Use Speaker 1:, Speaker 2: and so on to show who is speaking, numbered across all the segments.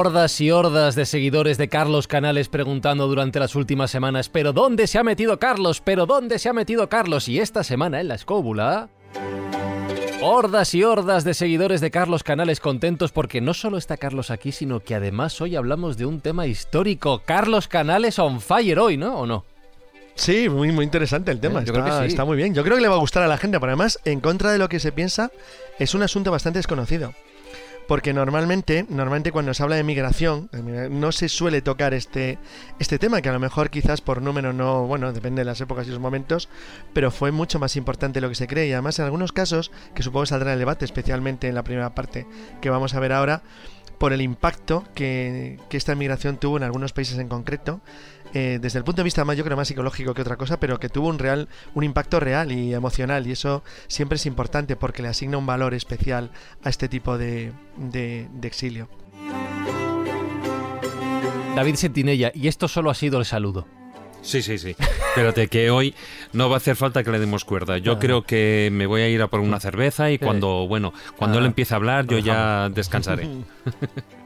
Speaker 1: Hordas y hordas de seguidores de Carlos Canales preguntando durante las últimas semanas, ¿pero dónde se ha metido Carlos? ¿Pero dónde se ha metido Carlos? Y esta semana en la escóbula... Hordas y hordas de seguidores de Carlos Canales contentos porque no solo está Carlos aquí, sino que además hoy hablamos de un tema histórico. Carlos Canales on fire hoy, ¿no? ¿O no?
Speaker 2: Sí, muy, muy interesante el tema.
Speaker 1: Eh, yo
Speaker 2: está,
Speaker 1: creo que sí.
Speaker 2: está muy bien. Yo creo que le va a gustar a la gente, pero además, en contra de lo que se piensa, es un asunto bastante desconocido. Porque normalmente, normalmente cuando se habla de migración, no se suele tocar este, este tema, que a lo mejor quizás por número no, bueno, depende de las épocas y los momentos, pero fue mucho más importante lo que se cree. Y además en algunos casos, que supongo saldrá en el debate, especialmente en la primera parte que vamos a ver ahora, por el impacto que, que esta migración tuvo en algunos países en concreto, eh, desde el punto de vista más, yo creo, más psicológico que otra cosa, pero que tuvo un real, un impacto real y emocional, y eso siempre es importante porque le asigna un valor especial a este tipo de, de, de exilio.
Speaker 1: David Sentinella, y esto solo ha sido el saludo.
Speaker 3: Sí, sí, sí. Espérate, que hoy no va a hacer falta que le demos cuerda. Yo creo que me voy a ir a por una cerveza y cuando, bueno, cuando él empiece a hablar, yo ya descansaré.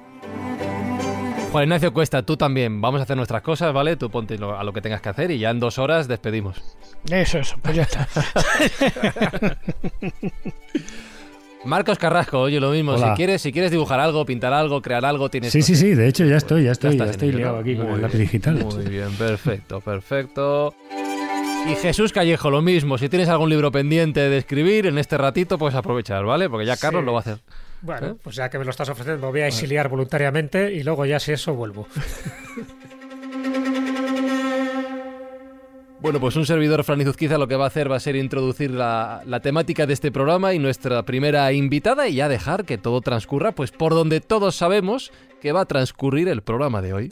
Speaker 1: Juan Ignacio Cuesta, tú también. Vamos a hacer nuestras cosas, ¿vale? Tú ponte lo- a lo que tengas que hacer y ya en dos horas despedimos.
Speaker 4: Eso, eso, pues ya está.
Speaker 1: Marcos Carrasco, oye, lo mismo.
Speaker 4: Hola.
Speaker 1: Si quieres, si quieres dibujar algo, pintar algo, crear algo, tienes.
Speaker 4: Sí, sí, sí, de hecho ya estoy, ya estoy, ya estoy liado aquí con el lápiz digital.
Speaker 1: Muy bien, perfecto, perfecto. Y Jesús Callejo, lo mismo. Si tienes algún libro pendiente de escribir en este ratito, puedes aprovechar, ¿vale? Porque ya Carlos
Speaker 5: Sí.
Speaker 1: lo va a hacer.
Speaker 5: Bueno,
Speaker 1: ¿Eh?
Speaker 5: pues ya que me lo estás ofreciendo, me voy a exiliar voluntariamente y luego ya si eso vuelvo.
Speaker 1: Bueno, pues un servidor, Fran Izuzquiza, lo que va a hacer va a ser introducir la, la temática de este programa y nuestra primera invitada y ya dejar que todo transcurra, pues por donde todos sabemos que va a transcurrir el programa de hoy.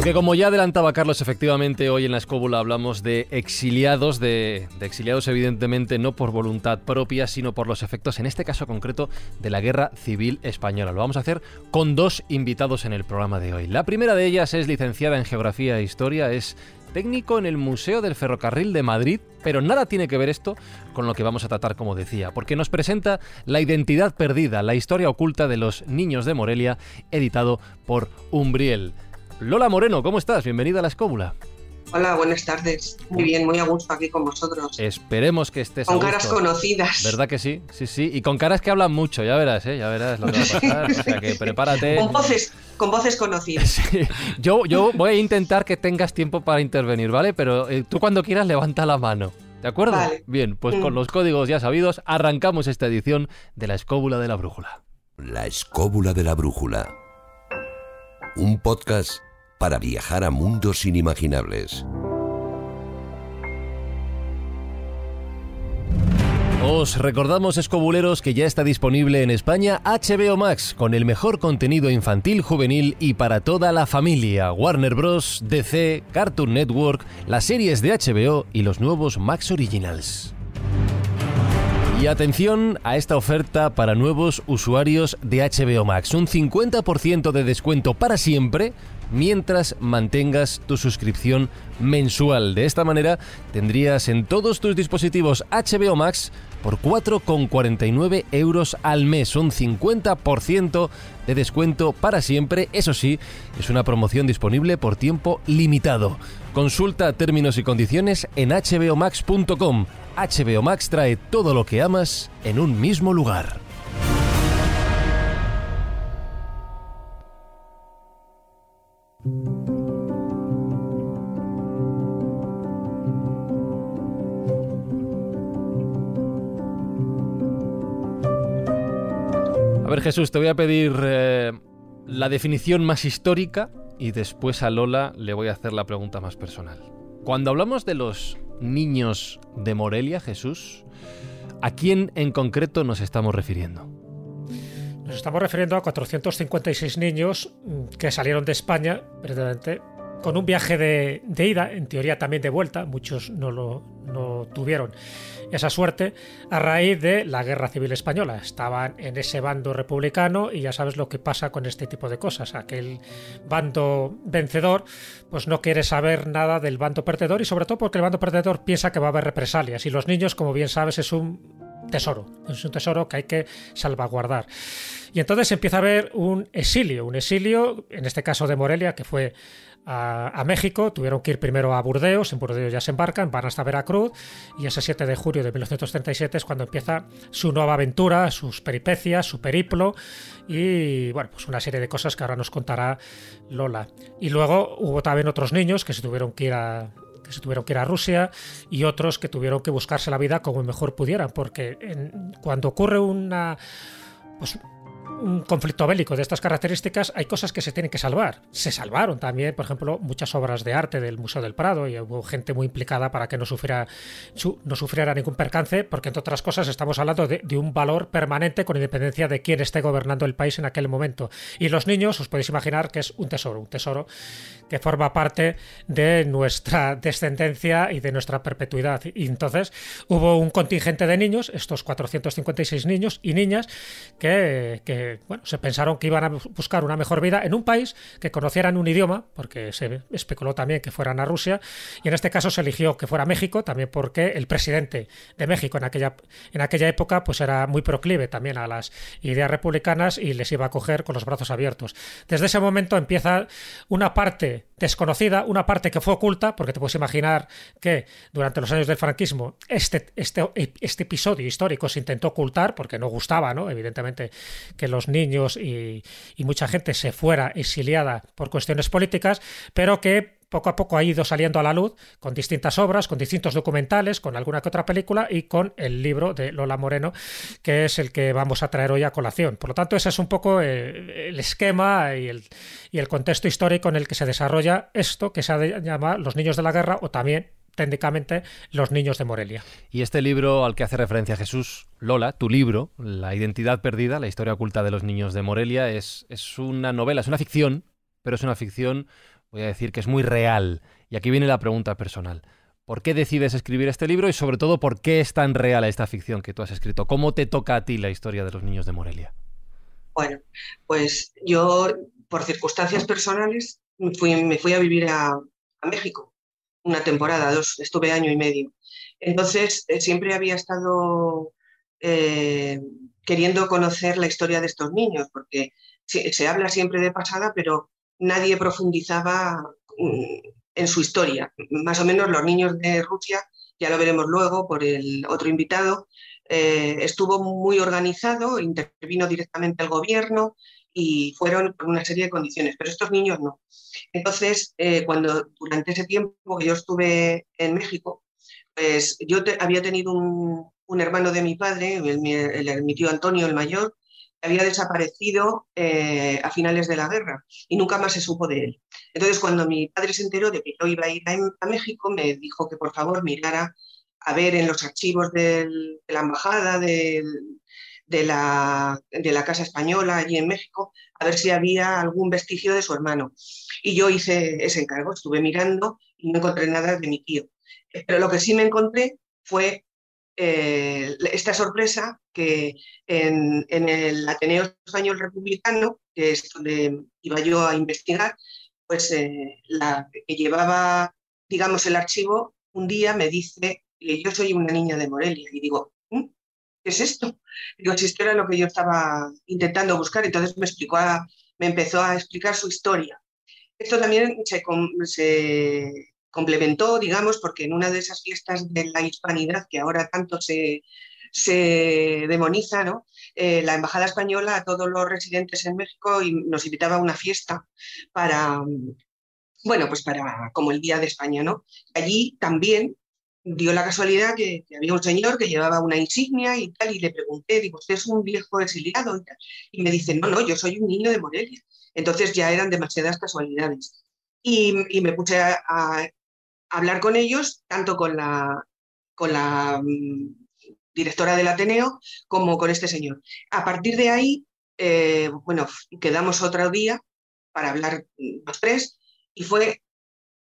Speaker 1: Porque como ya adelantaba Carlos, efectivamente hoy en la escóbula hablamos de exiliados, de, de exiliados evidentemente no por voluntad propia, sino por los efectos, en este caso concreto, de la Guerra Civil Española. Lo vamos a hacer con dos invitados en el programa de hoy. La primera de ellas es licenciada en Geografía e Historia, es técnico en el Museo del Ferrocarril de Madrid, pero nada tiene que ver esto con lo que vamos a tratar, como decía, porque nos presenta La identidad perdida, la historia oculta de los niños de Morelia, editado por Umbriel. Lola Moreno, ¿cómo estás? Bienvenida a la escóbula.
Speaker 6: Hola, buenas tardes. Muy bien, muy a gusto aquí con vosotros.
Speaker 1: Esperemos que estés
Speaker 6: con
Speaker 1: a gusto.
Speaker 6: caras conocidas.
Speaker 1: ¿Verdad que sí? Sí, sí. Y con caras que hablan mucho, ya verás, ¿eh? Ya verás lo que va a pasar. O sea que prepárate.
Speaker 6: Con voces, con voces conocidas.
Speaker 1: Sí. Yo, yo voy a intentar que tengas tiempo para intervenir, ¿vale? Pero eh, tú cuando quieras levanta la mano. ¿De acuerdo?
Speaker 6: Vale.
Speaker 1: Bien, pues
Speaker 6: Mm.
Speaker 1: con los códigos ya sabidos, arrancamos esta edición de la escóbula de la brújula.
Speaker 7: La escóbula de la brújula. Un podcast para viajar a mundos inimaginables.
Speaker 1: Os recordamos, escobuleros, que ya está disponible en España HBO Max, con el mejor contenido infantil, juvenil y para toda la familia. Warner Bros., DC, Cartoon Network, las series de HBO y los nuevos Max Originals. Y atención a esta oferta para nuevos usuarios de HBO Max. Un 50% de descuento para siempre mientras mantengas tu suscripción mensual. De esta manera tendrías en todos tus dispositivos HBO Max por 4,49 euros al mes. Un 50% de descuento para siempre. Eso sí, es una promoción disponible por tiempo limitado. Consulta términos y condiciones en hbomax.com. HBO Max trae todo lo que amas en un mismo lugar. A ver Jesús, te voy a pedir eh, la definición más histórica y después a Lola le voy a hacer la pregunta más personal. Cuando hablamos de los
Speaker 8: niños de Morelia, Jesús, ¿a quién en concreto nos estamos refiriendo?
Speaker 5: Nos estamos refiriendo a 456 niños mm, que salieron de España, precisamente, con un viaje de, ida, en teoría también de vuelta, muchos no lo no tuvieron esa suerte a raíz de la Guerra Civil Española. Estaban en ese bando republicano y ya sabes lo que pasa con este tipo de cosas. Aquel bando vencedor pues no quiere saber nada del bando perdedor y sobre todo porque el bando perdedor piensa que va a haber represalias y los niños, como bien sabes, es un tesoro, es un tesoro que hay que salvaguardar. Y entonces empieza a haber un exilio, un exilio, en este caso de Morelia, que fue a, México, tuvieron que ir primero a Burdeos, en Burdeos ya se embarcan, van hasta Veracruz y ese 7 de julio de 1937 es cuando empieza su nueva aventura, sus peripecias, su periplo y bueno, pues una serie de cosas que ahora nos contará Lola. Y luego hubo también otros niños que se tuvieron que ir a, que se tuvieron que ir a Rusia y otros que tuvieron que buscarse la vida como mejor pudieran, porque cuando ocurre una pues, un conflicto bélico de estas características, hay cosas que se tienen que salvar. Se salvaron también, por ejemplo, muchas obras de arte del Museo del Prado y hubo gente muy implicada para que no sufriera, no sufriera ningún percance, porque entre otras cosas estamos hablando de, un valor permanente con independencia de quién esté gobernando el país en aquel momento. Y los niños, os podéis imaginar que es un tesoro, un tesoro que forma parte de nuestra descendencia y de nuestra perpetuidad. Y entonces hubo un contingente de niños, estos 456 niños y niñas, que, que bueno, se pensaron que iban a buscar una mejor vida en un país que conocieran un idioma, porque se especuló también que fueran a Rusia, y en este caso se eligió que fuera México, también porque el presidente de México en aquella, en aquella época pues era muy proclive también a las ideas republicanas y les iba a coger con los brazos abiertos. Desde ese momento empieza una parte desconocida, una parte que fue oculta, porque te puedes imaginar que durante los años del franquismo este, este, este episodio histórico se intentó ocultar, porque no gustaba, ¿no? Evidentemente, que los niños y, mucha gente se fuera exiliada por cuestiones políticas, pero que poco a poco ha ido saliendo a la luz con distintas obras, con distintos documentales, con alguna que otra película y con el libro de Lola Moreno, que es el que vamos a traer hoy a colación. Por lo tanto, ese es un poco eh, el esquema y el, y el contexto histórico en el que se desarrolla esto que se llama Los niños de la guerra o también técnicamente Los niños de Morelia.
Speaker 8: Y este libro al que hace referencia Jesús, Lola, tu libro, La identidad perdida, la historia oculta de los niños de Morelia, es, es una novela, es una ficción, pero es una ficción, voy a decir que es muy real. Y aquí viene la pregunta personal. ¿Por qué decides escribir este libro y sobre todo por qué es tan real esta ficción que tú has escrito? ¿Cómo te toca a ti la historia de los niños de Morelia?
Speaker 6: Bueno, pues yo por circunstancias personales me fui a vivir a México una temporada, dos, estuve año y medio. Entonces, eh, siempre había estado eh, queriendo conocer la historia de estos niños, porque se, habla siempre de pasada, pero nadie profundizaba mm, en su historia. Más o menos los niños de Rusia, ya lo veremos luego por el otro invitado, eh, estuvo muy organizado, intervino directamente el gobierno, y fueron por una serie de condiciones, pero estos niños no. Entonces, eh, cuando durante ese tiempo que yo estuve en México, pues yo había tenido un, hermano de mi padre, el, mi tío Antonio, el mayor, que había desaparecido eh, a finales de la guerra y nunca más se supo de él. Entonces, cuando mi padre se enteró de que yo iba a ir a, México, me dijo que por favor mirara a ver en los archivos de la embajada, del, de la, de la Casa Española allí en México, a ver si había algún vestigio de su hermano. Y yo hice ese encargo, estuve mirando y no encontré nada de mi tío. Pero lo que sí me encontré fue eh, esta sorpresa que en, el Ateneo Español Republicano, que es donde iba yo a investigar, pues eh, la que llevaba, digamos, el archivo, un día me dice, que yo soy una niña de Morelia, y digo, ¿qué es esto? Digo, si esto era lo que yo estaba intentando buscar, entonces me, explicó me empezó a explicar su historia. Esto también se, complementó, digamos, porque en una de esas fiestas de la hispanidad que ahora tanto se, se demoniza, ¿no? Eh, la Embajada Española a todos los residentes en México y nos invitaba a una fiesta para, bueno, pues para como el Día de España, ¿no? Allí también dio la casualidad que, había un señor que llevaba una insignia y tal, y le pregunté, digo, ¿usted es un viejo exiliado? Y, me dice, no, no, yo soy un niño de Morelia. Entonces ya eran demasiadas casualidades. Y, me puse a, hablar con ellos, tanto con la, con la mm, directora del Ateneo como con este señor. A partir de ahí, eh, bueno, quedamos otro día para hablar los tres y fue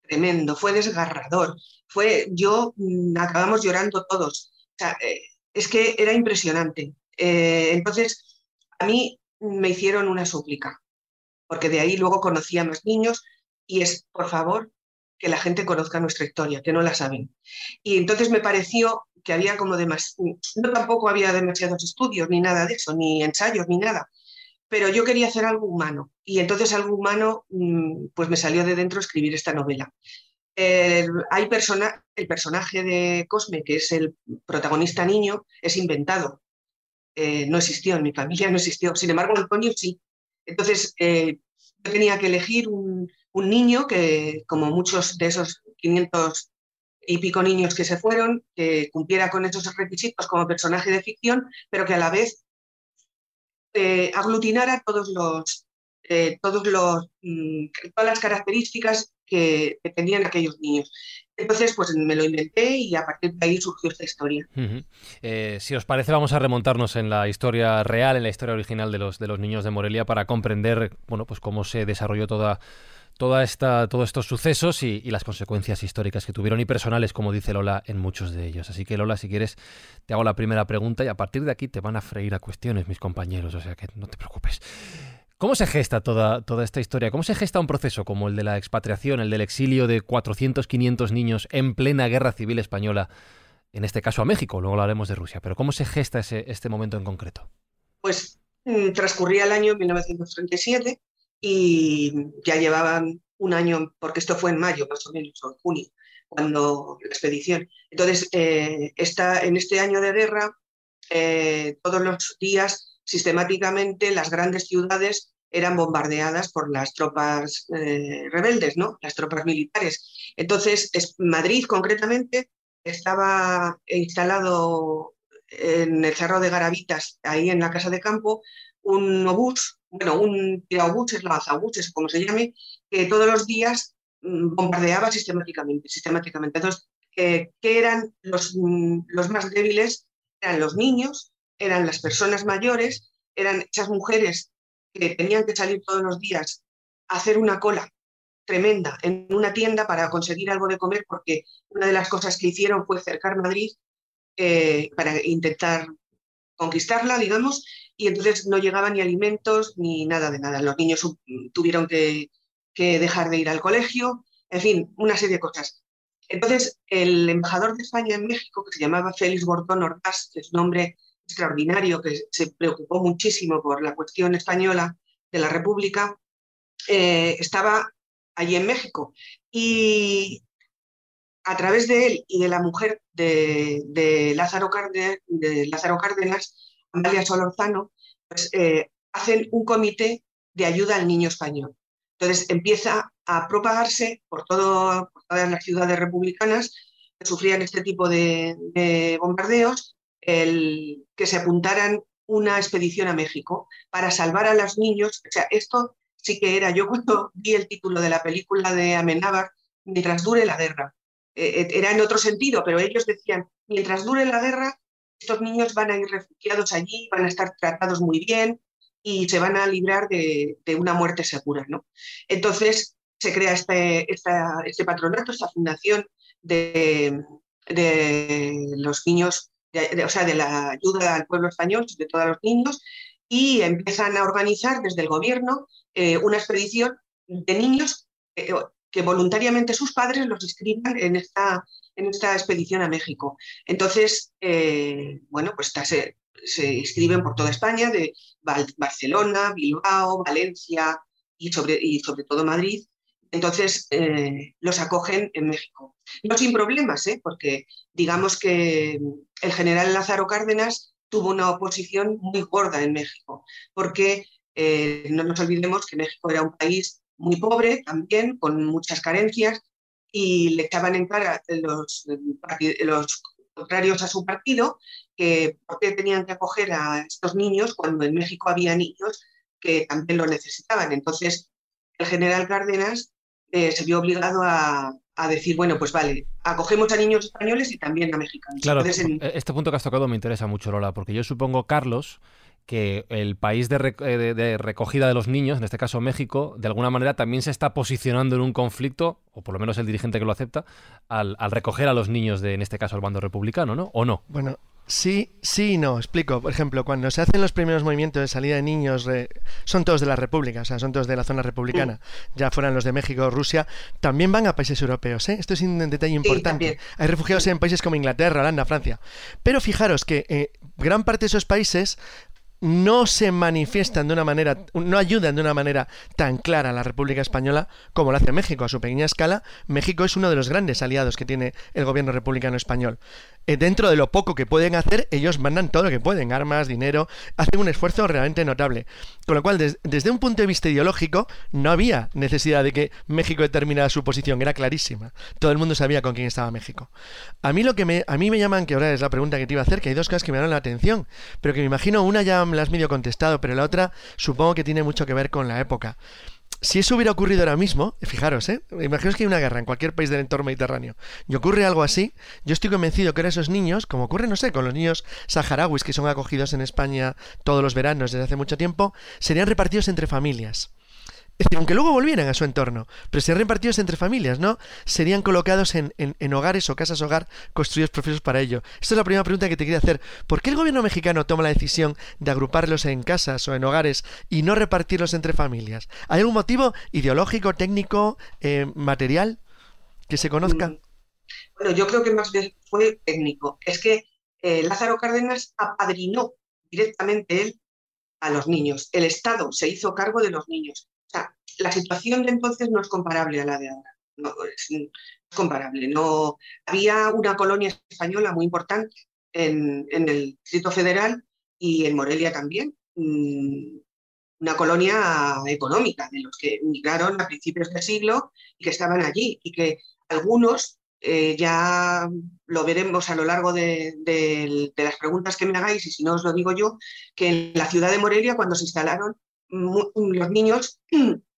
Speaker 6: tremendo, fue desgarrador, fue yo mm, acabamos llorando todos. Eh, es que era impresionante. Eh, entonces, a mí me hicieron una súplica, porque de ahí luego conocí a más niños y es, por favor, que la gente conozca nuestra historia, que no la saben. Y entonces me pareció que había como demasiado, no tampoco había demasiados estudios ni nada de eso, ni ensayos ni nada, pero yo quería hacer algo humano y entonces algo humano mm, pues me salió de dentro escribir esta novela. hay persona, el personaje de Cosme, que es el protagonista niño, es inventado. Eh, no existió, en mi familia no existió. Sin embargo, Antonio sí. Entonces, eh, yo tenía que elegir un, un niño que, como muchos de esos 500 y pico niños que se fueron, que cumpliera con esos requisitos como personaje de ficción, pero que a la vez eh, aglutinara todos los, eh, todos los, mm, todas las características que, tenían aquellos niños. Entonces, pues me lo inventé y a partir de ahí surgió esta historia.
Speaker 8: Eh, si os parece, vamos a remontarnos en la historia real, en la historia original de los, de los niños de Morelia, para comprender, bueno, pues cómo se desarrolló toda toda esta, todos estos sucesos y, las consecuencias históricas que tuvieron y personales, como dice Lola, en muchos de ellos. Así que Lola, si quieres, te hago la primera pregunta y a partir de aquí te van a freír a cuestiones mis compañeros, o sea que no te preocupes. ¿Cómo se gesta toda, toda esta historia? ¿Cómo se gesta un proceso como el de la expatriación, el del exilio de 400, 500 niños en plena guerra civil española? En este caso a México, luego hablaremos de Rusia, pero ¿cómo se gesta ese, este momento en concreto?
Speaker 6: Pues mm, transcurría el año 1937 y ya llevaban un año, porque esto fue en mayo más o menos, o en junio, cuando la expedición. Entonces, eh, en este año de guerra, eh, todos los días, sistemáticamente, las grandes ciudades eran bombardeadas por las tropas eh, rebeldes, ¿no? las tropas militares. Entonces, Madrid concretamente estaba instalado en el Cerro de Garavitas, ahí en la Casa de Campo, un obús bueno, un tirabuches, lanzabuches, como se llame, que todos los días mm, bombardeaba sistemáticamente, sistemáticamente. Entonces, eh, ¿qué eran los, mm, los más débiles? Eran los niños, eran las personas mayores, eran esas mujeres que tenían que salir todos los días a hacer una cola tremenda en una tienda para conseguir algo de comer, porque una de las cosas que hicieron fue cercar Madrid eh, para intentar conquistarla, digamos, y entonces no llegaban ni alimentos ni nada de nada. Los niños tuvieron que, dejar de ir al colegio, en fin, una serie de cosas. Entonces, el embajador de España en México, que se llamaba Félix Gordón Ordaz, que es un hombre extraordinario, que se preocupó muchísimo por la cuestión española de la República, eh, estaba allí en México. Y a través de él y de la mujer de, Lázaro, de Lázaro Cárdenas, Amalia Solorzano, pues, eh, hacen un comité de ayuda al niño español. Entonces empieza a propagarse por, todo, todas las ciudades republicanas que sufrían este tipo de, bombardeos, el, que se apuntaran una expedición a México para salvar a los niños. O sea, esto sí que era, yo cuando vi el título de la película de Amenábar, mientras dure la guerra, eh, eh, era en otro sentido, pero ellos decían, mientras dure la guerra, estos niños van a ir refugiados allí, van a estar tratados muy bien y se van a librar de, una muerte segura. ¿no? Entonces se crea este, este patronato, esta fundación de, los niños, o sea, de la ayuda al pueblo español, de todos los niños, y empiezan a organizar desde el gobierno eh, una expedición de niños eh, que voluntariamente sus padres los inscriban en esta, en esta expedición a México. Entonces, eh, bueno, pues se, inscriben por toda España, de Barcelona, Bilbao, Valencia y sobre, y sobre todo Madrid. Entonces, eh, los acogen en México. No sin problemas, ¿eh? porque digamos que el general Lázaro Cárdenas tuvo una oposición muy gorda en México, porque no nos olvidemos que México era un país muy pobre también, con muchas carencias, y le echaban en cara los, los contrarios a su partido que por qué tenían que acoger a estos niños cuando en México había niños que también lo necesitaban. Entonces, el general Cárdenas eh, se vio obligado a, a decir, bueno, pues vale, acogemos a niños españoles y también a mexicanos.
Speaker 1: Claro,
Speaker 6: Entonces, en-
Speaker 1: este punto que has tocado me interesa mucho, Lola, porque yo supongo, Carlos, que el país de, rec- eh, de- de recogida de los niños, en este caso México, de alguna manera también se está posicionando en un conflicto, o por lo menos el dirigente que lo acepta, al, al recoger a los niños de, en este caso, al bando republicano, ¿no? ¿O no?
Speaker 2: Bueno, sí, sí y no. Explico. Por ejemplo, cuando se hacen los primeros movimientos de salida de niños, re- son todos de la República, o sea, son todos de la zona republicana, ya fueran los de México o Rusia, también van a países europeos. ¿eh? Esto es un detalle importante.
Speaker 6: también.
Speaker 2: Hay refugiados en países como Inglaterra, Holanda, Francia. Pero fijaros que eh, gran parte de esos países no se manifiestan de una manera, no ayudan de una manera tan clara a la República Española como lo hace México. A su pequeña escala, México es uno de los grandes aliados que tiene el gobierno republicano español. Eh, dentro de lo poco que pueden hacer, ellos mandan todo lo que pueden, armas, dinero, hacen un esfuerzo realmente notable. Con lo cual, des- desde un punto de vista ideológico, no había necesidad de que México determinara su posición, era clarísima. Todo el mundo sabía con quién estaba México. A mí lo que me, a mí me llaman, que ahora es la pregunta que te iba a hacer, que hay dos cosas que me llaman la atención, pero que me imagino una ya me la has medio contestado, pero la otra supongo que tiene mucho que ver con la época. Si eso hubiera ocurrido ahora mismo, fijaros, ¿eh? imaginaos que hay una guerra en cualquier país del entorno mediterráneo y ocurre algo así, yo estoy convencido que ahora esos niños, como ocurre, no sé, con los niños saharauis que son acogidos en España todos los veranos desde hace mucho tiempo, serían repartidos entre familias. Es decir, aunque luego volvieran a su entorno, pero serían repartidos entre familias, ¿no? Serían colocados en, hogares o casas hogar construidos precisos para ello. Esta es la primera pregunta que te quería hacer. ¿Por qué el gobierno mexicano toma la decisión de agruparlos en casas o en hogares y no repartirlos entre familias? ¿Hay algún motivo ideológico, técnico, eh, material que se conozca?
Speaker 6: Mm, Bueno, yo creo que más bien fue técnico. Es que eh, Lázaro Cárdenas apadrinó directamente él a los niños. El Estado se hizo cargo de los niños. La situación de entonces no es comparable a la de ahora. No es, no es comparable. No, había una colonia española muy importante en, en el Distrito Federal y en Morelia también. mm, Una colonia económica de los que emigraron a principios del siglo y que estaban allí y que algunos eh, ya lo veremos a lo largo de, de- las preguntas que me hagáis, y si no os lo digo yo, que en la ciudad de Morelia, cuando se instalaron, los niños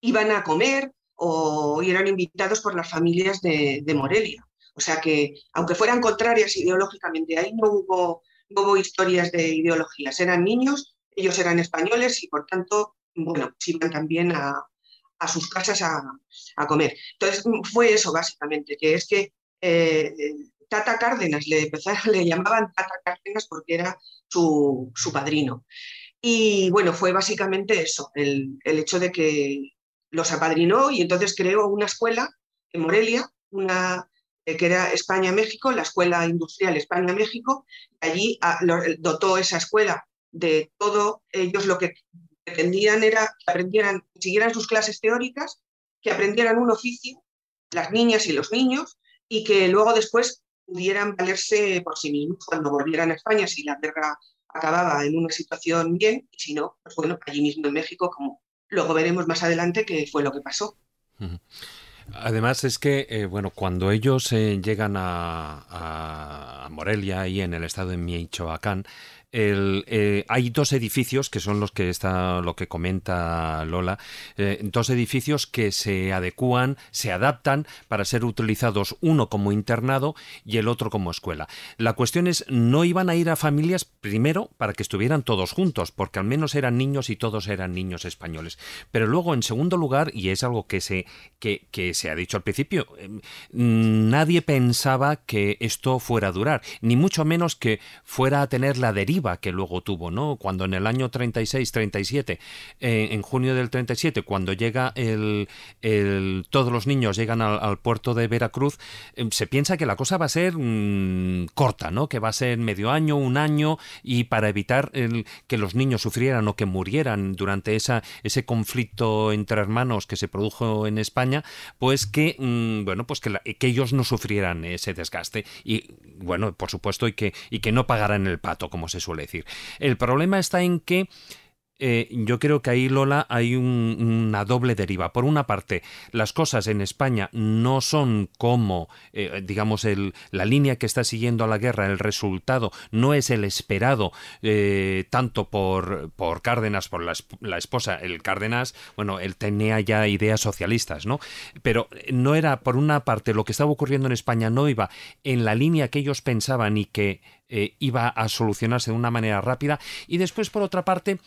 Speaker 6: iban a comer o eran invitados por las familias de, Morelia. O sea que, aunque fueran contrarias ideológicamente, ahí no hubo, no hubo historias de ideologías. Eran niños, ellos eran españoles y por tanto, bueno, pues iban también a, a sus casas a, a comer. Entonces fue eso básicamente, que es que eh, Tata Cárdenas, le, empezaron- le llamaban Tata Cárdenas porque era su, su padrino. Y bueno, fue básicamente eso, el, el hecho de que los apadrinó y entonces creó una escuela en Morelia, una eh, que era España-México, la Escuela Industrial España-México. Allí ah, lo- dotó esa escuela de todo, ellos lo que pretendían era que aprendieran, siguieran sus clases teóricas, que aprendieran un oficio, las niñas y los niños, y que luego después pudieran valerse por sí mismos cuando volvieran a España, si la guerra acababa en una situación bien, y si no, pues bueno, allí mismo en México, como luego veremos más adelante qué fue lo que pasó.
Speaker 3: Además es que, eh, bueno, cuando ellos eh, llegan a, a- Morelia, ahí en el estado de Michoacán, eh, hay dos edificios que son los que está, lo que comenta Lola, eh, dos edificios que se adecúan, se adaptan para ser utilizados uno como internado y el otro como escuela. La cuestión es, no iban a ir a familias primero para que estuvieran todos juntos, porque al menos eran niños y todos eran niños españoles. Pero luego, en segundo lugar, y es algo que se, que, se ha dicho al principio, eh, nadie pensaba que esto fuera a durar, ni mucho menos que fuera a tener la deriva que luego tuvo, ¿no? Cuando en el año 36-37, eh, en junio del 37, cuando llega el, todos los niños llegan al, al puerto de Veracruz, eh, se piensa que la cosa va a ser mm, corta, ¿no? Que va a ser medio año, un año, y para evitar el- que los niños sufrieran o que murieran durante esa, ese conflicto entre hermanos que se produjo en España, pues que, mm, bueno, pues que, la- que ellos no sufrieran ese desgaste y, bueno, por supuesto, y que, y que no pagaran el pato, como se suele decir. El problema está en que eh, yo creo que ahí, Lola, hay una doble deriva. Por una parte, las cosas en España no son como, eh, digamos, el, la línea que está siguiendo a la guerra, el resultado no es el esperado eh, tanto por, por Cárdenas, por la, la, esposa, el Cárdenas, bueno, él tenía ya ideas socialistas, ¿no? Pero no era, por una parte, lo que estaba ocurriendo en España no iba en la línea que ellos pensaban y que iba a solucionarse de una manera rápida, y después, por otra parte,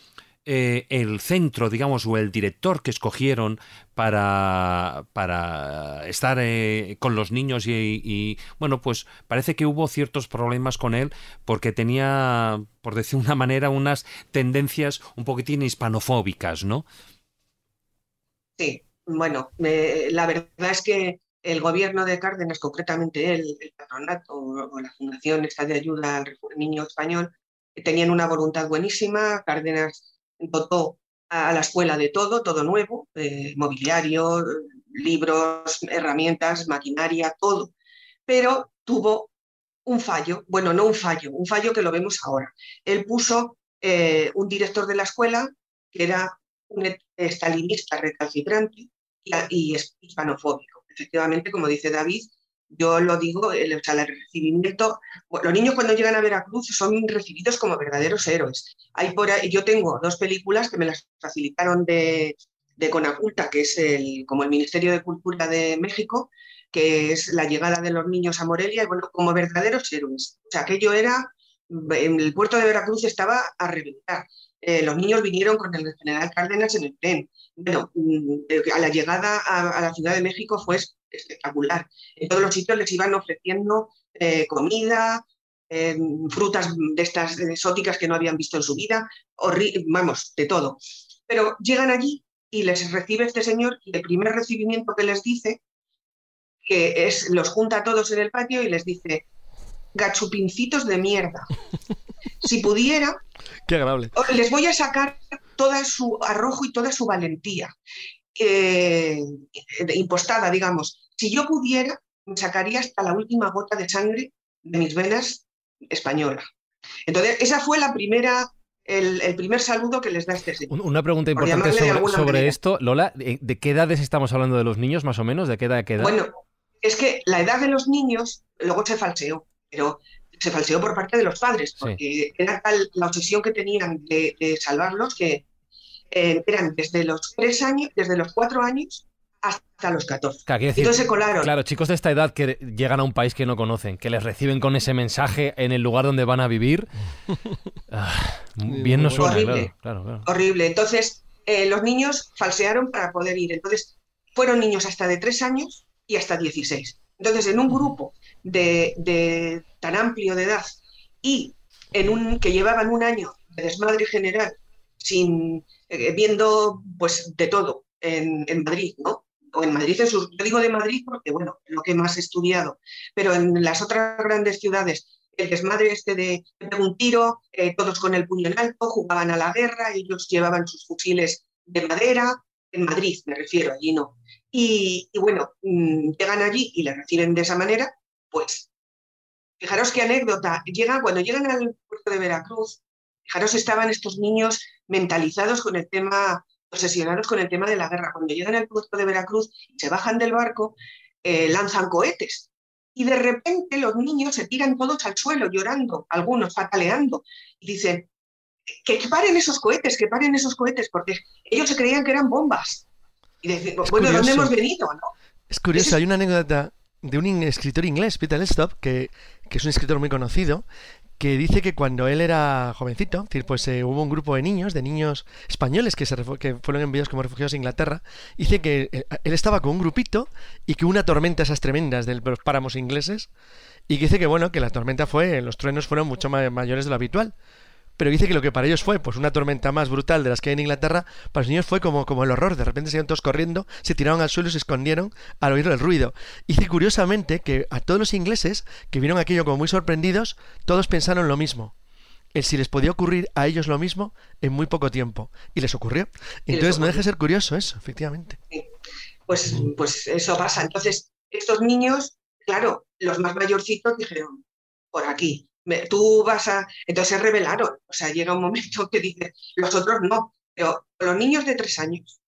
Speaker 3: eh, el centro, digamos, o el director que escogieron para, para estar eh, con los niños y, bueno, pues parece que hubo ciertos problemas con él porque tenía, por decir una manera, unas tendencias un poquitín hispanofóbicas, ¿no?
Speaker 6: Sí, bueno, la verdad es que el gobierno de Cárdenas, concretamente él, el patronato o la Fundación esta de Ayuda al Niño Español, tenían una voluntad buenísima. Cárdenas dotó a la escuela de todo, todo nuevo, eh, mobiliario, libros, herramientas, maquinaria, todo. Pero tuvo un fallo, bueno, no un fallo, un fallo que lo vemos ahora. Él puso eh, un director de la escuela que era un estalinista recalcitrante y, y hispanofóbico. Efectivamente, como dice David, yo lo digo, el, o sea, el recibimiento, los niños cuando llegan a Veracruz son recibidos como verdaderos héroes. Hay por yo tengo dos películas que me las facilitaron de, de Conaculta, que es el, como el Ministerio de Cultura de México, que es la llegada de los niños a Morelia, y bueno, como verdaderos héroes. O sea, aquello era, en el puerto de Veracruz estaba a reventar. Eh, los niños vinieron con el general Cárdenas en el tren. Bueno, mm, a la llegada a, la Ciudad de México fue espectacular. En todos los sitios les iban ofreciendo eh, comida, eh, frutas de estas exóticas que no habían visto en su vida, vamos, de todo. Pero llegan allí y les recibe este señor y el primer recibimiento que les dice, que es, los junta a todos en el patio y les dice, gachupincitos de mierda. Si pudiera,
Speaker 2: Qué agradable.
Speaker 6: les voy a sacar toda su arrojo y toda su valentía eh, impostada, digamos. Si yo pudiera, me sacaría hasta la última gota de sangre de mis venas española. Entonces, esa fue la primera, el, primer saludo que les da este señor.
Speaker 1: Una pregunta importante sobre, esto, Lola, ¿de qué edades estamos hablando de los niños, más o menos? ¿De qué edad? Qué edad?
Speaker 6: Bueno, es que la edad de los niños luego se falseó, pero se falseó por parte de los padres, porque era tal la obsesión que tenían de, salvarlos que eh, eran desde los tres años, desde los cuatro años hasta los 14.
Speaker 1: Claro,
Speaker 6: Entonces se colaron.
Speaker 1: Claro, chicos de esta edad que llegan a un país que no conocen, que les reciben con ese mensaje en el lugar donde van a vivir. Ah, bien no suena,
Speaker 6: horrible,
Speaker 1: claro,
Speaker 6: Horrible. Entonces, eh, los niños falsearon para poder ir. Entonces, fueron niños hasta de tres años y hasta 16. Entonces, en un grupo de, tan amplio de edad y en un que llevaban un año de desmadre general, sin eh, viendo pues de todo en, Madrid, ¿no? O en Madrid, yo digo de Madrid porque, bueno, lo que más he estudiado, pero en las otras grandes ciudades, el desmadre este de, un tiro, eh, todos con el puño en alto, jugaban a la guerra, ellos llevaban sus fusiles de madera, en Madrid me refiero, allí no. Y, bueno, mm, llegan allí y le reciben de esa manera, pues fijaros qué anécdota. Llegan, cuando llegan al puerto de Veracruz, fijaros, estaban estos niños mentalizados con el tema, obsesionados con el tema de la guerra. Cuando llegan al puerto de Veracruz y se bajan del barco, eh, lanzan cohetes. Y de repente los niños se tiran todos al suelo llorando, algunos pataleando, y dicen, que paren esos cohetes, que paren esos cohetes, porque ellos se creían que eran bombas. Y decir, bueno, ¿dónde hemos venido? ¿no?
Speaker 2: Es curioso, hay una anécdota de un escritor inglés, Peter Lestop, que, que, es un escritor muy conocido, que dice que cuando él era jovencito, pues eh, hubo un grupo de niños, de niños españoles que, se que fueron enviados como refugiados a Inglaterra, dice que eh, él estaba con un grupito y que una tormenta esas tremendas de los páramos ingleses, y que dice que bueno, que la tormenta fue, los truenos fueron mucho mayores de lo habitual, pero dice que lo que para ellos fue pues una tormenta más brutal de las que hay en Inglaterra, para los niños fue como, como el horror. De repente se iban todos corriendo, se tiraron al suelo y se escondieron al oír el ruido. Y dice curiosamente que a todos los ingleses que vieron aquello como muy sorprendidos, todos pensaron lo mismo. El si les podía ocurrir a ellos lo mismo en muy poco tiempo. Y les ocurrió. Entonces no deja de ser curioso eso, efectivamente.
Speaker 6: Pues, pues eso pasa. Entonces, estos niños, claro, los más mayorcitos dijeron, por aquí tú vas a... Entonces revelaron, o sea, llega un momento que dices, los otros no, Pero los niños de tres años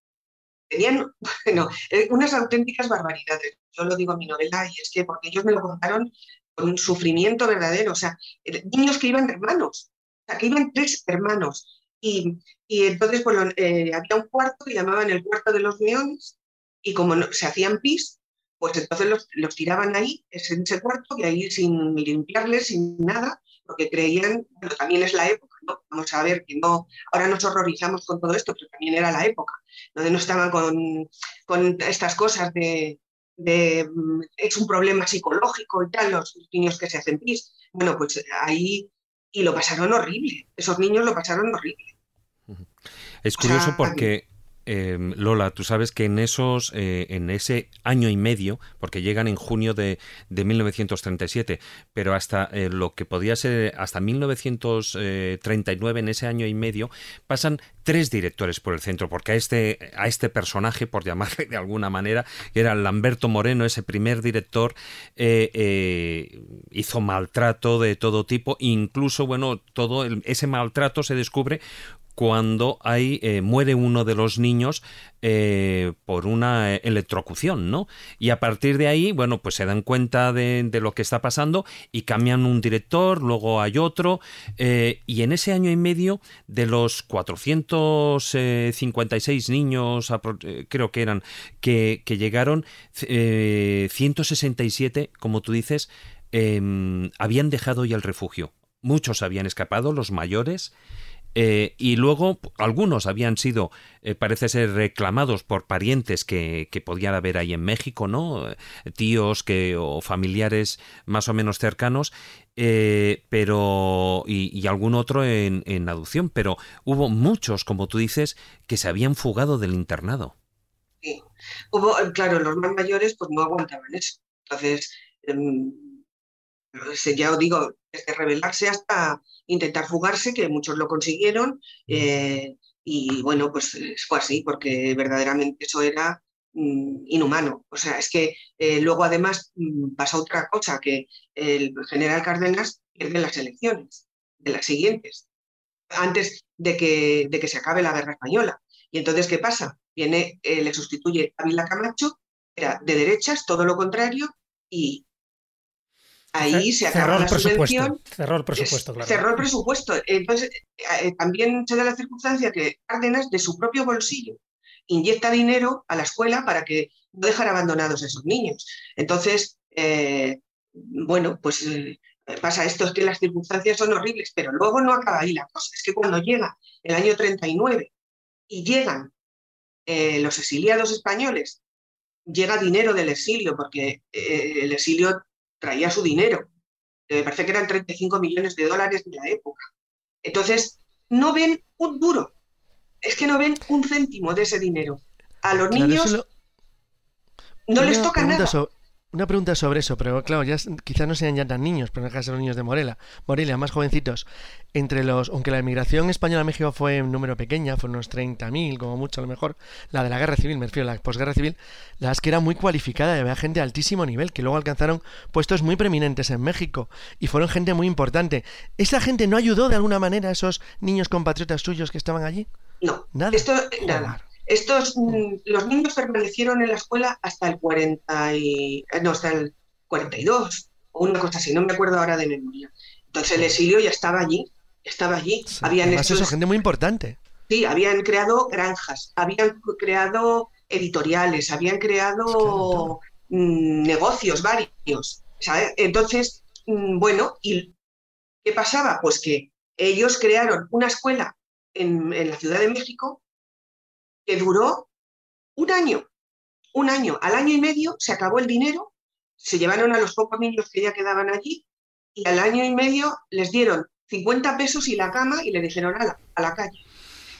Speaker 6: tenían, bueno, eh, unas auténticas barbaridades. Yo lo digo en mi novela y es que porque ellos me lo contaron con un sufrimiento verdadero. O sea, eh, niños que iban hermanos, o sea, que iban tres hermanos. Y, y entonces, bueno, eh, había un cuarto que llamaban el cuarto de los leones y como no- se hacían pis, pues entonces los, los tiraban ahí, en ese cuarto, y ahí sin limpiarles, sin nada, porque creían, bueno, también es la época, ¿no? Vamos a ver que no, ahora nos horrorizamos con todo esto, pero también era la época, donde no estaban con, con estas cosas de, de, mm, es un problema psicológico y tal, los niños que se hacen pis. Bueno, pues ahí, y lo pasaron horrible, esos niños lo pasaron horrible.
Speaker 3: Es
Speaker 6: O sea,
Speaker 3: curioso porque eh, Lola, tú sabes que en esos, eh, en ese año y medio, porque llegan en junio de, de 1937, pero hasta eh, lo que podía ser hasta 1939, en ese año y medio, pasan tres directores por el centro, porque a este, a este personaje, por llamarle de alguna manera, que era Lamberto Moreno, ese primer director, eh, eh, hizo maltrato de todo tipo, incluso, bueno, todo el- ese maltrato se descubre cuando hay, eh, muere uno de los niños eh, por una eh, electrocución, ¿no? Y a partir de ahí, bueno, pues se dan cuenta de, lo que está pasando y cambian un director, luego hay otro, y en ese año y medio, de los 456 niños, creo que eran, que, que llegaron, eh, 167, como tú dices, em, habían dejado ya el refugio. Muchos habían escapado, los mayores, eh, y luego algunos habían sido, eh, parece ser, reclamados por parientes que, podían haber ahí en México, ¿no? Tíos que, o familiares más o menos cercanos, eh, pero. Y, algún otro en, en adopción. Pero hubo muchos, como tú dices, que se habían fugado del internado.
Speaker 6: Sí. Hubo, eh, claro, los más mayores pues no aguantaban eso. Entonces, em, ya os digo, desde rebelarse hasta intentar fugarse, que muchos lo consiguieron, eh, y bueno, pues eh, fue así, porque verdaderamente eso era mm, inhumano. O sea, es que eh, luego además mm, pasa otra cosa, que el general Cárdenas pierde las elecciones de las siguientes, antes de que, de que se acabe la guerra española. Y entonces, ¿qué pasa? Viene, eh, le sustituye Ávila Camacho, era de derechas, todo lo contrario, y ahí se
Speaker 5: el
Speaker 6: la subvención.
Speaker 5: Cerró el presupuesto,
Speaker 6: Es-
Speaker 5: claro.
Speaker 6: Cerró el presupuesto. Entonces, eh, eh, también se da la circunstancia que Cárdenas, de su propio bolsillo, inyecta dinero a la escuela para que no dejar abandonados a esos niños. Entonces, eh, bueno, pues eh, pasa esto, es que las circunstancias son horribles, pero luego no acaba ahí la cosa. Es que cuando llega el año 39 y llegan eh, los exiliados españoles, llega dinero del exilio, porque eh, el exilio traía su dinero. Me parece que eran 35 millones de dólares de la época. Entonces, no ven un duro. Es que no ven un céntimo de ese dinero. A los
Speaker 2: Claro,
Speaker 6: niños
Speaker 2: lo-
Speaker 6: no les toca nada.
Speaker 2: Una pregunta sobre eso, pero claro, ya quizás no sean ya tan niños, pero no dejan de ser los niños de Morelia, Morelia, más jovencitos. Entre los, aunque la emigración española a México fue en número pequeña, fueron unos 30.000, como mucho a lo mejor, la de la guerra civil, me refiero a la posguerra civil, las que era muy cualificada y había gente de altísimo nivel, que luego alcanzaron puestos muy preeminentes en México y fueron gente muy importante. ¿Esa gente no ayudó de alguna manera a esos niños compatriotas suyos que estaban allí?
Speaker 6: No,
Speaker 2: Nada.
Speaker 6: esto, nada. Estos, mm, los niños permanecieron en la escuela hasta el 40 y, eh, no, hasta el 42 o una cosa así, no me acuerdo ahora de memoria. Entonces el exilio ya estaba allí, estaba allí.
Speaker 2: Sí,
Speaker 6: Habían estos-
Speaker 2: eso, gente muy importante.
Speaker 6: Sí, habían creado granjas, habían creado editoriales, habían creado mm, negocios varios. ¿sabes? Entonces, mm, bueno, ¿y qué pasaba? Pues que ellos crearon una escuela en, en la Ciudad de México que duró un año, un año. Al año y medio se acabó el dinero, se llevaron a los pocos niños que ya quedaban allí y al año y medio les dieron 50 pesos y la cama y le dijeron a la, a la calle.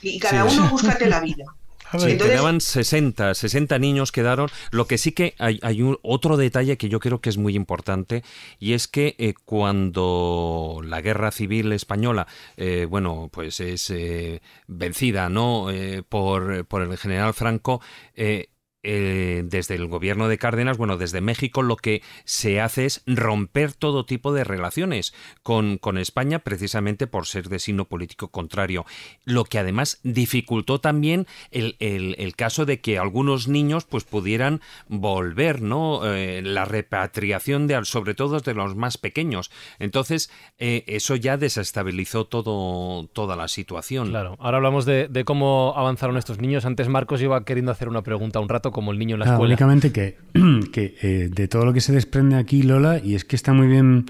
Speaker 6: Y cada
Speaker 3: Sí.
Speaker 6: uno búscate la vida.
Speaker 3: Sí,
Speaker 6: Entonces-
Speaker 3: quedaban 60, 60 niños quedaron. Lo que sí que hay, hay un, otro detalle que yo creo que es muy importante y es que eh, cuando la guerra civil española, eh, bueno, pues es eh, vencida, ¿no? Por, por el general Franco, eh, desde el gobierno de Cárdenas, bueno, desde México, lo que se hace es romper todo tipo de relaciones con, con España, precisamente por ser de signo político contrario. Lo que además dificultó también el, el, caso de que algunos niños pues pudieran volver, ¿no? Eh, la repatriación de, sobre todo de los más pequeños. Entonces, eh, eso ya desestabilizó todo, toda la situación.
Speaker 1: Claro, ahora hablamos de cómo avanzaron estos niños. Antes Marcos iba queriendo hacer una pregunta un rato como el niño en la ah, escuela.
Speaker 4: Únicamente que, que eh, de todo lo que se desprende aquí, Lola, y es que está muy bien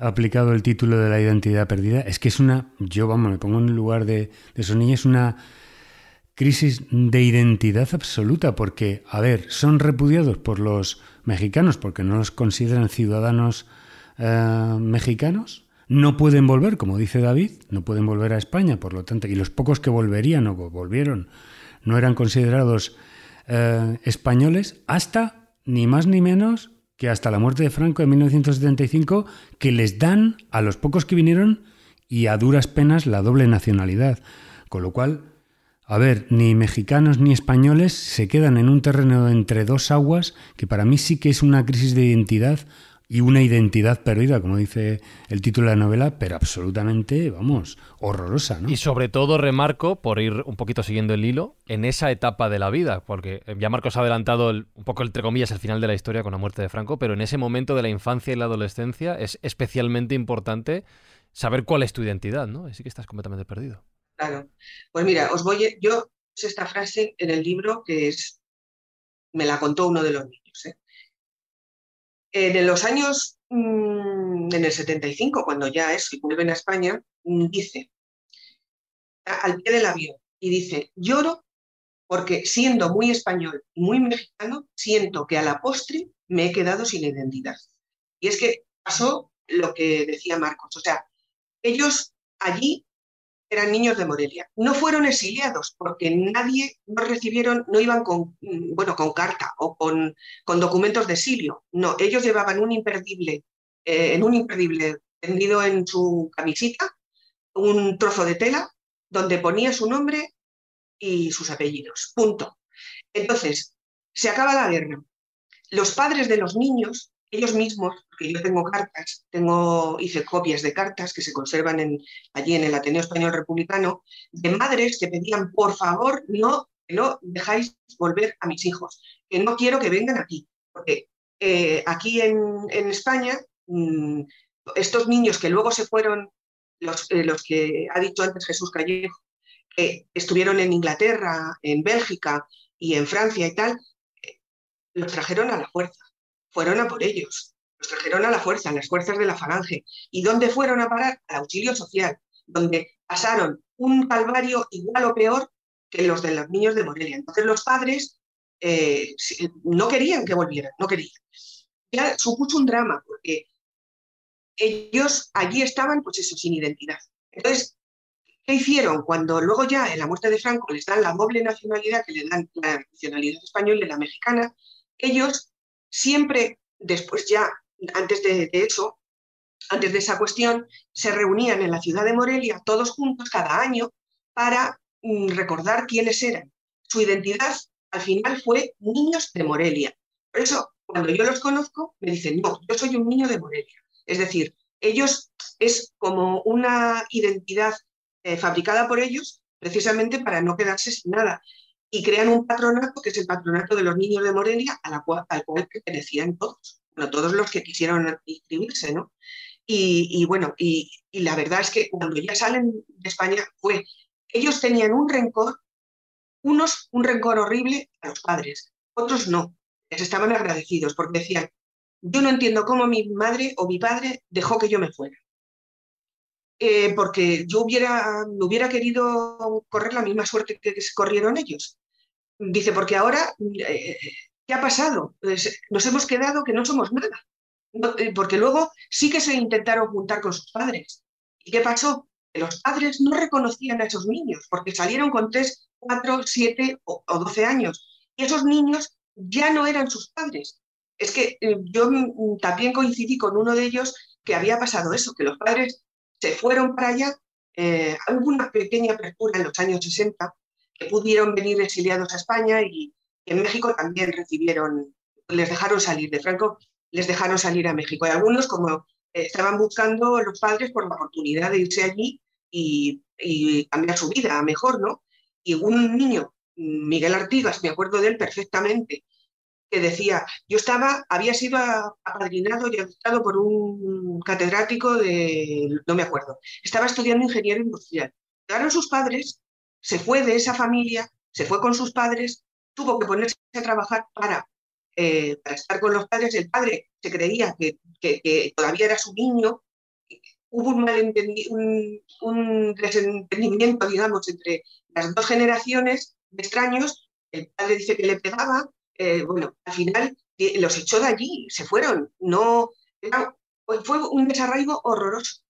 Speaker 4: aplicado el título de la identidad perdida, es que es una, yo vamos, me pongo en el lugar de, de esos niños, una crisis de identidad absoluta, porque, a ver, son repudiados por los mexicanos porque no los consideran ciudadanos eh, mexicanos, no pueden volver, como dice David, no pueden volver a España, por lo tanto, y los pocos que volverían o volvieron no eran considerados eh, españoles hasta, ni más ni menos, que hasta la muerte de Franco en 1975, que les dan a los pocos que vinieron y a duras penas la doble nacionalidad. Con lo cual, a ver, ni mexicanos ni españoles se quedan en un terreno entre dos aguas que para mí sí que es una crisis de identidad y una identidad perdida, como dice el título de la novela, pero absolutamente, vamos, horrorosa. ¿no?
Speaker 1: Y sobre todo remarco, por ir un poquito siguiendo el hilo, en esa etapa de la vida, porque ya Marcos ha adelantado un poco, entre comillas, el final de la historia con la muerte de Franco, pero en ese momento de la infancia y la adolescencia es especialmente importante saber cuál es tu identidad, ¿no? Así que estás completamente perdido.
Speaker 6: Claro. Pues mira, os voy, yo esta frase en el libro que es, me la contó uno de los niños. ¿eh? En los años, mm, en el 75, cuando ya es y vuelven a España, mm, dice, al pie del avión, y dice, lloro porque siendo muy español y muy mexicano, siento que a la postre me he quedado sin identidad. Y es que pasó lo que decía Marcos, o sea, ellos allí eran niños de Morelia. No fueron exiliados porque nadie no recibieron, no iban con, mm, bueno, con carta o con, con documentos de exilio. No, ellos llevaban un imperdible, eh, en un imperdible tendido en su camisita, un trozo de tela donde ponía su nombre y sus apellidos. Punto. Entonces, se acaba la guerra. Los padres de los niños ellos mismos, porque yo tengo cartas, tengo, hice copias de cartas que se conservan en, allí en el Ateneo Español Republicano, de madres que pedían, por favor, no, no dejáis volver a mis hijos, que no quiero que vengan aquí, porque eh, aquí en, España, mm, estos niños que luego se fueron, los, eh, los que ha dicho antes Jesús Callejo, que estuvieron en Inglaterra, en Bélgica y en Francia y tal, eh, los trajeron a la fuerza fueron a por ellos. Los trajeron a la fuerza, a las fuerzas de la falange. ¿Y dónde fueron a parar? Al auxilio social, donde pasaron un calvario igual o peor que los de los niños de Morelia. Entonces los padres eh, no querían que volvieran, no querían. Ya supuso un drama, porque ellos allí estaban, pues eso, sin identidad. Entonces, ¿qué hicieron? Cuando luego ya en la muerte de Franco les dan la doble nacionalidad, que le dan la nacionalidad española y la mexicana, ellos siempre después ya, antes de, eso, antes de esa cuestión, se reunían en la ciudad de Morelia todos juntos cada año para mm, recordar quiénes eran. Su identidad al final fue niños de Morelia. Por eso, cuando yo los conozco, me dicen, no, yo soy un niño de Morelia. Es decir, ellos es como una identidad eh, fabricada por ellos precisamente para no quedarse sin nada y crean un patronato que es el patronato de los niños de Morelia, a cual, al cual pertenecían todos, bueno, todos los que quisieron inscribirse, ¿no? Y, bueno, y, la verdad es que cuando ya salen de España fue, ellos tenían un rencor, unos un rencor horrible a los padres, otros no, les estaban agradecidos porque decían, yo no entiendo cómo mi madre o mi padre dejó que yo me fuera. Eh, porque yo hubiera, hubiera querido correr la misma suerte que corrieron ellos. Dice, porque ahora, eh, ¿qué ha pasado? Pues, nos hemos quedado que no somos nada. Eh, porque luego sí que se intentaron juntar con sus padres. ¿Y qué pasó? Los padres no reconocían a esos niños porque salieron con 3, 4, 7 o, 12 años. Y esos niños ya no eran sus padres. Es que eh, yo mm, también coincidí con uno de ellos que había pasado eso, que los padres se fueron para allá. hubo una pequeña apertura en los años 60 pudieron venir exiliados a España y, en México también recibieron, les dejaron salir de Franco, les dejaron salir a México. Y algunos, como eh, estaban buscando los padres por la oportunidad de irse allí y, cambiar su vida mejor, ¿no? Y un niño, Miguel Artigas, me acuerdo de él perfectamente, que decía, yo estaba, había sido apadrinado y adoptado por un catedrático de, no me acuerdo, estaba estudiando ingeniero industrial. Llegaron sus padres, se fue de esa familia, se fue con sus padres, tuvo que ponerse a trabajar para, eh, para estar con los padres. El padre se creía que, que, todavía era su niño. Hubo un, un, un desentendimiento, digamos, entre las dos generaciones de extraños. El padre dice que le pegaba, eh, bueno, al final eh, los echó de allí, se fueron. No, fue un desarraigo horroroso,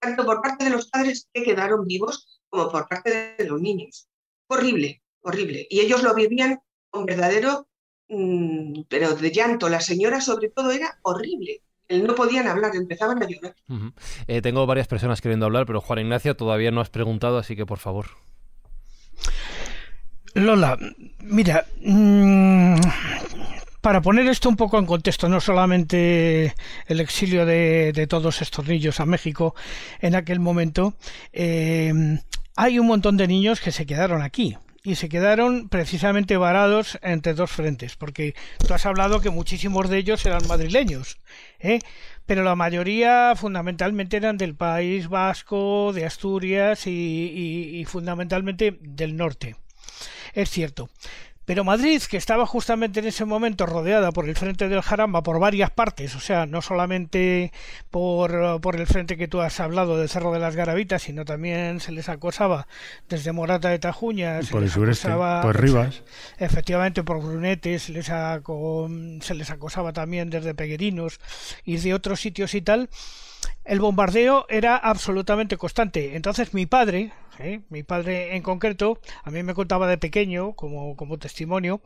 Speaker 6: tanto por parte de los padres que quedaron vivos como por parte de los niños. Horrible, horrible. Y ellos lo vivían con verdadero, mm, pero de llanto. La señora sobre todo era horrible. No podían hablar, empezaban a llorar.
Speaker 1: Eh, tengo varias personas queriendo hablar, pero Juan Ignacio todavía no has preguntado, así que por favor.
Speaker 9: Lola, mira, mm, para poner esto un poco en contexto, no solamente el exilio de, todos estos niños a México en aquel momento, eh, hay un montón de niños que se quedaron aquí y se quedaron precisamente varados entre dos frentes, porque tú has hablado que muchísimos de ellos eran madrileños, ¿eh? pero la mayoría fundamentalmente eran del País Vasco, de Asturias y fundamentalmente del norte es cierto. Pero Madrid, que estaba justamente en ese momento rodeada por el frente del Jaramba por varias partes, o sea, no solamente por, por el frente que tú has hablado del Cerro de las Garavitas, sino también se les acosaba desde Morata de Tajuña,
Speaker 4: por el sureste, por Rivas.
Speaker 9: Efectivamente, por Brunete, se les, se les acosaba también desde Peguerinos y de otros sitios y tal. El bombardeo era absolutamente constante. Entonces mi padre, ¿eh? mi padre en concreto, a mí me contaba de pequeño, como, como testimonio,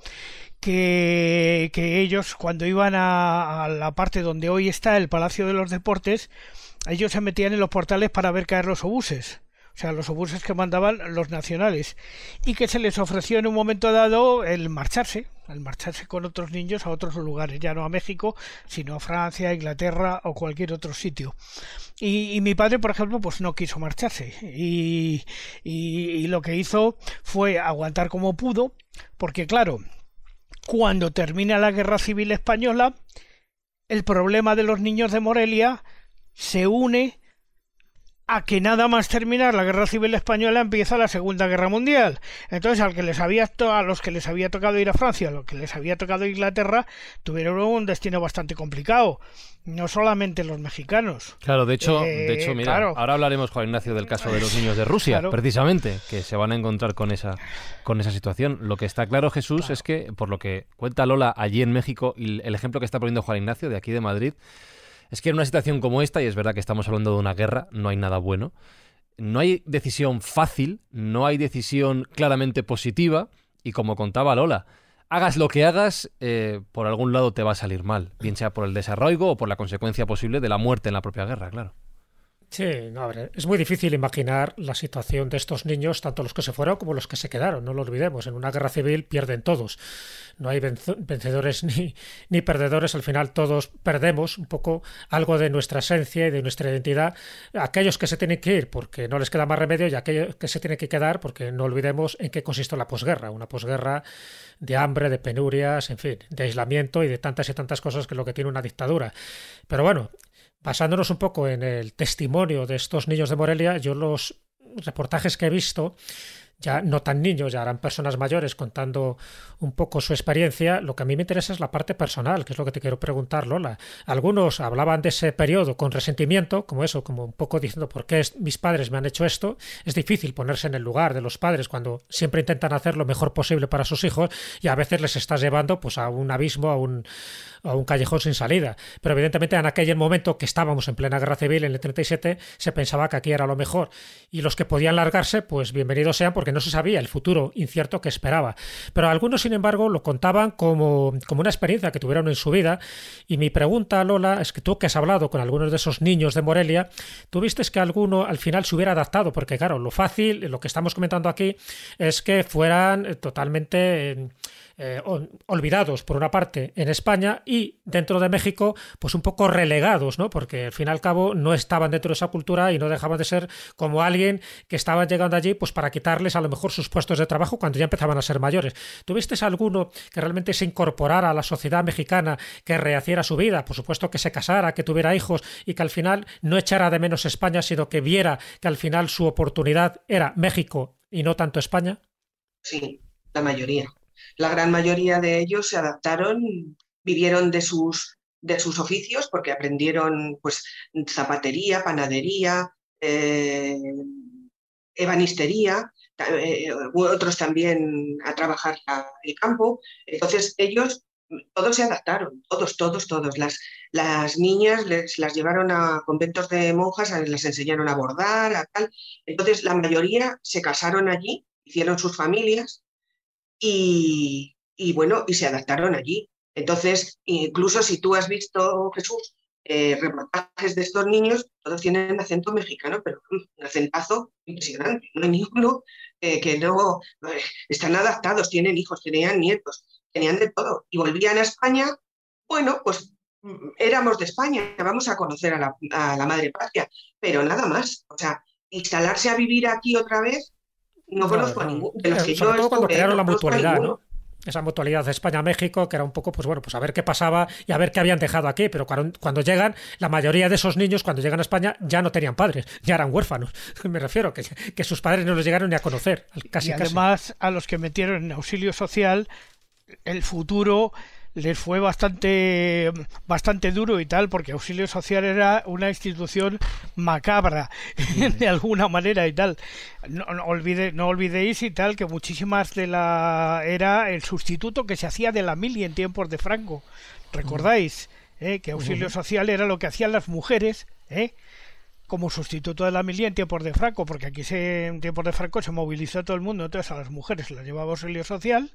Speaker 9: que, que ellos cuando iban a, a la parte donde hoy está el Palacio de los Deportes, ellos se metían en los portales para ver caer los obuses o sea, los obuses que mandaban los nacionales, y que se les ofreció en un momento dado el marcharse, el marcharse con otros niños a otros lugares, ya no a México, sino a Francia, Inglaterra o cualquier otro sitio. Y, mi padre, por ejemplo, pues no quiso marcharse, y, y lo que hizo fue aguantar como pudo, porque claro, cuando termina la guerra civil española, el problema de los niños de Morelia se une a que nada más terminar la guerra civil española empieza la segunda guerra mundial. Entonces al que les había a los que les había tocado ir a Francia a los que les había tocado Inglaterra tuvieron un destino bastante complicado no solamente los mexicanos.
Speaker 1: Claro de hecho de hecho eh, mira ahora hablaremos Juan Ignacio del caso de los niños de Rusia precisamente que se van a encontrar con esa con esa situación. Lo que está claro Jesús es que por lo que cuenta Lola allí en México y el ejemplo que está poniendo Juan Ignacio de aquí de Madrid es que en una situación como esta, y es verdad que estamos hablando de una guerra, no hay nada bueno, no hay decisión fácil, no hay decisión claramente positiva, y como contaba Lola, hagas lo que hagas, eh, por algún lado te va a salir mal, bien sea por el desarrollo o por la consecuencia posible de la muerte en la propia guerra, claro.
Speaker 5: Sí, no, a ver, es muy difícil imaginar la situación de estos niños, tanto los que se fueron como los que se quedaron, no lo olvidemos. En una guerra civil pierden todos. No hay vencedores ni, perdedores, al final todos perdemos un poco algo de nuestra esencia y de nuestra identidad. Aquellos que se tienen que ir porque no les queda más remedio y aquellos que se tienen que quedar porque no olvidemos en qué consistió la posguerra. Una posguerra de hambre, de penurias, en fin, de aislamiento y de tantas y tantas cosas que es lo que tiene una dictadura. Pero bueno, basándonos un poco en el testimonio de estos niños de Morelia, yo los reportajes que he visto ya no tan niños, ya eran personas mayores contando un poco su experiencia, lo que a mí me interesa es la parte personal, que es lo que te quiero preguntar, Lola. Algunos hablaban de ese periodo con resentimiento, como eso, como un poco diciendo por qué mis padres me han hecho esto. Es difícil ponerse en el lugar de los padres cuando siempre intentan hacer lo mejor posible para sus hijos y a veces les estás llevando pues a un abismo, a un, a un callejón sin salida. Pero evidentemente en aquel momento que estábamos en plena guerra civil, en el 37, se pensaba que aquí era lo mejor. Y los que podían largarse, pues bienvenidos sean porque no se sabía el futuro incierto que esperaba. Pero algunos, sin embargo, lo contaban como, como una experiencia que tuvieron en su vida. Y mi pregunta, Lola, es que tú que has hablado con algunos de esos niños de Morelia, ¿tú viste que alguno al final se hubiera adaptado? Porque claro, lo fácil, lo que estamos comentando aquí, es que fueran totalmente eh, olvidados por una parte en España y dentro de México pues un poco relegados, ¿no? Porque al fin y al cabo no estaban dentro de esa cultura y no dejaban de ser como alguien que estaban llegando allí pues para quitarles a lo mejor sus puestos de trabajo cuando ya empezaban a ser mayores. ¿Tuviste alguno que realmente se incorporara a la sociedad mexicana, que rehaciera su vida, por supuesto que se casara, que tuviera hijos y que al final no echara de menos España, sino que viera que al final su oportunidad era México y no tanto España?
Speaker 6: Sí, la mayoría la gran mayoría de ellos se adaptaron, vivieron de sus, de sus oficios porque aprendieron pues, zapatería, panadería, eh, ebanistería, eh, otros también a trabajar el campo. Entonces ellos todos se adaptaron, todos, todos, todos. Las, las niñas les, las llevaron a conventos de monjas, les enseñaron a bordar, a tal. Entonces la mayoría se casaron allí, hicieron sus familias y, bueno, y se adaptaron allí. Entonces, incluso si tú has visto, Jesús, eh, reportajes de estos niños, todos tienen acento mexicano, pero un acentazo impresionante. No hay ninguno que no eh, están adaptados, tienen hijos, tenían nietos, tenían de todo. Y volvían a España, bueno, pues mm, éramos de España, vamos a conocer a la, a la madre patria, pero nada más. O sea, instalarse a vivir aquí otra vez, no conozco a ninguno. De los que
Speaker 5: Sobre todo cuando crearon la mutualidad, ¿no? Esa mutualidad de España-México, que era un poco, pues bueno, pues a ver qué pasaba y a ver qué habían dejado aquí. Pero cuando, llegan, la mayoría de esos niños, cuando llegan a España, ya no tenían padres, ya eran huérfanos. Me refiero, que, que sus padres no los llegaron ni a conocer. Casi,
Speaker 9: y además, a los que metieron en auxilio social, el futuro les fue bastante, bastante duro y tal, porque Auxilio Social era una institución macabra, de alguna manera y tal. No, no, olvide, no olvidéis y tal que muchísimas de la... era el sustituto que se hacía de la mili en tiempos de Franco. ¿Recordáis? ¿Eh? Que Auxilio Social era lo que hacían las mujeres, ¿eh? como sustituto de la mili en tiempos de Franco, porque aquí se, en tiempos de Franco se movilizó todo el mundo, entonces a las mujeres las llevaba auxilio social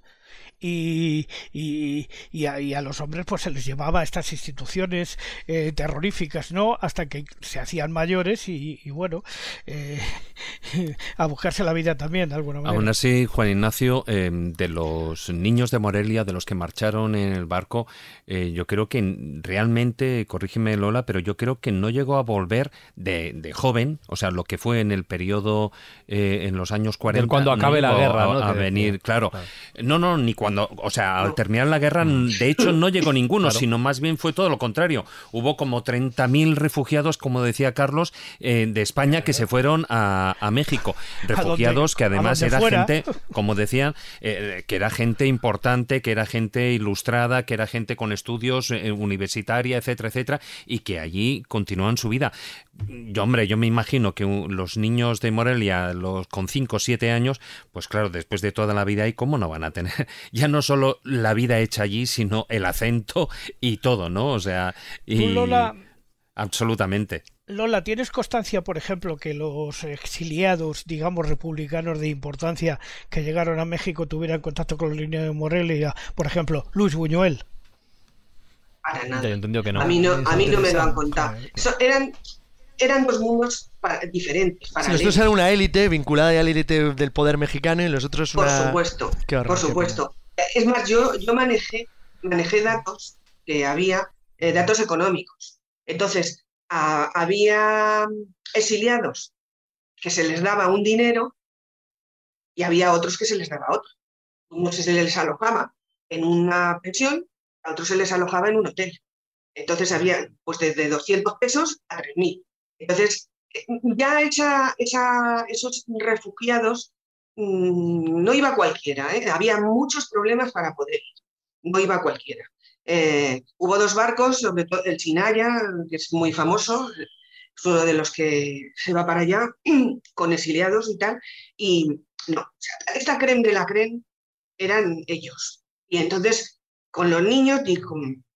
Speaker 9: y, y, y, a, los hombres pues se les llevaba a estas instituciones eh, terroríficas, ¿no? Hasta que se hacían mayores y, bueno, eh, a buscarse la vida también, de alguna manera.
Speaker 3: Aún así, Juan Ignacio, eh, de los niños de Morelia, de los que marcharon en el barco, yo creo que realmente, corrígeme Lola, pero yo creo que no llegó a volver de, joven, o sea, lo que fue en el periodo, en los años 40.
Speaker 1: cuando acabe la guerra,
Speaker 3: A, venir, claro. No, no, ni cuando, o sea, al terminar la guerra, de hecho no llegó ninguno, sino más bien fue todo lo contrario. Hubo como 30.000 refugiados, como decía Carlos, eh, de España que se fueron a, México. Refugiados que además era gente, como decían, eh, que era gente importante, que era gente ilustrada, que era gente con estudios eh, universitaria, etcétera, etcétera, y que allí continúan su vida. Yo, hombre, yo me imagino que los niños de Morelia, los con 5 o 7 años, pues claro, después de toda la vida ahí, ¿cómo no van a tener ya no solo la vida hecha allí, sino el acento y todo, ¿no? O sea, y...
Speaker 9: Lola,
Speaker 3: absolutamente.
Speaker 9: Lola, ¿tienes constancia, por ejemplo, que los exiliados, digamos, republicanos de importancia que llegaron a México tuvieran contacto con la línea de Morelia, por ejemplo, Luis Buñuel?
Speaker 6: Para nada. Que no. A mí no, a mí no me lo han contado. eran eran dos diferentes.
Speaker 2: Sí, estos eran una élite vinculada a la élite del poder mexicano y los otros
Speaker 6: una... Por supuesto, por supuesto. Es más, yo, yo manejé, manejé datos que había, eh, datos económicos. Entonces, había exiliados que se les daba un dinero y había otros que se les daba otro. Unos se les alojaba en una pensión, a otros se les alojaba en un hotel. Entonces había pues desde 200 pesos a 3.000. Entonces, ya esa, esos refugiados mm, no iba cualquiera, ¿eh? había muchos problemas para poder ir, no iba cualquiera. Eh, hubo dos barcos, sobre todo el Chinaya, que es muy famoso, es uno de los que se va para allá, con exiliados y tal, y no, esta creen de la creen eran ellos. Y entonces, con los niños dijo,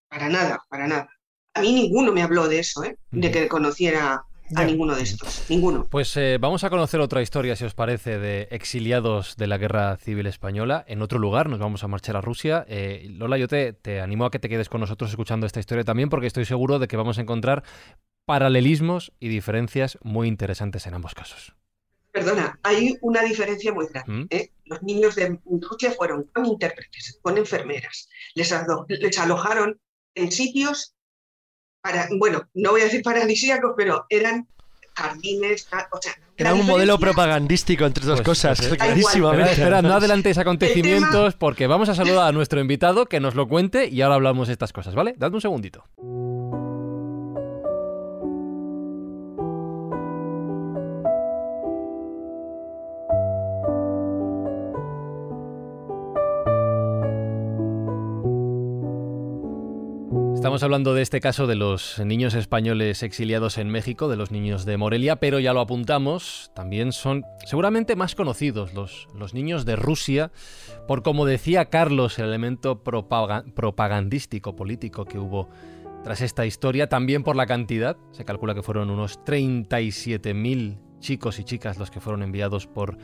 Speaker 6: para nada, para nada. A mí ninguno me habló de eso, de que conociera a ninguno de estos, ninguno.
Speaker 1: Pues eh, vamos a conocer otra historia, si os parece, de exiliados de la Guerra Civil Española. En otro lugar nos vamos a marchar a Rusia. Eh, Lola, yo te, te animo a que te quedes con nosotros escuchando esta historia también, porque estoy seguro de que vamos a encontrar paralelismos y diferencias muy interesantes en ambos casos.
Speaker 6: Perdona, hay una diferencia muy grande.
Speaker 1: ¿Mm?
Speaker 6: ¿eh? Los niños de Rusia fueron con intérpretes, con enfermeras. Les, alo- les alojaron en sitios para, bueno, no voy a decir paradisíacos, pero eran jardines, o sea,
Speaker 2: Era un modelo propagandístico entre dos
Speaker 1: Pues,
Speaker 2: cosas,
Speaker 1: pues, eh,
Speaker 2: clarísimamente.
Speaker 1: Espera, espera, no adelantéis
Speaker 6: El
Speaker 1: acontecimientos porque vamos a saludar a nuestro invitado que nos lo cuente y ahora hablamos de estas cosas, ¿vale? Dadme un segundito. Estamos hablando de este caso de los niños españoles exiliados en México, de los niños de Morelia, pero ya lo apuntamos, también son seguramente más conocidos los, los niños de Rusia, por como decía Carlos, el elemento propaga- propagandístico político que hubo tras esta historia, también por la cantidad, se calcula que fueron unos 37.000 chicos y chicas los que fueron enviados por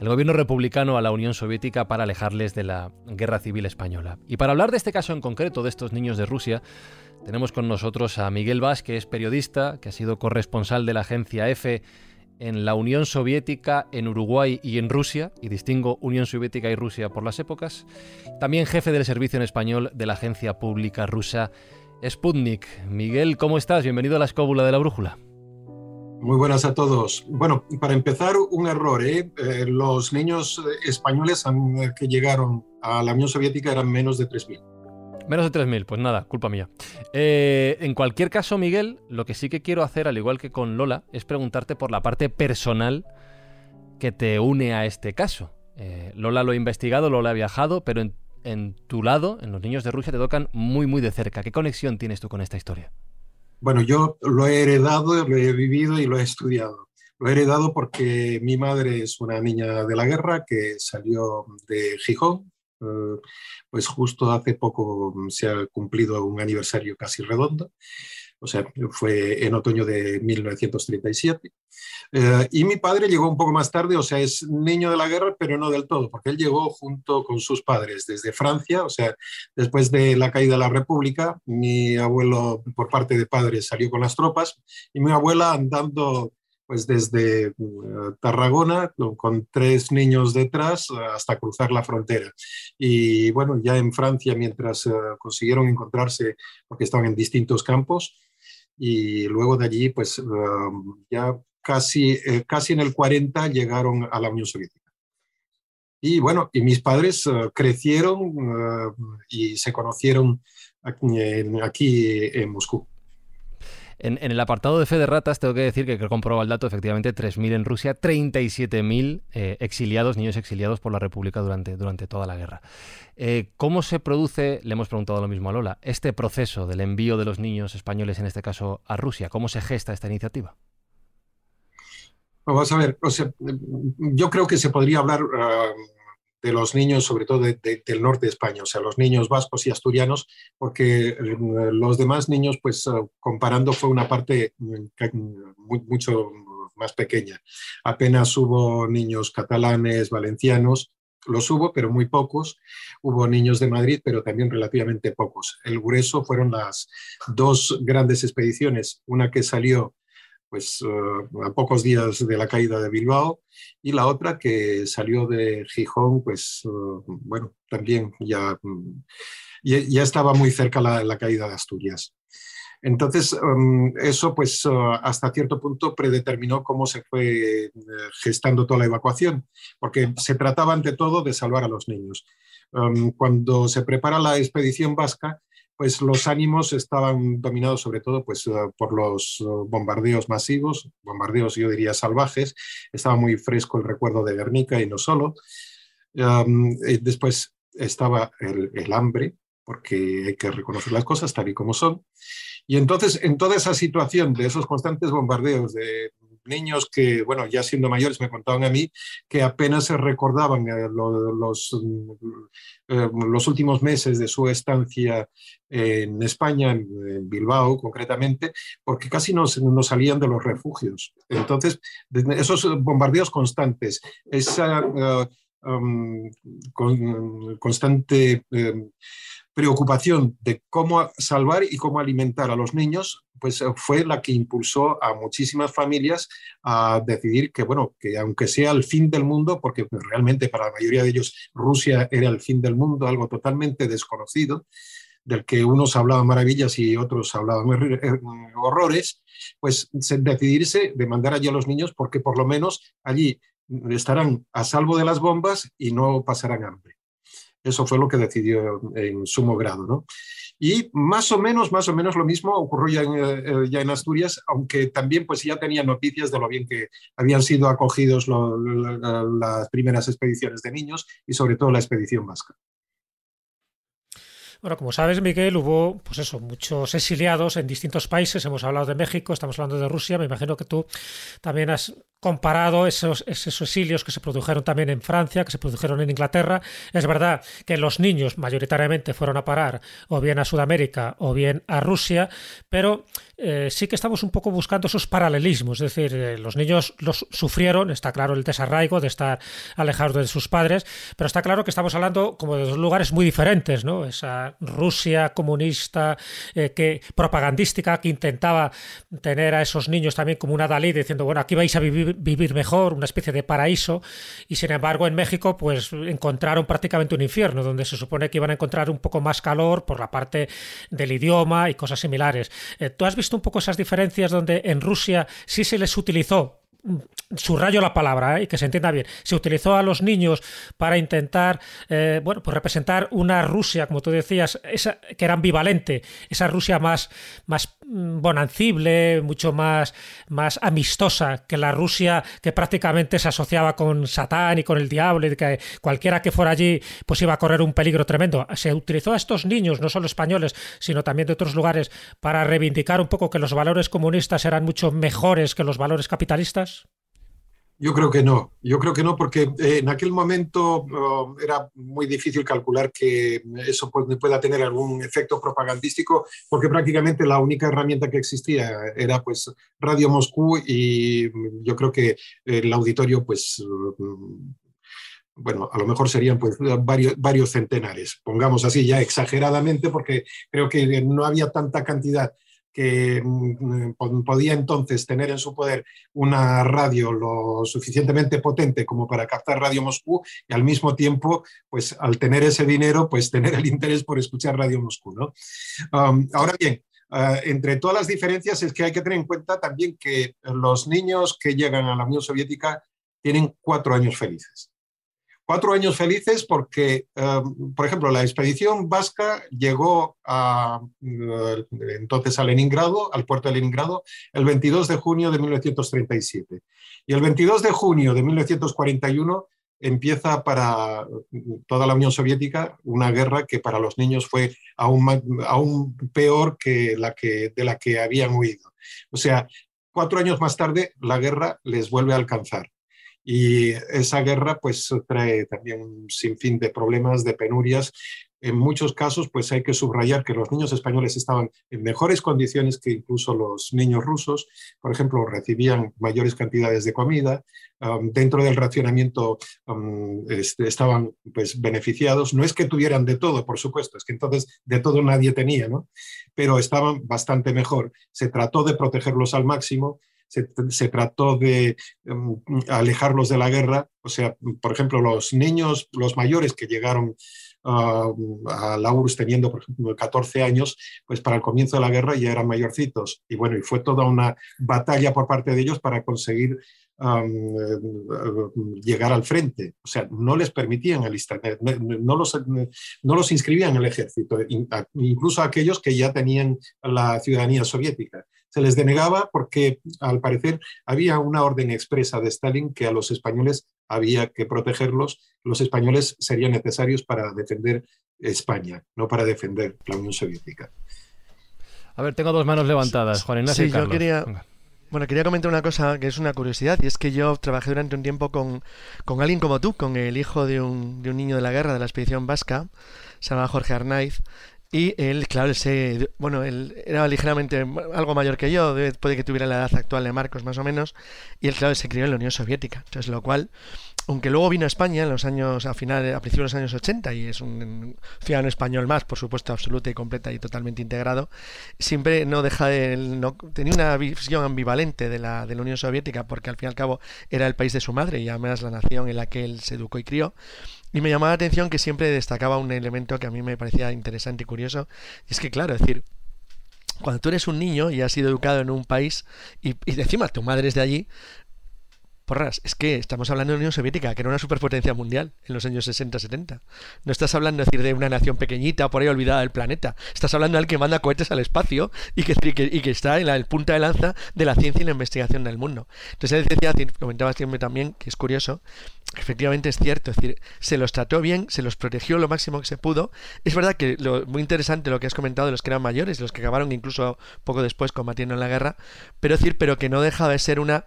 Speaker 1: el gobierno republicano a la Unión Soviética para alejarles de la guerra civil española. Y para hablar de este caso en concreto, de estos niños de Rusia, tenemos con nosotros a Miguel Vaz, que es periodista, que ha sido corresponsal de la agencia EFE en la Unión Soviética, en Uruguay y en Rusia, y distingo Unión Soviética y Rusia por las épocas. También jefe del servicio en español de la agencia pública rusa Sputnik. Miguel, ¿cómo estás? Bienvenido a la escóbula de la brújula.
Speaker 10: Muy buenas a todos. Bueno, para empezar, un error. ¿eh? Eh, los niños españoles eh, que llegaron a la Unión Soviética eran menos de 3.000.
Speaker 1: Menos de 3.000, pues nada, culpa mía. Eh, en cualquier caso, Miguel, lo que sí que quiero hacer, al igual que con Lola, es preguntarte por la parte personal que te une a este caso. Lola lo ha investigado, Lola ha viajado, pero en, en tu lado, en los niños de Rusia, te tocan muy, muy de cerca. ¿Qué conexión tienes tú con esta historia?
Speaker 10: Bueno, yo lo he heredado, lo he vivido y lo he estudiado. Lo he heredado porque mi madre es una niña de la guerra que salió de Gijón. eh, Pues justo hace poco se ha cumplido un aniversario casi redondo. O sea, fue en otoño de 1937. Eh, y mi padre llegó un poco más tarde, o sea, es niño de la guerra, pero no del todo, porque él llegó junto con sus padres desde Francia, o sea, después de la caída de la República, mi abuelo por parte de padre salió con las tropas y mi abuela andando pues desde eh, Tarragona con, tres niños detrás hasta cruzar la frontera. Y bueno, ya en Francia, mientras eh, consiguieron encontrarse, porque estaban en distintos campos, y luego de allí, pues eh, ya casi, eh, casi en el 40 llegaron a la Unión Soviética. Y bueno, y mis padres eh, crecieron eh, y se conocieron aquí en Moscú.
Speaker 1: En, el apartado de fe de ratas, tengo que decir que he comprobado el dato, efectivamente, 3.000 en Rusia, 37.000 eh, exiliados, niños exiliados por la República durante, durante toda la guerra. Eh, ¿Cómo se produce, le hemos preguntado lo mismo a Lola, este proceso del envío de los niños españoles, en este caso a Rusia? ¿Cómo se gesta esta iniciativa?
Speaker 10: Vamos a ver, o sea, yo creo que se podría hablar uh, de los niños, sobre todo de, de, del norte de España, o sea, los niños vascos y asturianos, porque uh, los demás niños, pues comparando, fue una parte muy, mucho más pequeña. Apenas hubo niños catalanes, valencianos, los hubo, pero muy pocos. Hubo niños de Madrid, pero también relativamente pocos. El grueso fueron las dos grandes expediciones, una que salió pues uh, a pocos días de la caída de Bilbao y la otra que salió de Gijón, pues uh, bueno, también ya, ya, ya, estaba muy cerca la, caída de Asturias. Entonces, um, eso pues uh, hasta cierto punto predeterminó cómo se fue eh, gestando toda la evacuación, porque se trataba ante todo de salvar a los niños. Um, cuando se prepara la expedición vasca, pues los ánimos estaban dominados sobre todo pues, uh, por los uh, bombardeos masivos, bombardeos yo diría salvajes, estaba muy fresco el recuerdo de Guernica y no solo. Um, después estaba el, hambre, porque hay que reconocer las cosas tal y como son. Y entonces, en toda esa situación de esos constantes bombardeos de niños que, bueno, ya siendo mayores me contaban a mí que apenas se recordaban eh, los, los, eh, los, últimos meses de su estancia en España, en, Bilbao concretamente, porque casi no, no, salían de los refugios. Entonces, esos bombardeos constantes, esa uh, con, constante preocupación de cómo salvar y cómo alimentar a los niños, pues fue la que impulsó a muchísimas familias a decidir que, bueno, que aunque sea el fin del mundo, porque realmente para la mayoría de ellos Rusia era el fin del mundo, algo totalmente desconocido, del que unos hablaban maravillas y otros hablaban horrores, pues decidirse de mandar allí a los niños porque por lo menos allí estarán a salvo de las bombas y no pasarán hambre. Eso fue lo que decidió en sumo grado, ¿no? Y más o menos, más o menos lo mismo ocurrió ya en, eh, Asturias, aunque también pues ya tenía noticias de lo bien que habían sido acogidos las primeras expediciones de niños y sobre todo la expedición vasca.
Speaker 5: Bueno, como sabes, Miguel, hubo, pues eso, muchos exiliados en distintos países. Hemos hablado de México, estamos hablando de Rusia. Me imagino que tú también has comparado esos, esos exilios que se produjeron también en Francia, que se produjeron en Inglaterra. Es verdad que los niños mayoritariamente fueron a parar o bien a Sudamérica o bien a Rusia, pero eh, sí que estamos un poco buscando esos paralelismos. Es decir, eh, los niños los sufrieron, está claro el desarraigo de estar alejados de sus padres, pero está claro que estamos hablando como de dos lugares muy diferentes, ¿no? Esa Rusia comunista, eh, que propagandística, que intentaba tener a esos niños también como una Dalí, diciendo, bueno, aquí vais a vivir vivir mejor, una especie de paraíso, y sin embargo en México pues encontraron prácticamente un infierno, donde se supone que iban a encontrar un poco más calor por la parte del idioma y cosas similares. Eh, ¿Tú has visto un poco esas diferencias donde en Rusia sí se les utilizó subrayo la palabra ¿eh? y que se entienda bien, se utilizó a los niños para intentar, eh, bueno, pues representar una Rusia, como tú decías, esa, que era ambivalente, esa Rusia más, más mm, bonancible, mucho más, más amistosa que la Rusia que prácticamente se asociaba con Satán y con el diablo y que cualquiera que fuera allí pues iba a correr un peligro tremendo. Se utilizó a estos niños, no solo españoles, sino también de otros lugares, para reivindicar un poco que los valores comunistas eran mucho mejores que los valores capitalistas.
Speaker 10: Yo creo que no, yo creo que no, porque eh, en aquel momento oh, era muy difícil calcular que eso pueda tener algún efecto propagandístico, porque prácticamente la única herramienta que existía era pues Radio Moscú y yo creo que el auditorio pues mm, bueno, a lo mejor serían pues varios, varios centenares, pongamos así ya exageradamente, porque creo que no había tanta cantidad que mm, podía entonces tener en su poder una radio lo suficientemente potente como para captar Radio Moscú y al mismo tiempo, pues al tener ese dinero, pues tener el interés por escuchar Radio Moscú. ¿no? Um, ahora bien, uh, entre todas las diferencias es que hay que tener en cuenta también que los niños que llegan a la Unión Soviética tienen cuatro años felices. Cuatro años felices porque, em, por ejemplo, la expedición vasca llegó eh, entonces a Leningrado, al puerto de Leningrado, el 22 de junio de 1937. Y el 22 de junio de 1941 empieza para toda la Unión Soviética una guerra que para los niños fue aún, aún peor que la que, de la que habían huido. O sea, cuatro años más tarde la guerra les vuelve a alcanzar. Y esa guerra pues trae también un sinfín de problemas, de penurias. En muchos casos pues hay que subrayar que los niños españoles estaban en mejores condiciones que incluso los niños rusos. Por ejemplo, recibían mayores cantidades de comida. Dentro del racionamiento este, estaban pues beneficiados. No es que tuvieran de todo, por supuesto, es que entonces de todo nadie tenía, ¿no? Pero estaban bastante mejor. Se trató de protegerlos al máximo se, trató de em, alejarlos de la guerra. O sea, por ejemplo, los niños, los mayores que llegaron a la URSS teniendo, por ejemplo, 14 años, pues para el comienzo de la guerra ya eran mayorcitos. Y bueno, y fue toda una batalla por parte de ellos para conseguir llegar al frente. O sea, no les permitían alistar, no los, no los inscribían en el ejército, incluso aquellos que ya tenían la ciudadanía soviética se les denegaba porque al parecer había una orden expresa de Stalin que a los españoles había que protegerlos, los españoles serían necesarios para defender España, no para defender la Unión Soviética.
Speaker 1: A ver, tengo dos manos levantadas, Juan Ignacio. Sí, yo
Speaker 2: quería, bueno, quería comentar una cosa que es una curiosidad, y es que yo trabajé durante un tiempo con, con alguien como tú, con el hijo de un, de un niño de la guerra de la expedición vasca, se llama Jorge Arnaiz, y él, claro, él se, bueno, él era ligeramente algo mayor que yo, puede que tuviera la edad actual de Marcos más o menos, y él, claro, se crió en la Unión Soviética, entonces lo cual aunque luego vino a España en los años, a finales, a principios de los años 80 y es un ciudadano español más, por supuesto, absoluta y completa y totalmente integrado, siempre no deja de, no, tenía una visión ambivalente de la, de la Unión Soviética, porque al fin y al cabo era el país de su madre y además la nación en la que él se educó y crió. Y me llamaba la atención que siempre destacaba un elemento que a mí me parecía interesante y curioso, es que, claro, es decir, cuando tú eres un niño y has sido educado en un país y, y encima tu madre es de allí, Porras, es que estamos hablando de la Unión Soviética, que era una superpotencia mundial en los años 60-70. No estás hablando decir, de una nación pequeñita por ahí olvidada del planeta. Estás hablando de alguien que manda cohetes al espacio y que, está en la punta de lanza de la ciencia y la investigación del mundo. Entonces, él decía, comentaba siempre también, que es curioso, efectivamente es cierto, es decir, se los trató bien, se los protegió lo máximo que se pudo. Es verdad que lo muy interesante lo que has comentado de los que eran mayores, los que acabaron incluso poco después combatiendo en la guerra, pero decir, pero que no deja de ser una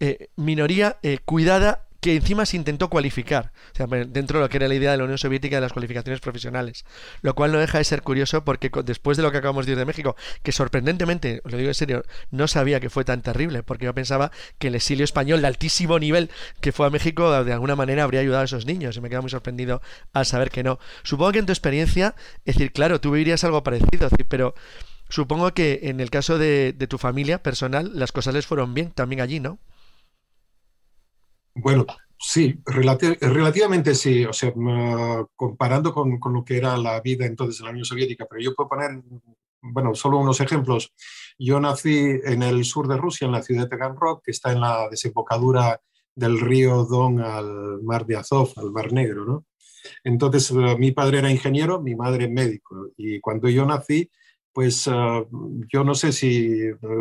Speaker 2: eh, minoría eh, cuidada que encima se intentó cualificar, o sea, dentro de lo que era la idea de la Unión Soviética de las cualificaciones profesionales, lo cual no deja de ser curioso porque después de lo que acabamos de decir de México, que sorprendentemente, lo digo en serio, no sabía que fue tan terrible, porque yo pensaba que el exilio español de altísimo nivel que fue a México de alguna manera habría ayudado a esos niños, y me queda muy sorprendido al saber que no. Supongo que en tu experiencia, es decir, claro, tú vivirías algo parecido, pero supongo que en el caso de, de tu familia personal, las cosas les fueron bien también allí, ¿no?
Speaker 10: Bueno, sí, relativamente sí, o sea, comparando con, lo que era la vida entonces en la Unión Soviética, pero yo puedo poner, bueno, solo unos ejemplos. Yo nací en el sur de Rusia, en la ciudad de Taganrog, que está en la desembocadura del río Don al mar de Azov, al mar Negro, ¿no? Entonces, eh, mi padre era ingeniero, mi madre médico, y cuando yo nací, pues ah, yo no sé si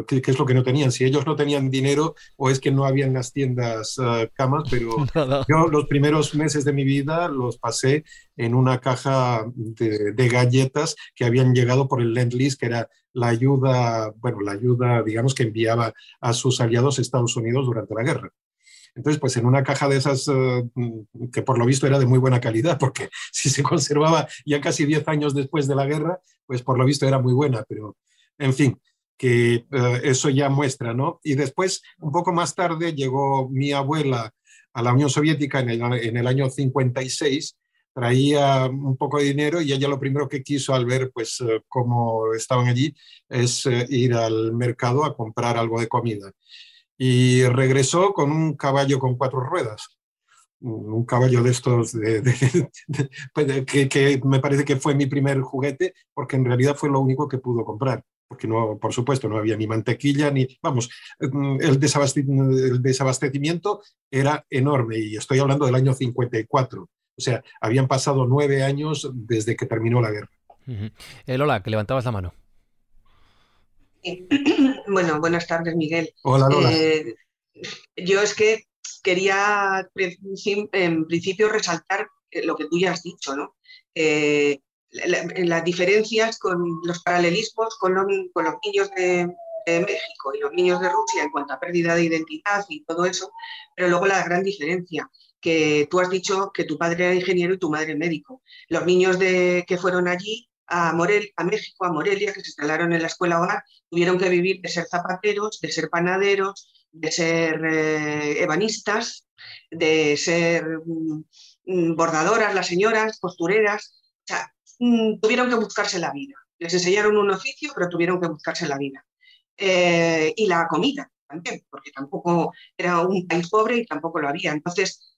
Speaker 10: qué, es lo que no tenían, si ellos no tenían dinero o es que no había en las tiendas ah, camas, pero yo los primeros meses de mi vida los pasé en una caja de, de, galletas que habían llegado por el Lend Lease, que era la ayuda, bueno, la ayuda, digamos, que enviaba a sus aliados Estados Unidos durante la guerra. Entonces, pues en una caja de esas, eh, que por lo visto era de muy buena calidad, porque si se conservaba ya casi 10 años después de la guerra, pues por lo visto era muy buena, pero en fin, que eh, eso ya muestra, ¿no? Y después, un poco más tarde, llegó mi abuela a la Unión Soviética en el, en el año 56, traía un poco de dinero y ella lo primero que quiso al ver pues eh, cómo estaban allí es ir al mercado a comprar algo de comida y regresó con un caballo con cuatro ruedas. Un caballo de estos que, me parece que fue mi primer juguete, porque en realidad fue lo único que pudo comprar. Porque no, por supuesto, no había ni mantequilla ni. Vamos, el, el desabastecimiento era enorme y estoy hablando del año 54. O sea, habían pasado nueve años desde que terminó la guerra.
Speaker 1: Eh, Lola, que levantabas la mano.
Speaker 6: Bueno, buenas tardes, Miguel.
Speaker 10: Hola, Lola.
Speaker 6: Eh, yo es que quería en principio resaltar lo que tú ya has dicho, ¿no? Eh, las diferencias con los paralelismos con los, niños de, México y los niños de Rusia en cuanto a pérdida de identidad y todo eso, pero luego la gran diferencia, que tú has dicho que tu padre era ingeniero y tu madre médico. Los niños de, que fueron allí a, Morel, a México, a Morelia, que se instalaron en la escuela hogar, tuvieron que vivir de ser zapateros, de ser panaderos, de ser eh, ebanistas, de ser mm, mm, bordadoras, las señoras, costureras. O sea, mm, tuvieron que buscarse la vida. Les enseñaron un oficio, pero tuvieron que buscarse la vida. Eh, y la comida también, porque tampoco era un país pobre y tampoco lo había. Entonces,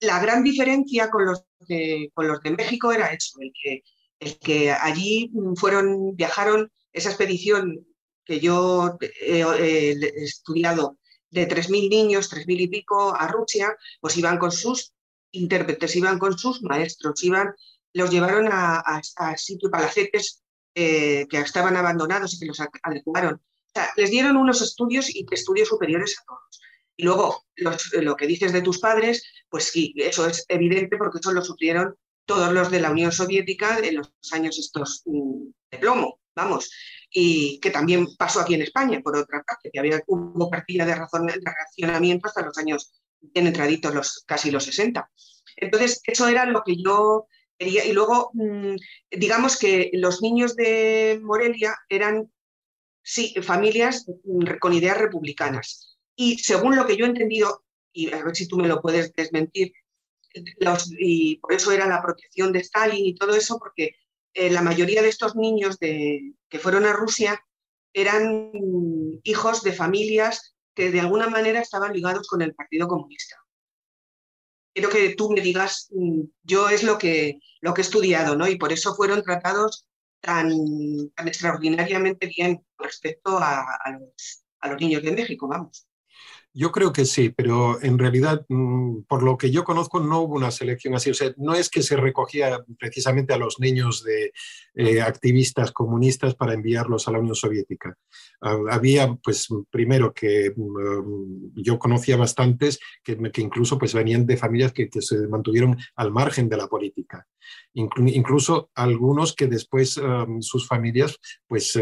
Speaker 6: la gran diferencia con los de, con los de México era eso, el que el que allí fueron, viajaron esa expedición que yo he, estudiado de 3.000 niños, 3.000 y pico a Rusia, pues iban con sus intérpretes, iban con sus maestros, iban, los llevaron a, a, sitios palacetes eh, que estaban abandonados y que los adecuaron. O sea, les dieron unos estudios y estudios superiores a todos. Y luego, lo que dices de tus padres, pues sí, eso es evidente porque eso lo sufrieron todos los de la Unión Soviética de los años estos mm, de plomo, vamos, y que también pasó aquí en España, por otra parte, que había hubo partida de, razón, de reaccionamiento hasta los años bien entraditos, los, casi los 60. Entonces, eso era lo que yo quería. Y luego, mm, digamos que los niños de Morelia eran, sí, familias mm, con ideas republicanas. Y según lo que yo he entendido, y a ver si tú me lo puedes desmentir, y por eso era la protección de Stalin y todo eso, porque eh, la mayoría de estos niños de, que fueron a Rusia eran hijos de familias que de alguna manera estaban ligados con el Partido Comunista. Quiero que tú me digas, mm, yo es lo que, lo que he estudiado, ¿no? Y por eso fueron tratados tan, extraordinariamente bien respecto a, los, a los niños de México, vamos.
Speaker 10: Yo creo que sí, pero en realidad, mm, por lo que yo conozco, no hubo una selección así. O sea, no es que se recogía precisamente a los niños de eh, activistas comunistas para enviarlos a la Unión Soviética. Ah, había, pues, primero que mm, yo conocía bastantes que, incluso pues, venían de familias que, se mantuvieron al margen de la política. incluso algunos que después sus familias pues,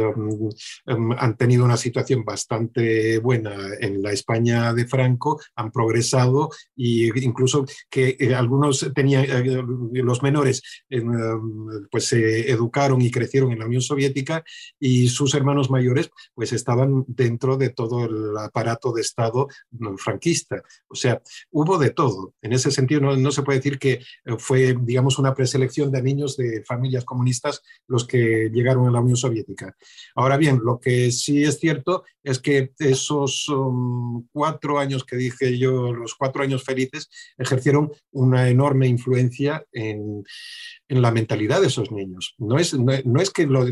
Speaker 10: han tenido una situación bastante buena en la España de Franco han progresado e incluso que eh, algunos tenían, eh, los menores, eh, pues se educaron y crecieron en la Unión Soviética y sus hermanos mayores pues estaban dentro de todo el aparato de Estado franquista. O sea, hubo de todo. En ese sentido no, no se puede decir que fue, digamos, una preselección de niños de familias comunistas los que llegaron a la Unión Soviética. Ahora bien, lo que sí es cierto es que esos um, cuatro años que dije yo, los cuatro años felices, ejercieron una enorme influencia en, en la mentalidad de esos niños. No es, no, es que lo,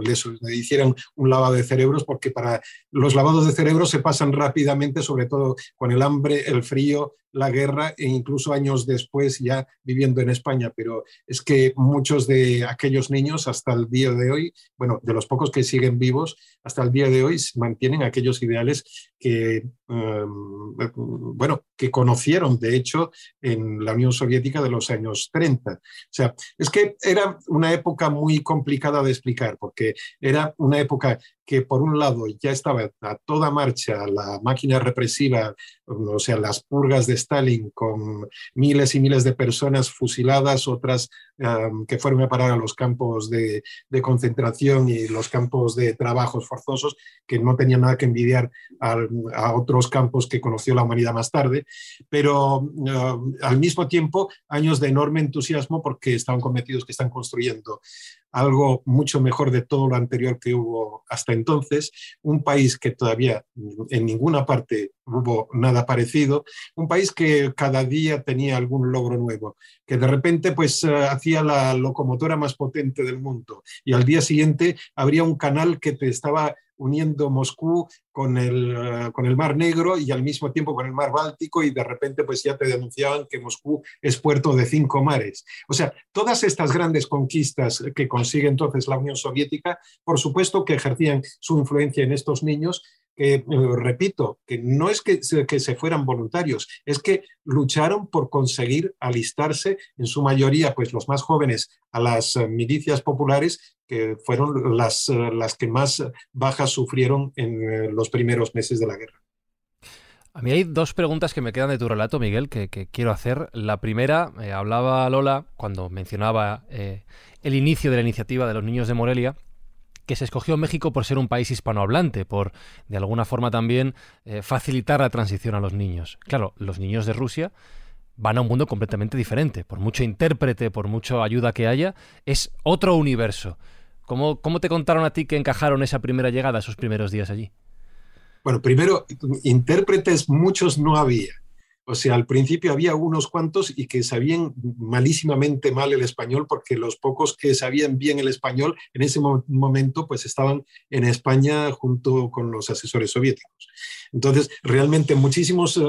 Speaker 10: les, hicieran un lavado de cerebros, porque para los lavados de cerebros se pasan rápidamente, sobre todo con el hambre, el frío, la guerra e incluso años después ya viviendo en España. Pero es que muchos de aquellos niños hasta el día de hoy, bueno, de los pocos que siguen vivos, hasta el día de hoy mantienen aquellos ideales que, em, bueno, que conocieron, de hecho, en la Unión Soviética de los años 30. O sea, es que era una época muy complicada de explicar, porque era una época que por un lado ya estaba a toda marcha la máquina represiva, o sea, las purgas de Stalin con miles y miles de personas fusiladas, otras que fueron a parar a los campos de, concentración y los campos de trabajos forzosos, que no tenían nada que envidiar a otros campos que conoció la humanidad más tarde, pero al mismo tiempo años de enorme entusiasmo porque estaban convencidos que están construyendo algo mucho mejor de todo lo anterior que hubo hasta entonces, un país que todavía en ninguna parte hubo nada parecido, un país que cada día tenía algún logro nuevo, que de repente pues eh, hacía la locomotora más potente del mundo y al día siguiente habría un canal que te estaba uniendo Moscú con el, eh, con el Mar Negro y al mismo tiempo con el Mar Báltico y de repente pues ya te denunciaban que Moscú es puerto de cinco mares. O sea, todas estas grandes conquistas que consigue entonces la Unión Soviética, por supuesto que ejercían su influencia en estos niños, eh, repito, que no es que se, que se fueran voluntarios, es que lucharon por conseguir alistarse, en su mayoría, pues los más jóvenes, a las eh, milicias populares, que fueron las, eh, las que más bajas sufrieron en los primeros meses de la guerra.
Speaker 1: A mí hay dos preguntas que me quedan de tu relato, Miguel, que, quiero hacer. La primera, hablaba Lola cuando mencionaba el inicio de la iniciativa de los niños de Morelia, que se escogió México por ser un país hispanohablante, por de alguna forma también eh, facilitar la transición a los niños. Claro, los niños de Rusia van a un mundo completamente diferente. Por mucho intérprete, por mucha ayuda que haya, es otro universo. ¿Cómo, ¿Cómo te contaron a ti que encajaron esa primera llegada, esos primeros días allí?
Speaker 10: Bueno, primero, intérpretes muchos no había. O sea, al principio había unos cuantos y que sabían malísimamente mal el español porque los pocos que sabían bien el español en ese momento pues estaban en España junto con los asesores soviéticos. Entonces, realmente muchísimos eh,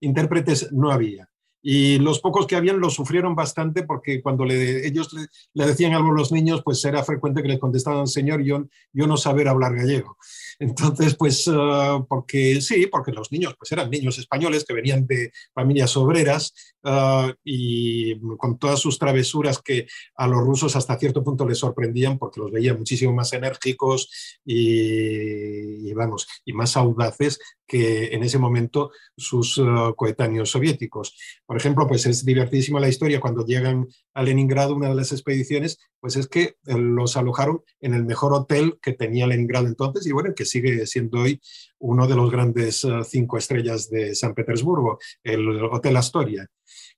Speaker 10: intérpretes no había. Y los pocos que habían lo sufrieron bastante porque cuando le, ellos le, decían algo a los niños, pues era frecuente que les contestaban, señor, yo, yo no saber hablar gallego. Entonces, pues, uh, porque sí, porque los niños, pues eran niños españoles que venían de familias obreras uh, y con todas sus travesuras que a los rusos hasta cierto punto les sorprendían porque los veían muchísimo más enérgicos y, y vamos, y más audaces que en ese momento sus uh, coetáneos soviéticos. Por ejemplo, pues es divertidísima la historia cuando llegan a Leningrado, una de las expediciones, pues es que eh, los alojaron en el mejor hotel que tenía Leningrado entonces y bueno, que sigue siendo hoy uno de los grandes eh, cinco estrellas de San Petersburgo, el Hotel Astoria.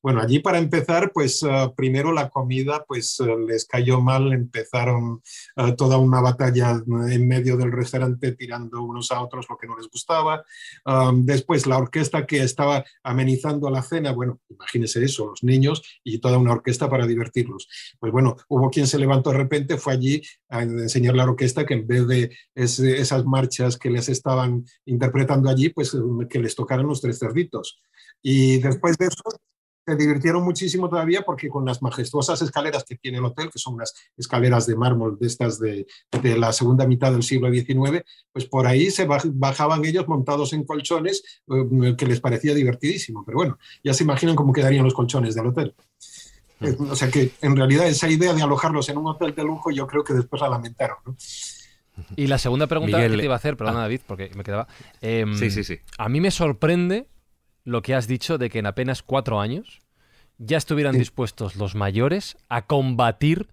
Speaker 10: Bueno, allí para empezar, pues eh, primero la comida pues eh, les cayó mal, empezaron eh, toda una batalla en medio del restaurante tirando unos a otros lo que no les gustaba. después la orquesta que estaba amenizando la cena, bueno, imagínense eso, los niños y toda una orquesta para divertirlos. Pues bueno, hubo quien se levantó de repente, fue allí a enseñar la orquesta que en vez de esas marchas que les estaban interpretando allí, pues que les tocaran los tres cerditos. Y después de eso, se divirtieron muchísimo todavía porque con las majestuosas escaleras que tiene el hotel, que son unas escaleras de mármol de estas de, de la segunda mitad del siglo XIX, pues por ahí se bajaban ellos montados en colchones, eh, que les parecía divertidísimo. Pero bueno, ya se imaginan cómo quedarían los colchones del hotel. Eh, o sea que en realidad esa idea de alojarlos en un hotel de lujo yo creo que después la lamentaron.
Speaker 1: Y la segunda pregunta que te iba a hacer, perdona ah. David, porque me quedaba.
Speaker 3: Em, sí, sí, sí.
Speaker 1: A mí me sorprende lo que has dicho de que en apenas cuatro años ya estuvieran dispuestos los mayores a combatir,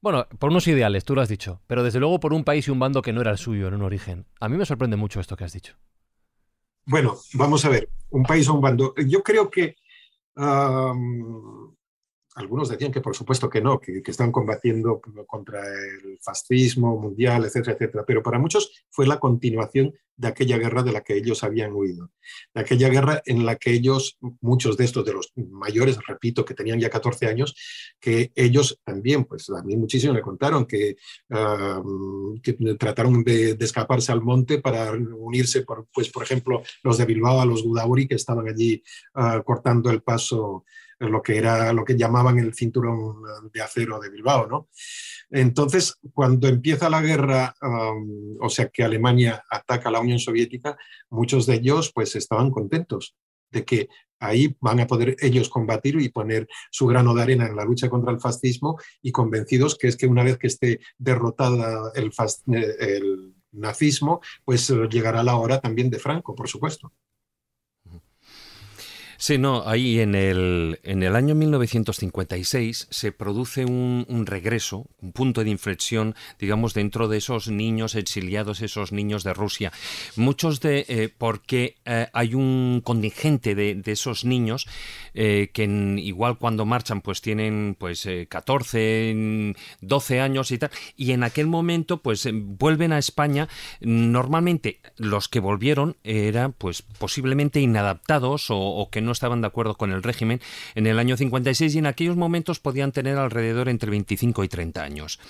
Speaker 1: bueno, por unos ideales, tú lo has dicho, pero desde luego por un país y un bando que no era el suyo en un origen. A mí me sorprende mucho esto que has dicho.
Speaker 10: Bueno, vamos a ver, un país o un bando. Yo creo que algunos decían que por supuesto que no, que, están combatiendo contra el fascismo mundial, etcétera, etcétera. Pero para muchos fue la continuación de aquella guerra de la que ellos habían huido. De aquella guerra en la que ellos, muchos de estos, de los mayores, repito, que tenían ya 14 años, que ellos también, pues a mí muchísimo me contaron que, trataron de, escaparse al monte para unirse, por, pues por ejemplo, los de Bilbao a los Gudauri que estaban allí ah, cortando el paso lo que era lo que llamaban el cinturón de acero de Bilbao, ¿no? Entonces, cuando empieza la guerra, o sea que Alemania ataca a la Unión Soviética, muchos de ellos pues estaban contentos de que ahí van a poder ellos combatir y poner su grano de arena en la lucha contra el fascismo y convencidos que es que una vez que esté derrotada el, el nazismo, pues llegará la hora también de Franco, por supuesto.
Speaker 3: Sí, no, ahí en el, en el año 1956 se produce un, regreso, un punto de inflexión, digamos, dentro de esos niños exiliados, esos niños de Rusia. Muchos de, eh, porque eh, hay un contingente de, esos niños eh, que igual cuando marchan pues tienen pues 14, 12 años y tal, y en aquel momento pues vuelven a España, normalmente los que volvieron eran pues posiblemente inadaptados o, o que no estaban de acuerdo con el régimen en el año 56 y en aquellos momentos podían tener alrededor entre 25 y 30 años.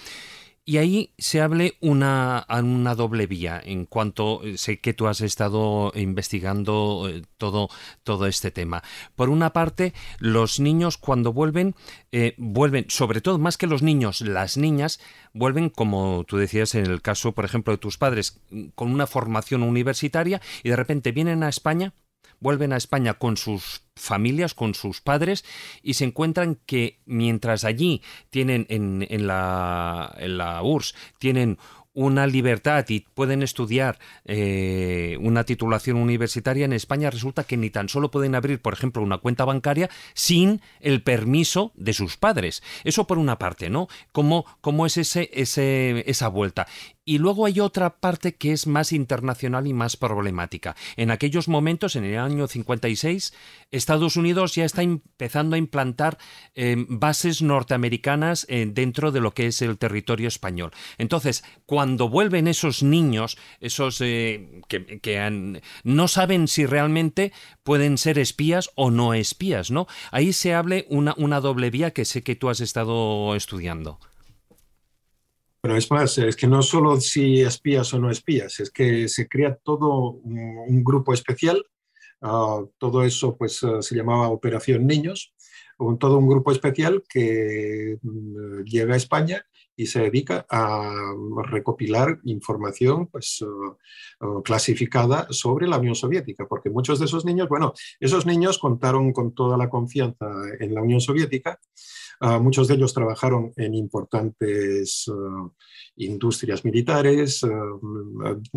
Speaker 3: Y ahí se hable una, una doble vía en cuanto eh, sé que tú has estado investigando eh, todo, todo este tema. Por una parte, los niños cuando vuelven, eh, vuelven, sobre todo más que los niños, las niñas, vuelven, como tú decías en el caso, por ejemplo, de tus padres, con una formación universitaria y de repente vienen a España vuelven a España con sus familias, con sus padres, y se encuentran que mientras allí tienen en, en, la, en la URSS, tienen una libertad y pueden estudiar eh, una titulación universitaria en España, resulta que ni tan solo pueden abrir, por ejemplo, una cuenta bancaria sin el permiso de sus padres. Eso por una parte, ¿no? ¿Cómo, cómo es ese, ese, esa vuelta? Y luego hay otra parte que es más internacional y más problemática. En aquellos momentos, en el año 56, Estados Unidos ya está empezando a implantar eh, bases norteamericanas eh, dentro de lo que es el territorio español. Entonces, cuando vuelven esos niños, esos eh, que, no saben si realmente pueden ser espías o no espías, ¿no? Ahí se hable una, una doble vía que sé que tú has estado estudiando.
Speaker 10: Bueno, es más, es que no solo si espías o no espías, es que se crea todo un, grupo especial. Ah, todo eso pues ah, se llamaba Operación Niños, un, todo un grupo especial que mm, llega a España y se dedica a recopilar información pues, ah, clasificada sobre la Unión Soviética, porque muchos de esos niños, bueno, esos niños contaron con toda la confianza en la Unión Soviética, muchos de ellos trabajaron en importantes ah, industrias militares eh,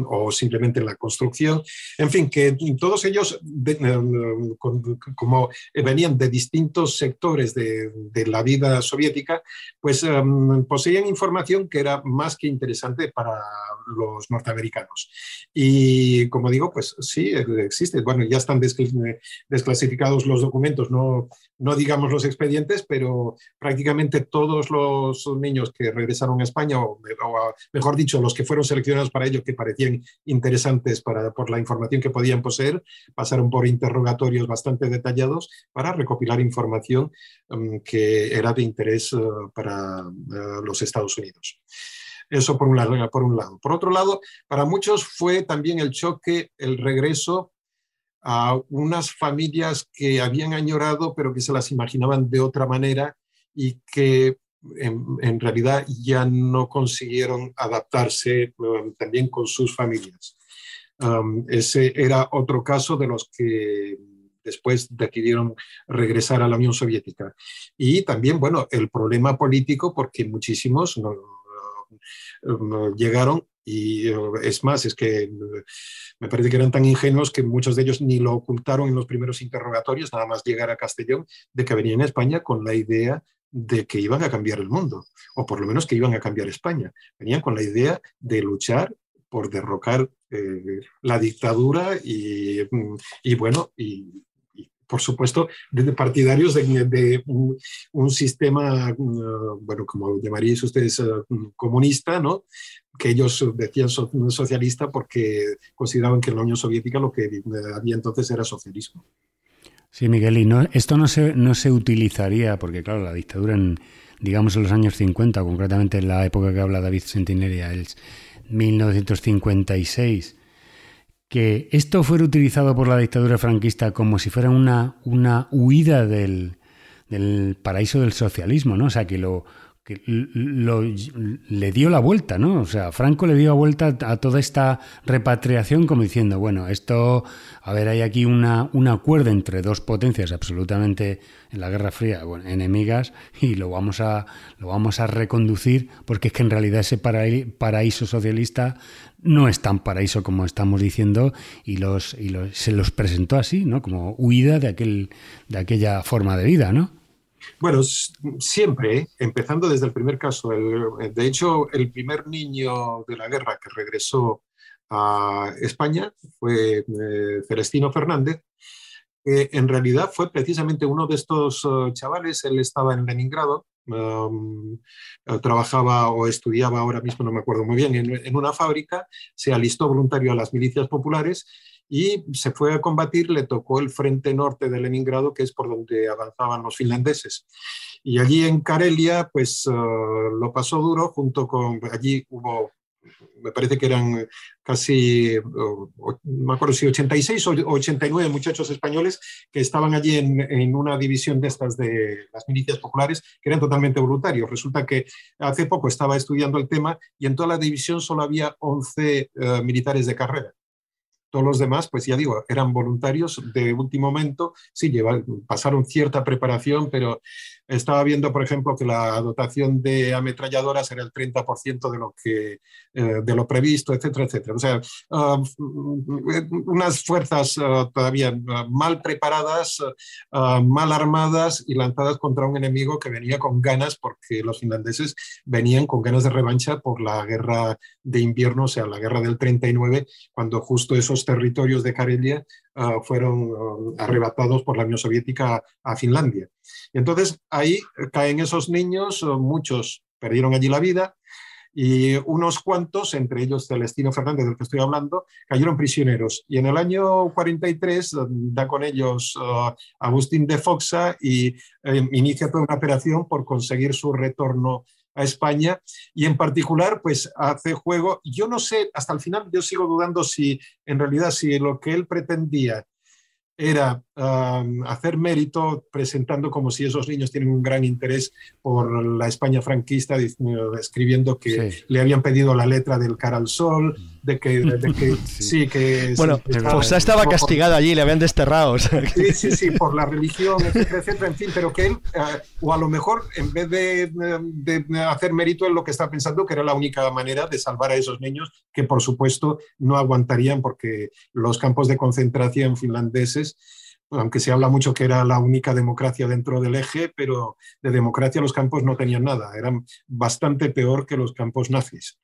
Speaker 10: o simplemente en la construcción. En fin, que todos ellos, como venían de distintos sectores de, la vida soviética, pues poseían información que era más que interesante para los norteamericanos. Y como digo, pues sí, existe. Bueno, ya están desclasificados los documentos, no, no digamos los expedientes, pero prácticamente todos los niños que regresaron a España, o, mejor dicho, los que fueron seleccionados para ello, que parecían interesantes para, por la información que podían poseer, pasaron por interrogatorios bastante detallados para recopilar información um, que era de interés uh, para uh, los Estados Unidos. Eso por un, lado, por un lado. Por otro lado, para muchos fue también el choque, el regreso a unas familias que habían añorado, pero que se las imaginaban de otra manera y que en, realidad ya no consiguieron adaptarse también con sus familias. Um, ese era otro caso de los que después decidieron regresar a la Unión Soviética. Y también, bueno, el problema político, porque muchísimos no, um, llegaron y uh, es más, es que uh, me parece que eran tan ingenuos que muchos de ellos ni lo ocultaron en los primeros interrogatorios, nada más llegar a Castellón, de que venían a España con la idea de que iban a cambiar el mundo, o por lo menos que iban a cambiar España. Venían con la idea de luchar por derrocar eh, la dictadura y, y bueno, y, por supuesto, de partidarios de, un, sistema, uh, bueno, como llamaríais ustedes, uh, comunista, ¿no? que ellos decían socialista porque consideraban que en la Unión Soviética lo que había entonces era socialismo.
Speaker 4: Sí, Miguel, y no, esto no se, no se utilizaría, porque claro, la dictadura en, digamos, en los años 50, concretamente en la época que habla David Sentineria, el 1956, que esto fuera utilizado por la dictadura franquista como si fuera una, una huida del, del paraíso del socialismo, ¿no? O sea, que lo, que lo, le dio la vuelta, ¿no? O sea, Franco le dio la vuelta a toda esta repatriación como diciendo, bueno, esto, a ver, hay aquí una, un acuerdo entre dos potencias absolutamente en la Guerra Fría, enemigas, y lo vamos a, lo vamos a reconducir porque es que en realidad ese paraíso socialista no es tan paraíso como estamos diciendo y, los, y los, se los presentó así, ¿no? Como huida de, aquel, de aquella forma de vida, ¿no?
Speaker 10: Bueno, siempre, empezando desde el primer caso. de hecho, el primer niño de la guerra que regresó a España fue eh, Celestino Fernández. que en realidad fue precisamente uno de estos eh, chavales. Él estaba en Leningrado, um, trabajaba o estudiaba ahora mismo, no me acuerdo muy bien, en, una fábrica, se alistó voluntario a las milicias populares y se fue a combatir, le tocó el frente norte de Leningrado, que es por donde avanzaban los finlandeses. Y allí en Karelia, pues eh, lo pasó duro, junto con, allí hubo, me parece que eran casi, no me acuerdo si 86 o 89 muchachos españoles que estaban allí en, en, una división de estas de las milicias populares, que eran totalmente voluntarios. Resulta que hace poco estaba estudiando el tema y en toda la división solo había 11 eh, militares de carrera. Todos los demás, pues ya digo, eran voluntarios de último momento, sí, pasaron cierta preparación, pero estaba viendo, por ejemplo, que la dotación de ametralladoras era el 30% de lo, que, eh, de lo previsto, etcétera, etcétera. O sea, um, unas fuerzas uh, todavía uh, mal preparadas, mal armadas y lanzadas contra un enemigo que venía con ganas, porque los finlandeses venían con ganas de revancha por la guerra de invierno, o sea, la guerra del 39, cuando justo esos territorios de Karelia fueron arrebatados por la Unión Soviética a Finlandia. Y entonces ahí caen esos niños, muchos perdieron allí la vida y unos cuantos, entre ellos Celestino Fernández, del que estoy hablando, cayeron prisioneros. Y en el año 43 da con ellos uh, Agustín de Foxa y eh, inicia toda una operación por conseguir su retorno a España y en particular pues hace juego, yo no sé, hasta el final yo sigo dudando si en realidad si lo que él pretendía era hacer mérito presentando como si esos niños tienen un gran interés por la España franquista, escribiendo que le habían pedido la letra del cara al sol, de que, sí. que...
Speaker 11: Bueno, Fossá estaba castigado allí, le habían desterrado.
Speaker 10: Sí, sí, sí, por la religión, etcétera, etcétera, en fin, pero que él, eh, o a lo mejor en vez de, de hacer mérito en lo que está pensando, que era la única manera de salvar a esos niños, que por supuesto no aguantarían porque los campos de concentración finlandeses aunque se habla mucho que era la única democracia dentro del eje, pero de democracia los campos no tenían nada, eran bastante peor que los campos nazis,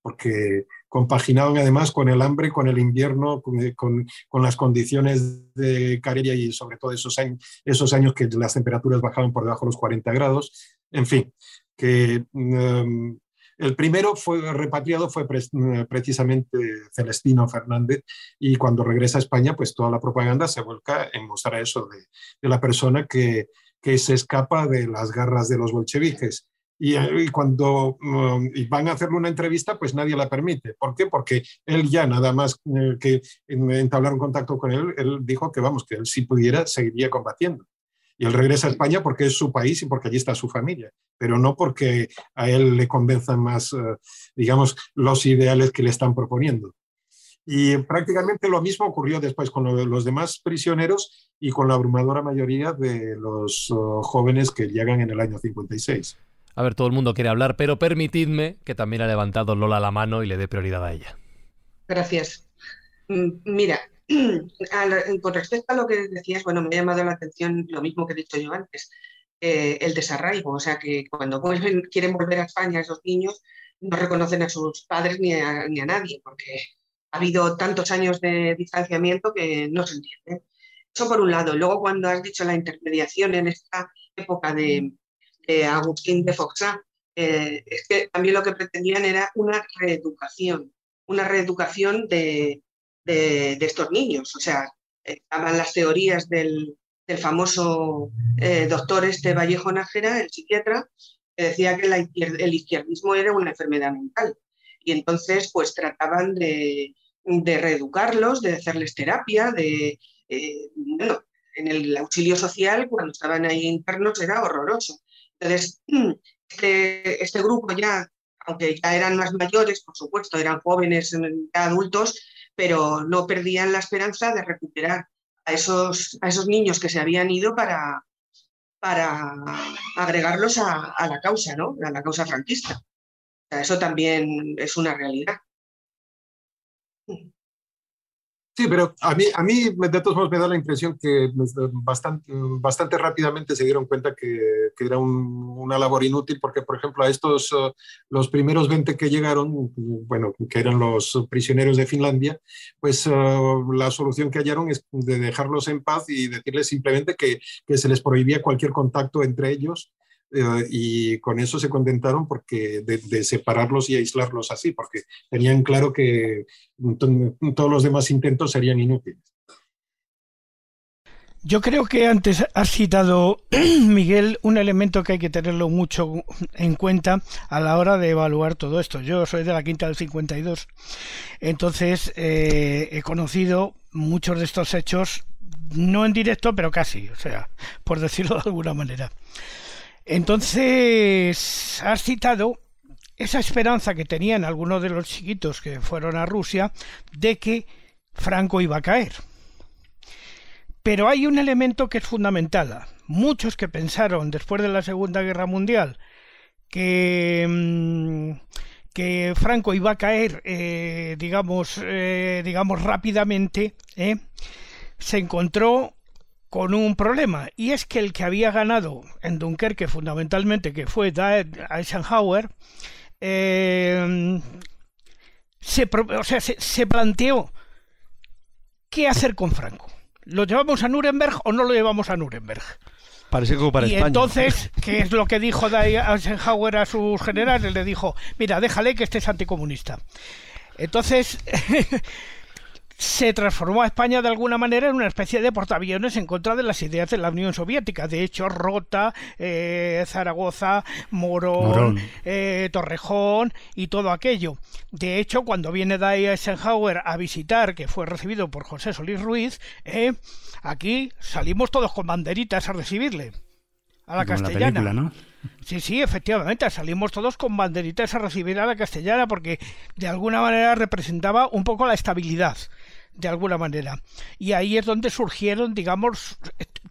Speaker 10: porque compaginaban además con el hambre, con el invierno, con, las condiciones de Karelia y sobre todo esos años, esos años que las temperaturas bajaban por debajo de los 40 grados, en fin, que mm, el primero fue repatriado fue precisamente Celestino Fernández y cuando regresa a España, pues toda la propaganda se vuelca en mostrar eso de, la persona que, se escapa de las garras de los bolcheviques. Y, cuando mm, van a hacerle una entrevista, pues nadie la permite. ¿Por qué? Porque él ya nada más eh, que entablar un contacto con él, él dijo que vamos, que él si pudiera seguiría combatiendo. Y él regresa a España porque es su país y porque allí está su familia, pero no porque a él le convenzan más, eh, digamos, los ideales que le están proponiendo. Y prácticamente lo mismo ocurrió después con los demás prisioneros y con la abrumadora mayoría de los oh, jóvenes que llegan en el año 56.
Speaker 8: A ver, todo el mundo quiere hablar, pero permitidme que también ha levantado Lola la mano y le dé prioridad a ella.
Speaker 6: Gracias. Mm, mira, con respecto a lo que decías, bueno, me ha llamado la atención lo mismo que he dicho yo antes, eh, el desarraigo, o sea que cuando vuelven, quieren volver a España esos niños, no reconocen a sus padres ni a, ni a nadie, porque ha habido tantos años de distanciamiento que no se entiende. Eso por un lado. Luego, cuando has dicho la intermediación en esta época de, Agustín de Foxá, eh, es que también lo que pretendían era una reeducación, una reeducación de, de, estos niños. O sea, estaban las teorías del, famoso eh, doctor este Vallejo Nájera, el psiquiatra, que decía que el izquierdismo era una enfermedad mental. Y entonces, pues trataban de, reeducarlos, de hacerles terapia, de, eh, bueno, en el auxilio social, cuando estaban ahí internos, era horroroso. Entonces, este, este grupo ya, aunque ya eran más mayores, por supuesto, eran jóvenes, ya adultos, pero no perdían la esperanza de recuperar a esos, a esos niños que se habían ido para, para agregarlos a, la causa, ¿no? a la causa franquista. eso también es una realidad.
Speaker 10: Sí, pero a mí, a mí de todos modos me da la impresión que pues, bastante, bastante rápidamente se dieron cuenta que, que era una labor inútil porque, por ejemplo, a estos, uh, los primeros 20 que llegaron, bueno, que eran los prisioneros de Finlandia, pues uh, la solución que hallaron es de dejarlos en paz y decirles simplemente que, que se les prohibía cualquier contacto entre ellos eh, y con eso se contentaron porque de, separarlos y aislarlos así, porque tenían claro que todos los demás intentos serían inútiles.
Speaker 9: Yo creo que antes has citado, Miguel, un elemento que hay que tenerlo mucho en cuenta a la hora de evaluar todo esto. Yo soy de la quinta del 52, entonces eh, he conocido muchos de estos hechos, no en directo, pero casi, o sea, por decirlo de alguna manera. Entonces, has citado esa esperanza que tenían algunos de los chiquitos que fueron a Rusia de que Franco iba a caer. Pero hay un elemento que es fundamental. Muchos que pensaron después de la Segunda Guerra Mundial que, mm, Franco iba a caer, eh, digamos, eh, digamos rápidamente, eh, se encontró con un problema y es que el que había ganado en Dunkerque fundamentalmente que fue Eisenhower eh, se, o sea, se, planteó qué hacer con Franco ¿lo llevamos a Nuremberg o no lo llevamos a Nuremberg?
Speaker 11: Parece como para
Speaker 9: y entonces, ¿qué es lo que dijo Eisenhower a sus generales? Le dijo, mira, déjale que este es anticomunista. Entonces, se transformó a España de alguna manera en una especie de portaaviones en contra de las ideas de la Unión Soviética. De hecho, Rota, eh, Zaragoza, Morón, eh, Torrejón y todo aquello. De hecho, cuando viene Day Eisenhower a visitar, que fue recibido por José Solís Ruiz, eh, aquí salimos todos con banderitas a recibirle. A la castellana. Sí, sí, efectivamente, salimos todos con banderitas a recibir a la castellana porque de alguna manera representaba un poco la estabilidad de alguna manera. Y ahí es donde surgieron, digamos,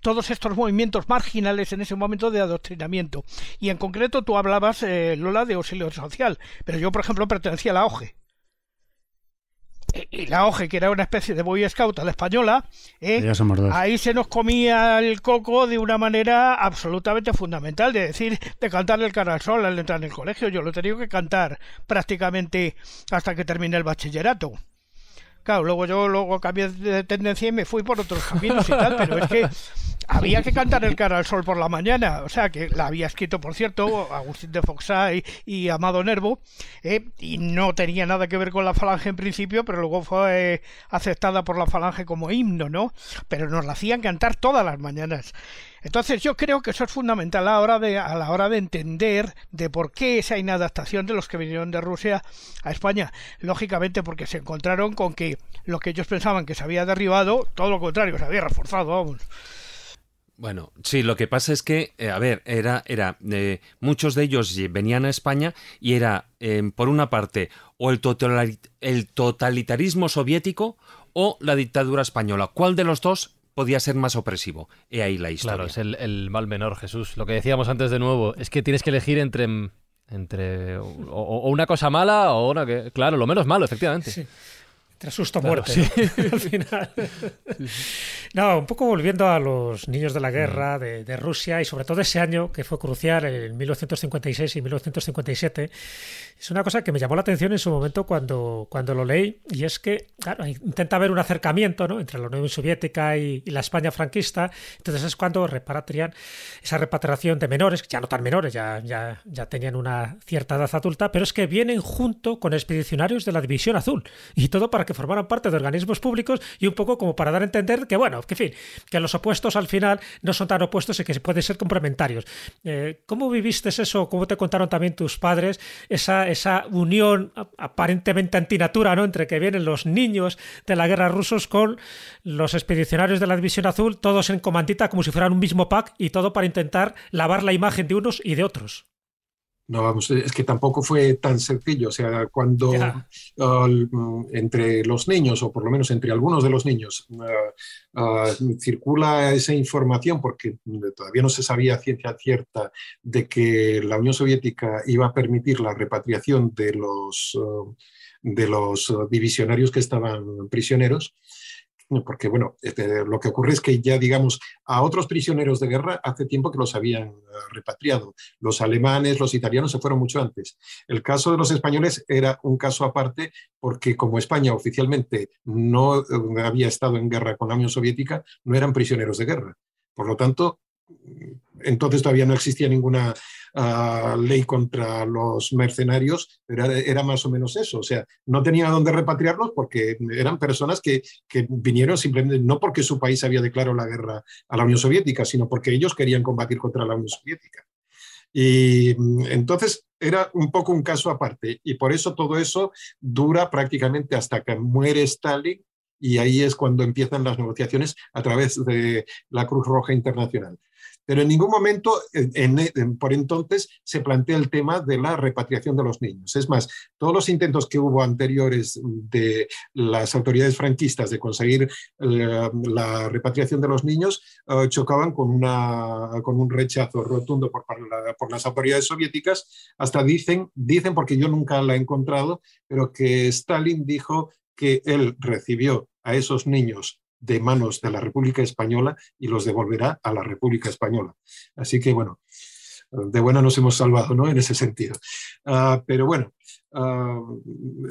Speaker 9: todos estos movimientos marginales en ese momento de adoctrinamiento. Y en concreto tú hablabas, eh, Lola, de auxilio social, pero yo, por ejemplo, pertenecía a la OGE y la OGE, que era una especie de Boy Scout a la española, ¿eh? ahí se nos comía el coco de una manera absolutamente fundamental, de decir, de cantar el cara al sol al entrar en el colegio. Yo lo he tenido que cantar prácticamente hasta que terminé el bachillerato. Claro, luego yo luego cambié de tendencia y me fui por otros caminos y tal, pero es que había que cantar el cara al sol por la mañana, o sea, que la había escrito, por cierto, Agustín de Foxá y, Amado Nervo, eh, y no tenía nada que ver con la falange en principio, pero luego fue eh, aceptada por la falange como himno, ¿no? Pero nos la hacían cantar todas las mañanas. Entonces yo creo que eso es fundamental a la hora de, a la hora de entender de por qué esa inadaptación de los que vinieron de Rusia a España. Lógicamente porque se encontraron con que lo que ellos pensaban que se había derribado, todo lo contrario, se había reforzado, vamos.
Speaker 3: Bueno, sí, lo que pasa es que, eh, a ver, era, era eh, muchos de ellos venían a España y era, em, por una parte, o el, el totalitarismo soviético o la dictadura española. ¿Cuál de los dos podía ser más opresivo? He ahí la historia.
Speaker 1: Claro, es el, mal menor, Jesús. Lo que decíamos antes de nuevo, es que tienes que elegir entre entre o, una cosa mala o una que claro lo menos malo efectivamente
Speaker 5: sí. Tras susto muerte. Al final. No, un poco volviendo a los niños de la guerra de, de, Rusia y sobre todo ese año que fue crucial, en 1956 y 1957, es una cosa que me llamó la atención en su momento cuando, cuando lo leí y es que, claro, intenta haber un acercamiento ¿no? entre la Unión Soviética y, la España franquista, entonces es cuando repatrian esa repatriación de menores, ya no tan menores, ya, ya, ya tenían una cierta edad adulta, pero es que vienen junto con expedicionarios de la División Azul y todo para que formaran parte de organismos públicos y un poco como para dar a entender que, bueno, que fin, que los opuestos al final no son tan opuestos y que pueden ser complementarios. Eh, ¿Cómo viviste eso? ¿Cómo te contaron también tus padres esa, esa unión aparentemente antinatura, ¿no? Entre que vienen los niños de la guerra rusos con los expedicionarios de la División Azul, todos en comandita como si fueran un mismo pack y todo para intentar lavar la imagen de unos y de otros.
Speaker 10: No, vamos, es que tampoco fue tan sencillo. O sea, cuando uh, entre los niños, o por lo menos entre algunos de los niños, uh, uh, circula esa información, porque todavía no se sabía ciencia cierta de que la Unión Soviética iba a permitir la repatriación de los, de los divisionarios que estaban prisioneros, porque bueno, este, lo que ocurre es que ya, digamos, a otros prisioneros de guerra hace tiempo que los habían eh, repatriado. Los alemanes, los italianos se fueron mucho antes. El caso de los españoles era un caso aparte porque como España oficialmente no eh, había estado en guerra con la Unión Soviética, no eran prisioneros de guerra. Por lo tanto, entonces todavía no existía ninguna ah, ley contra los mercenarios, pero era, más o menos eso. O sea, no tenía dónde repatriarlos porque eran personas que, vinieron simplemente no porque su país había declarado la guerra a la Unión Soviética, sino porque ellos querían combatir contra la Unión Soviética. Y mm, entonces era un poco un caso aparte y por eso todo eso dura prácticamente hasta que muere Stalin y ahí es cuando empiezan las negociaciones a través de la Cruz Roja Internacional. Pero en ningún momento, por entonces, se plantea el tema de la repatriación de los niños. Es más, todos los intentos que hubo anteriores de las autoridades franquistas de conseguir eh, la repatriación de los niños eh, chocaban con, un rechazo rotundo por, por las autoridades soviéticas. Hasta dicen, dicen, porque yo nunca la he encontrado, pero que Stalin dijo que él recibió a esos niños de manos de la República Española y los devolverá a la República Española. Así que, bueno, de buena nos hemos salvado, ¿no? En ese sentido. Ah, pero bueno, ah,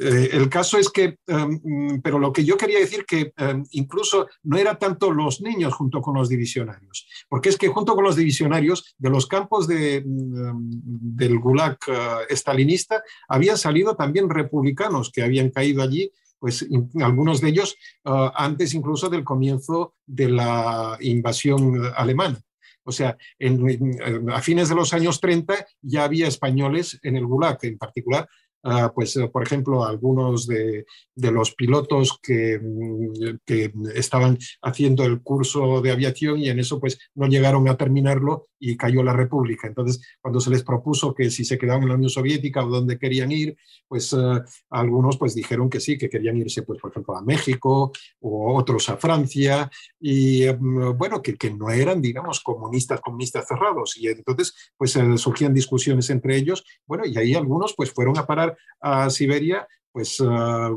Speaker 10: eh, el caso es que, em, pero lo que yo quería decir que em, incluso no era tanto los niños junto con los divisionarios, porque es que junto con los divisionarios de los campos em, del Gulag uh, estalinista habían salido también republicanos que habían caído allí pues algunos de ellos ah, antes incluso del comienzo de la invasión alemana. O sea, a fines de los años 30 ya había españoles en el Gulag, en particular Ah, pues, eh, por ejemplo, algunos de, los pilotos que, mm, que, estaban haciendo el curso de aviación y en eso pues no llegaron a terminarlo y cayó la República. Entonces, cuando se les propuso que si se quedaban en la Unión Soviética o dónde querían ir, pues eh, algunos pues dijeron que sí, que querían irse, pues, por ejemplo, a México o otros a Francia y mm, bueno, que, que no eran, digamos, comunistas, comunistas cerrados. Y entonces, pues eh, surgían discusiones entre ellos. Bueno, y ahí algunos pues fueron a parar a Siberia, pues ah,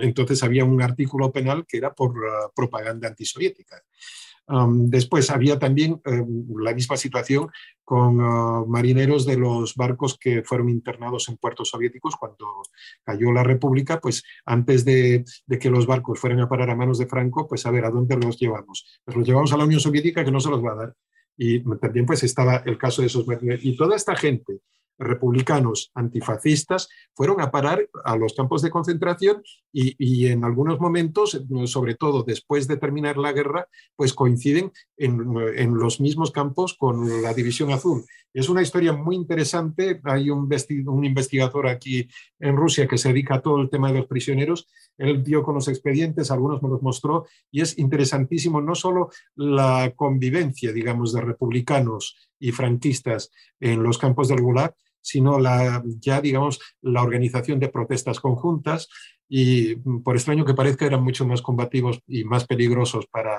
Speaker 10: entonces había un artículo penal que era por ah, propaganda antisoviética. después había también em, la misma situación con ah, marineros de los barcos que fueron internados en puertos soviéticos cuando cayó la República, pues antes de, de, que los barcos fueran a parar a manos de Franco, pues a ver, ¿a dónde los llevamos? Pues los llevamos a la Unión Soviética que no se los va a dar. Y también pues estaba el caso de esos marineros. Y toda esta gente republicanos antifascistas fueron a parar a los campos de concentración y, en algunos momentos, sobre todo después de terminar la guerra, pues coinciden en, los mismos campos con la División Azul. Es una historia muy interesante. Hay un, un investigador aquí en Rusia que se dedica a todo el tema de los prisioneros. Él dio con los expedientes, algunos me los mostró, y es interesantísimo no solo la convivencia, digamos, de republicanos y franquistas en los campos del Gulag, sino la, ya, digamos, la organización de protestas conjuntas y, por extraño que parezca, eran mucho más combativos y más peligrosos para,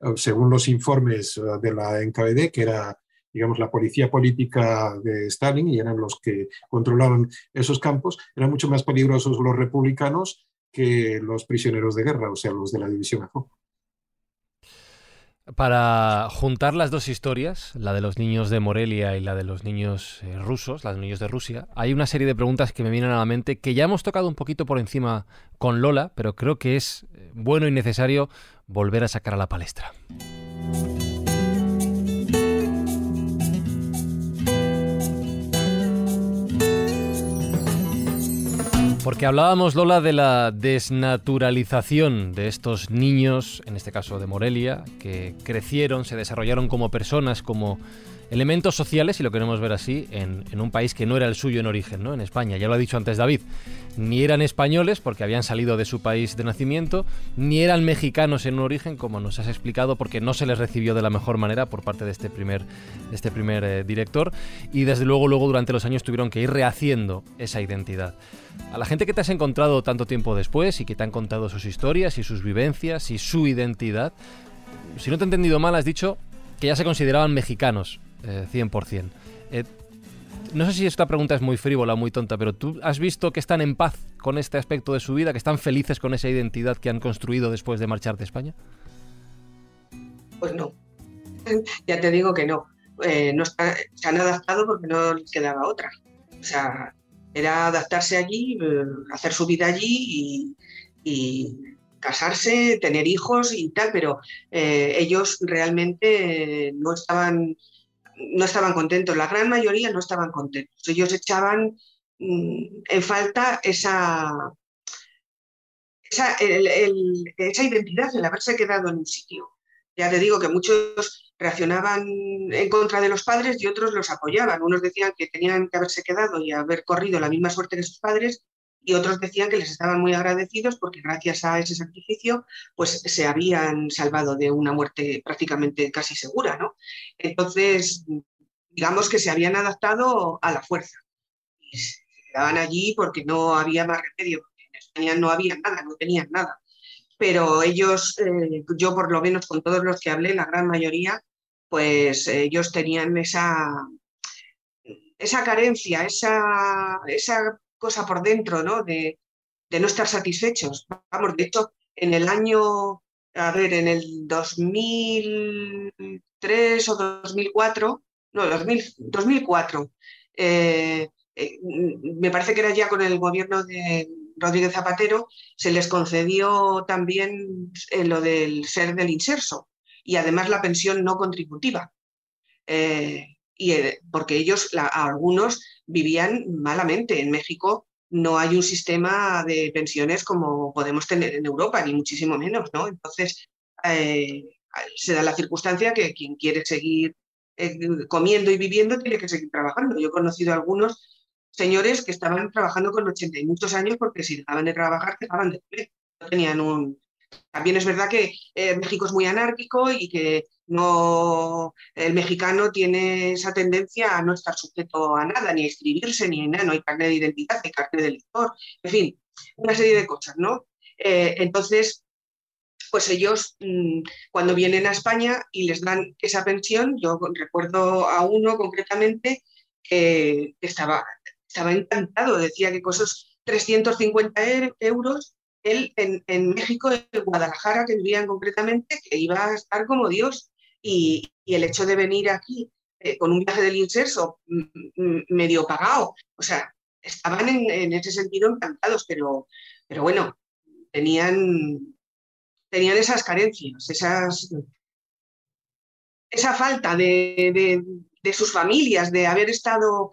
Speaker 10: eh, según los informes eh, de la NKVD, que era digamos, la policía política de Stalin y eran los que controlaban esos campos, eran mucho más peligrosos los republicanos que los prisioneros de guerra, o sea, los de la División.
Speaker 1: Para juntar las dos historias, la de los niños de Morelia y la de los niños eh, rusos, de los niños de Rusia, hay una serie de preguntas que me vienen a la mente que ya hemos tocado un poquito por encima con Lola, pero creo que es eh, bueno y necesario volver a sacar a la palestra. Porque hablábamos, Lola, de la desnaturalización de estos niños, en este caso de Morelia, que crecieron, se desarrollaron como personas, como elementos sociales, si lo queremos ver así, en, un país que no era el suyo en origen, ¿no? En España, ya lo ha dicho antes David, ni eran españoles porque habían salido de su país de nacimiento, ni eran mexicanos en un origen, como nos has explicado, porque no se les recibió de la mejor manera por parte de este primer, este primer eh, director, y desde luego, luego durante los años tuvieron que ir rehaciendo esa identidad. A la gente que te has encontrado tanto tiempo después y que te han contado sus historias y sus vivencias y su identidad, si no te he entendido mal, has dicho que ya se consideraban mexicanos 100%. Eh, eh, no sé si esta pregunta es muy frívola, muy tonta, pero ¿tú has visto que están en paz con este aspecto de su vida, que están felices con esa identidad que han construido después de marchar de España?
Speaker 6: Pues no. ya te digo que no. Eh, no se han adaptado porque no les quedaba otra. O sea, era adaptarse allí, hacer su vida allí y, casarse, tener hijos y tal, pero ellos realmente no estaban no estaban contentos, la gran mayoría no estaban contentos. Ellos echaban mm, en falta esa, esa, esa identidad, el haberse quedado en un sitio. Ya te digo que muchos reaccionaban en contra de los padres y otros los apoyaban. Unos decían que tenían que haberse quedado y haber corrido la misma suerte que sus padres y otros decían que les estaban muy agradecidos porque gracias a ese sacrificio pues se habían salvado de una muerte prácticamente casi segura, ¿no? Entonces, digamos que se habían adaptado a la fuerza y se quedaban allí porque no había más remedio, porque en España no había nada, no tenían nada. Pero ellos, eh, yo por lo menos con todos los que hablé, la gran mayoría, pues ellos tenían esa, esa carencia, esa, esa cosa por dentro, ¿no? De, no estar satisfechos. Vamos, de hecho, en el año, a ver, en el 2003 o 2004, no, 2004, eh, eh, me parece que era ya con el gobierno de Rodríguez Zapatero, se les concedió también eh, lo del ser del inserso y además la pensión no contributiva. y, porque ellos, algunos, vivían malamente. En México no hay un sistema de pensiones como podemos tener en Europa, ni muchísimo menos, ¿no? Entonces, eh, se da la circunstancia que quien quiere seguir eh, comiendo y viviendo tiene que seguir trabajando. Yo he conocido a algunos señores que estaban trabajando con 80 y muchos años porque si dejaban de trabajar, dejaban de comer. No tenían un... También es verdad que eh, México es muy anárquico y que no, el mexicano tiene esa tendencia a no estar sujeto a nada, ni a inscribirse, ni nada, no hay carnet de identidad, hay carnet de lector, en fin, una serie de cosas, ¿no? Eh, entonces, pues ellos mm, cuando vienen a España y les dan esa pensión, yo recuerdo a uno concretamente que estaba, estaba encantado, decía que con esos 350 euros, él en, México, en Guadalajara, que vivían concretamente, que iba a estar como Dios. Y, el hecho de venir aquí eh, con un viaje del inserso mm, mm, medio pagado, o sea, estaban en, ese sentido encantados, pero, pero bueno, tenían tenían esas carencias, esas, esa falta de, sus familias, de haber estado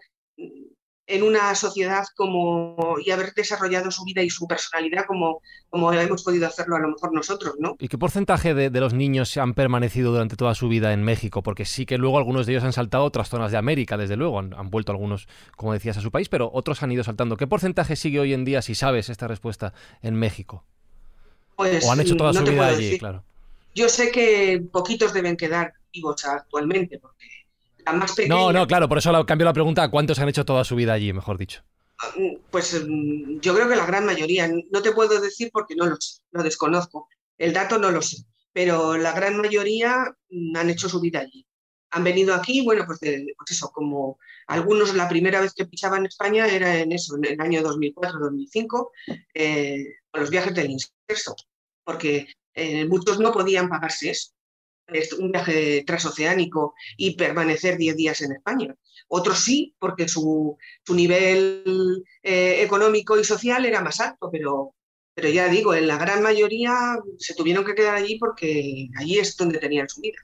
Speaker 6: en una sociedad como y haber desarrollado su vida y su personalidad como, como hemos podido hacerlo a lo mejor nosotros, ¿no?
Speaker 1: ¿Y qué porcentaje de, los niños han permanecido durante toda su vida en México? Porque sí que luego algunos de ellos han saltado a otras zonas de América, desde luego, han, han, vuelto algunos, como decías, a su país, pero otros han ido saltando. ¿Qué porcentaje sigue hoy en día, si sabes esta respuesta, en México?
Speaker 6: Pues,
Speaker 1: o han hecho toda su vida allí, claro.
Speaker 6: Yo sé que poquitos deben quedar vivos actualmente, porque la más pequeña...
Speaker 1: No, no, claro, por eso cambio la pregunta, ¿cuántos han hecho toda su vida allí, mejor dicho?
Speaker 6: Mm, pues mm, yo creo que la gran mayoría. No te puedo decir porque no lo sé, lo desconozco. El dato no lo sé, pero la gran mayoría mm, han hecho su vida allí. Han venido aquí, bueno, pues, pues eso, como algunos la primera vez que pisaban España era en eso, en el año 2004-2005, eh, con los viajes del inserso, porque eh, muchos no podían pagarse eso, un viaje transoceánico y permanecer 10 días en España. Otros sí, porque su, nivel eh, económico y social era más alto, pero, pero ya digo, en la gran mayoría se tuvieron que quedar allí porque allí es donde tenían su vida.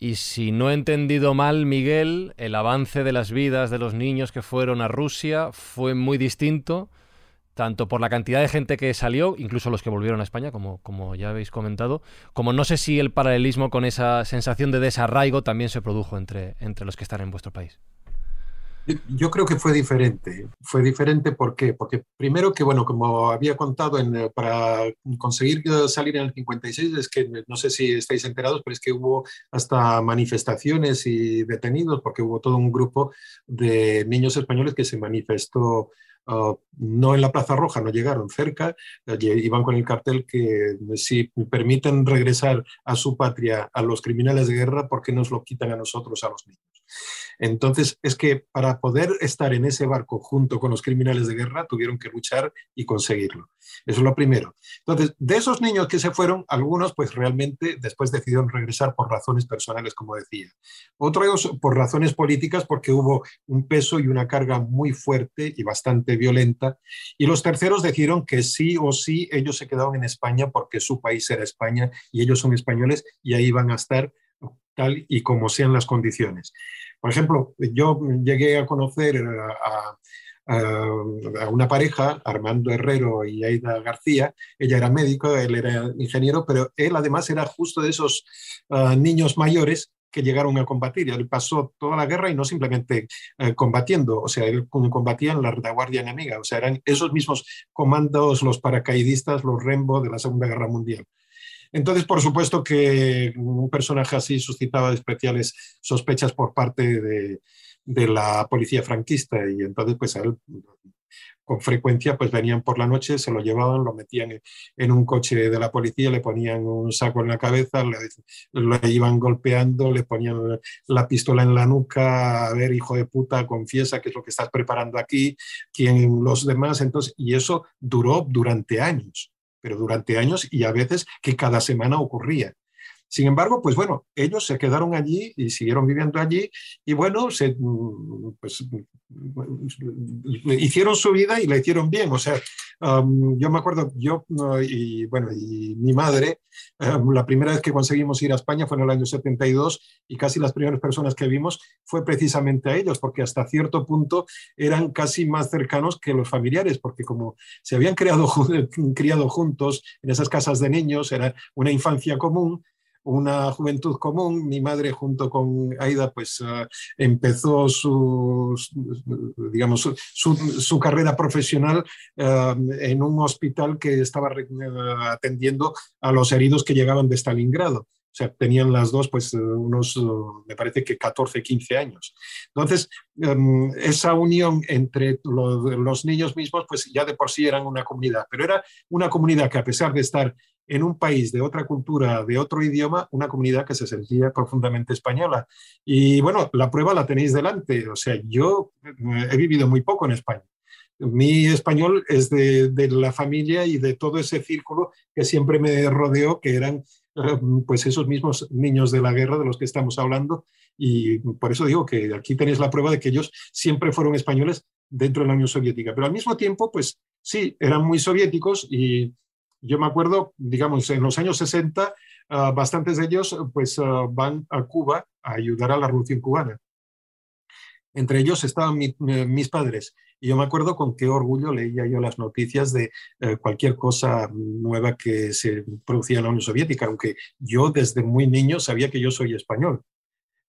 Speaker 1: Y si no he entendido mal, Miguel, el avance de las vidas de los niños que fueron a Rusia fue muy distinto, tanto por la cantidad de gente que salió, incluso los que volvieron a España, como, como ya habéis comentado, como no sé si el paralelismo con esa sensación de desarraigo también se produjo entre, entre los que están en vuestro país.
Speaker 10: Yo creo que fue diferente. Fue diferente ¿por qué? porque primero que, bueno, como había contado, para conseguir salir en el 56, es que no sé si estáis enterados, pero es que hubo hasta manifestaciones y detenidos, porque hubo todo un grupo de niños españoles que se manifestó Ah, no en la Plaza Roja, no llegaron cerca, iban con el cartel que si permiten regresar a su patria a los criminales de guerra, ¿por qué nos lo quitan a nosotros, a los niños? Entonces, es que para poder estar en ese barco junto con los criminales de guerra, tuvieron que luchar y conseguirlo. Eso es lo primero. Entonces, de esos niños que se fueron, algunos pues realmente después decidieron regresar por razones personales, como decía. Otros por razones políticas, porque hubo un peso y una carga muy fuerte y bastante violenta. Y los terceros decidieron que sí o sí ellos se quedaban en España porque su país era España y ellos son españoles y ahí van a estar tal y como sean las condiciones. Por ejemplo, yo llegué a conocer a, una pareja, Armando Herrero y Aida García. Ella era médico, él era ingeniero, pero él además era justo de esos ah, niños mayores que llegaron a combatir. Él pasó toda la guerra y no simplemente eh, combatiendo, o sea, él combatía en la retaguardia enemiga, o sea, eran esos mismos comandos, los paracaidistas, los Rembo de la Segunda Guerra Mundial. Entonces, por supuesto que un personaje así suscitaba especiales sospechas por parte de, la policía franquista. Y entonces pues a él con frecuencia pues venían por la noche, se lo llevaban, lo metían en un coche de la policía, le ponían un saco en la cabeza, le, iban golpeando, le ponían la pistola en la nuca, a ver, hijo de puta, confiesa qué es lo que estás preparando aquí, quién los demás, entonces, y eso duró durante años pero durante años y a veces que cada semana ocurría. Sin embargo, pues bueno, ellos se quedaron allí y siguieron viviendo allí y bueno, se, mm, pues, mm, hicieron su vida y la hicieron bien. O sea, um, yo me acuerdo, yo y bueno, y mi madre, um, la primera vez que conseguimos ir a España fue en el año 72 y casi las primeras personas que vimos fue precisamente a ellos, porque hasta cierto punto eran casi más cercanos que los familiares, porque como se habían creado, criado juntos en esas casas de niños, era una infancia común, una juventud común. Mi madre junto con Aida pues uh, empezó su, digamos, carrera profesional en un hospital que estaba uh, atendiendo a los heridos que llegaban de Stalingrado. O sea, tenían las dos, pues, unos, me parece que 14, 15 años. Entonces, um, esa unión entre los niños mismos, pues ya de por sí eran una comunidad, pero era una comunidad que a pesar de estar en un país de otra cultura, de otro idioma, una comunidad que se sentía profundamente española. Y bueno, la prueba la tenéis delante. O sea, yo he vivido muy poco en España. Mi español es de, de la familia y de todo ese círculo que siempre me rodeó, que eran eh, pues esos mismos niños de la guerra de los que estamos hablando. Y por eso digo que aquí tenéis la prueba de que ellos siempre fueron españoles dentro de la Unión Soviética. Pero al mismo tiempo, pues sí, eran muy soviéticos y yo me acuerdo, digamos, en los años 60, uh, bastantes de ellos pues uh, van a Cuba a ayudar a la revolución cubana. Entre ellos estaban mi, mis padres. Y yo me acuerdo con qué orgullo leía yo las noticias de uh, cualquier cosa nueva que se producía en la Unión Soviética, aunque yo desde muy niño sabía que yo soy español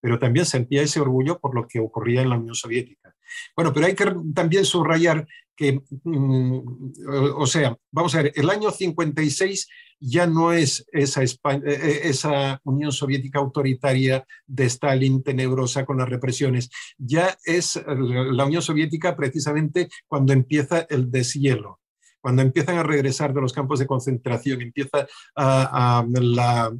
Speaker 10: pero también sentía ese orgullo por lo que ocurría en la Unión Soviética. Bueno, pero hay que también subrayar que, mm, o sea, vamos a ver, el año 56 ya no es esa, eh, eh, esa Unión Soviética autoritaria de Stalin tenebrosa con las represiones, ya es la Unión Soviética precisamente cuando empieza el deshielo cuando empiezan a regresar de los campos de concentración, empieza la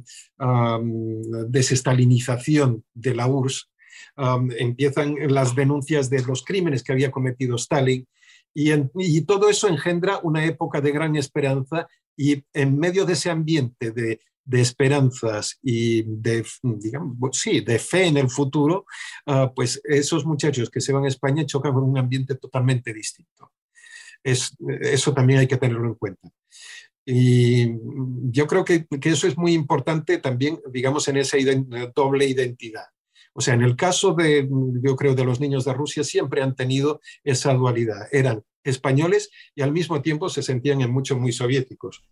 Speaker 10: desestalinización de la URSS, um, empiezan las denuncias de los crímenes que había cometido Stalin, y, en, y, todo eso engendra una época de gran esperanza y en medio de ese ambiente de, de esperanzas y de, digamos, sí, de fe en el futuro, uh, pues esos muchachos que se van a España chocan con un ambiente totalmente distinto es, eso también hay que tenerlo en cuenta. Y yo creo que, que eso es muy importante también, digamos, en esa doble identidad. O sea, en el caso de, yo creo, de los niños de Rusia, siempre han tenido esa dualidad. Eran españoles y al mismo tiempo se sentían en mucho muy soviéticos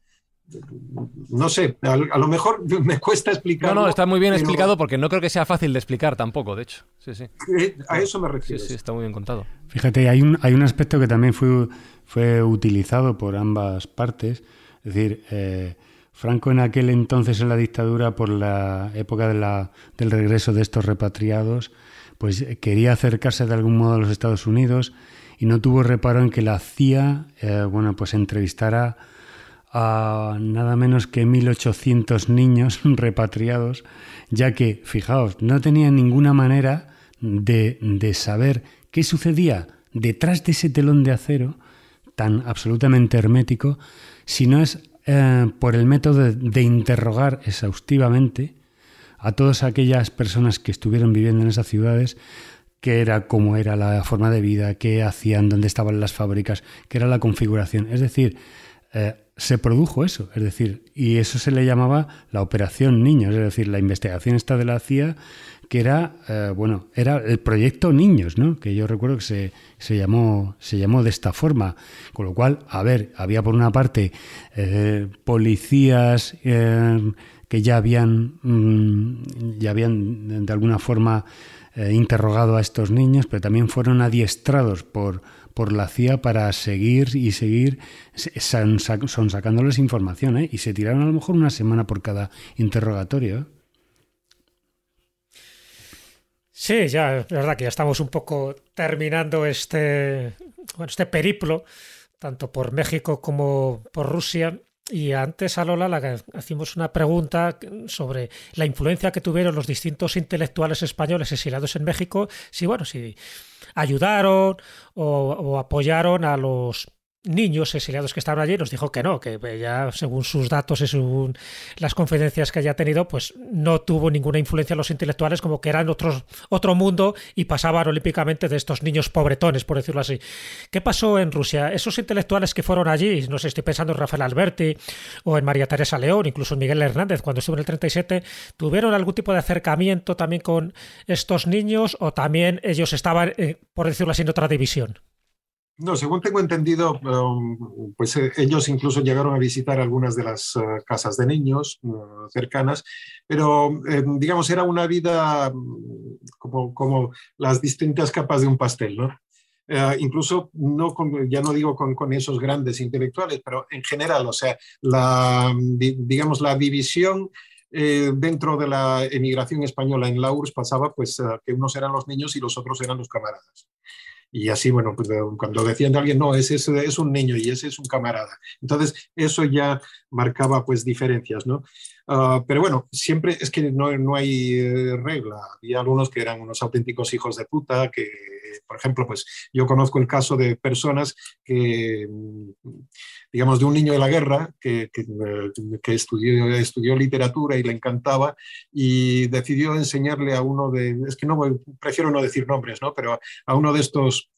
Speaker 10: no sé, a, a, lo mejor me cuesta explicar.
Speaker 1: No, no, está muy bien pero... explicado porque no creo que sea fácil de explicar tampoco, de hecho. Sí, sí.
Speaker 10: A eso me refiero.
Speaker 1: Sí, sí, está muy bien contado.
Speaker 4: Fíjate, hay un, hay un aspecto que también fue, fue utilizado por ambas partes. Es decir, eh, Franco en aquel entonces en la dictadura, por la época de la, del regreso de estos repatriados, pues quería acercarse de algún modo a los Estados Unidos y no tuvo reparo en que la CIA, eh, bueno, pues entrevistara a nada menos que 1.800 niños repatriados, ya que, fijaos, no tenían ninguna manera de, de, saber qué sucedía detrás de ese telón de acero tan absolutamente hermético, si no es eh, por el método de, interrogar exhaustivamente a todas aquellas personas que estuvieron viviendo en esas ciudades, qué era, cómo era la forma de vida, qué hacían, dónde estaban las fábricas, qué era la configuración. Es decir, eh, se produjo eso, es decir, y eso se le llamaba la Operación Niños, es decir, la investigación esta de la CIA, que era, eh, bueno, era el proyecto Niños, ¿no? Que yo recuerdo que se, se, llamó, se llamó de esta forma, con lo cual, a ver, había por una parte eh, policías eh, que ya habían, mmm, ya habían de alguna forma interrogado a estos niños, pero también fueron adiestrados por por la CIA para seguir y seguir son, sacándoles información, ¿eh? Y se tiraron a lo mejor una semana por cada interrogatorio. ¿eh?
Speaker 5: Sí, ya es verdad que ya estamos un poco terminando este, bueno, este periplo, tanto por México como por Rusia. Y antes a Lola le hacíamos una pregunta sobre la influencia que tuvieron los distintos intelectuales españoles exiliados en México. Si, bueno, si ayudaron o, o apoyaron a los niños exiliados que estaban allí, nos dijo que no, que ya según sus datos y según las confidencias que haya tenido, pues no tuvo ninguna influencia en los intelectuales, como que eran otros, otro mundo y pasaban olímpicamente de estos niños pobretones, por decirlo así. ¿Qué pasó en Rusia? Esos intelectuales que fueron allí, no sé, estoy pensando en Rafael Alberti o en María Teresa León, incluso en Miguel Hernández, cuando estuvo en el 37, ¿tuvieron algún tipo de acercamiento también con estos niños o también ellos estaban, eh, por decirlo así, en otra división?
Speaker 10: No, según tengo entendido, um, pues eh, ellos incluso llegaron a visitar algunas de las uh, casas de niños uh, cercanas, pero eh, digamos era una vida mm, como, como, las distintas capas de un pastel, ¿no? Incluso no ya no digo con, con, esos grandes intelectuales, pero en general, o sea, la, digamos, la división eh, dentro de la emigración española en la URSS pasaba pues que unos eran los niños y los otros eran los camaradas. Y así, bueno, pues cuando decían de alguien, no, ese es, un niño y ese es un camarada. Entonces, eso ya marcaba pues diferencias, ¿no? Uh, pero bueno, siempre es que no, no hay eh, regla. Había algunos que eran unos auténticos hijos de puta, que, por ejemplo, pues yo conozco el caso de personas que, digamos, de un niño de la guerra que, que, que estudió, estudió literatura y le encantaba y decidió enseñarle a uno de, es que no, prefiero no decir nombres, ¿no? Pero a uno de estos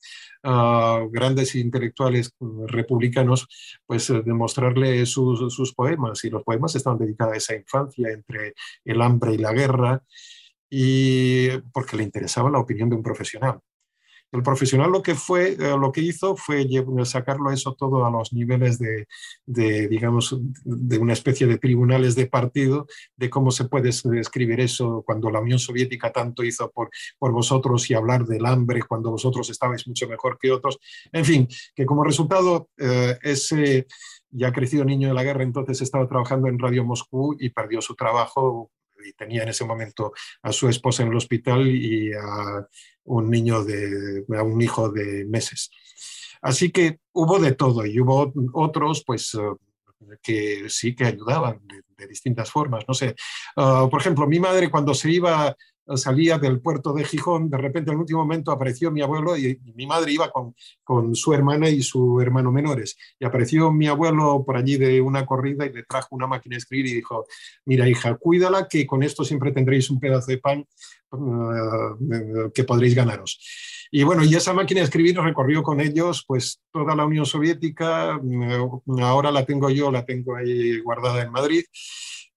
Speaker 10: grandes intelectuales republicanos, pues eh, demostrarle sus, sus, poemas. Y los poemas estaban dedicados a esa infancia entre el hambre y la guerra, y porque le interesaba la opinión de un profesional. El profesional lo que, fue, eh, lo que hizo fue sacarlo eso todo a los niveles de, de, digamos, de una especie de tribunales de partido, de cómo se puede escribir eso cuando la Unión Soviética tanto hizo por, por vosotros y hablar del hambre cuando vosotros estabais mucho mejor que otros. En fin, que como resultado eh, ese ya crecido niño de la guerra entonces estaba trabajando en Radio Moscú y perdió su trabajo y tenía en ese momento a su esposa en el hospital y a un niño de, a un hijo de meses. Así que hubo de todo y hubo otros, pues, eh, que sí que ayudaban de, distintas formas. No sé, ah, por ejemplo, mi madre cuando se iba salía del puerto de Gijón, de repente en el último momento apareció mi abuelo y, mi madre iba con, con, su hermana y su hermano menores. Y apareció mi abuelo por allí de una corrida y le trajo una máquina de escribir y dijo, mira hija, cuídala que con esto siempre tendréis un pedazo de pan uh, que podréis ganaros. Y bueno, y esa máquina de escribir recorrió con ellos pues toda la Unión Soviética, uh, ahora la tengo yo, la tengo ahí guardada en Madrid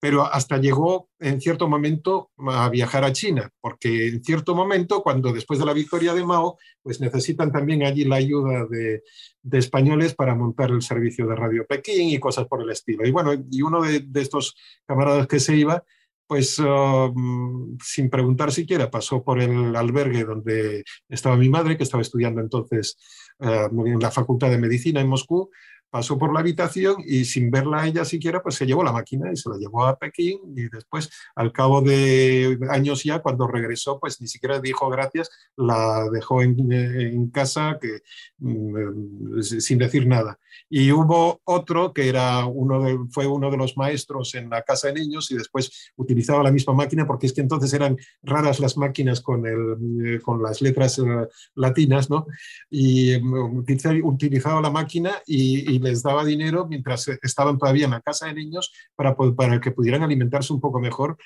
Speaker 10: pero hasta llegó en cierto momento a viajar a China, porque en cierto momento, cuando después de la victoria de Mao, pues necesitan también allí la ayuda de, españoles para montar el servicio de Radio Pekín y cosas por el estilo. Y bueno, y uno de, estos camaradas que se iba, pues um, sin preguntar siquiera, pasó por el albergue donde estaba mi madre, que estaba estudiando entonces uh, en la Facultad de Medicina en Moscú, pasó por la habitación y sin verla ella siquiera, pues se llevó la máquina y se la llevó a Pekín y después, al cabo de años ya, cuando regresó, pues ni siquiera dijo gracias, la dejó en, casa que, mm, sin decir nada. Y hubo otro que era uno fue uno de los maestros en la casa de niños y después utilizaba la misma máquina porque es que entonces eran raras las máquinas con, el, con las letras eh, latinas, ¿no? Y mm, utilizaba la máquina y les daba dinero mientras estaban todavía en la casa de niños para, para que pudieran alimentarse un poco mejor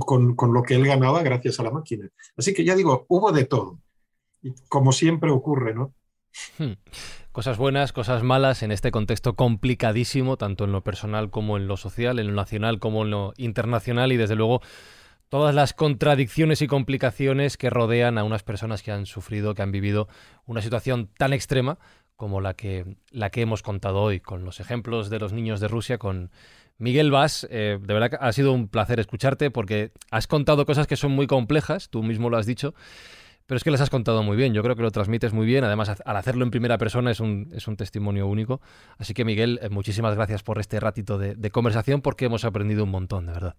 Speaker 10: con, con lo que él ganaba gracias a la máquina. Así que ya digo, hubo de todo. Como siempre ocurre, ¿no?
Speaker 1: Hmm. Cosas buenas, cosas malas en este contexto complicadísimo, tanto en lo personal como en lo social, en lo nacional como en lo internacional y desde luego todas las contradicciones y complicaciones que rodean a unas personas que han sufrido, que han vivido una situación tan extrema como la que, la que hemos contado hoy, con los ejemplos de los niños de Rusia, con Miguel Vas. Eh, de verdad que ha sido un placer escucharte porque has contado cosas que son muy complejas, tú mismo lo has dicho, pero es que las has contado muy bien. Yo creo que lo transmites muy bien. Además, al hacerlo en primera persona es un, es un testimonio único. Así que, Miguel, eh, muchísimas gracias por este ratito de conversación porque hemos aprendido un montón, de verdad.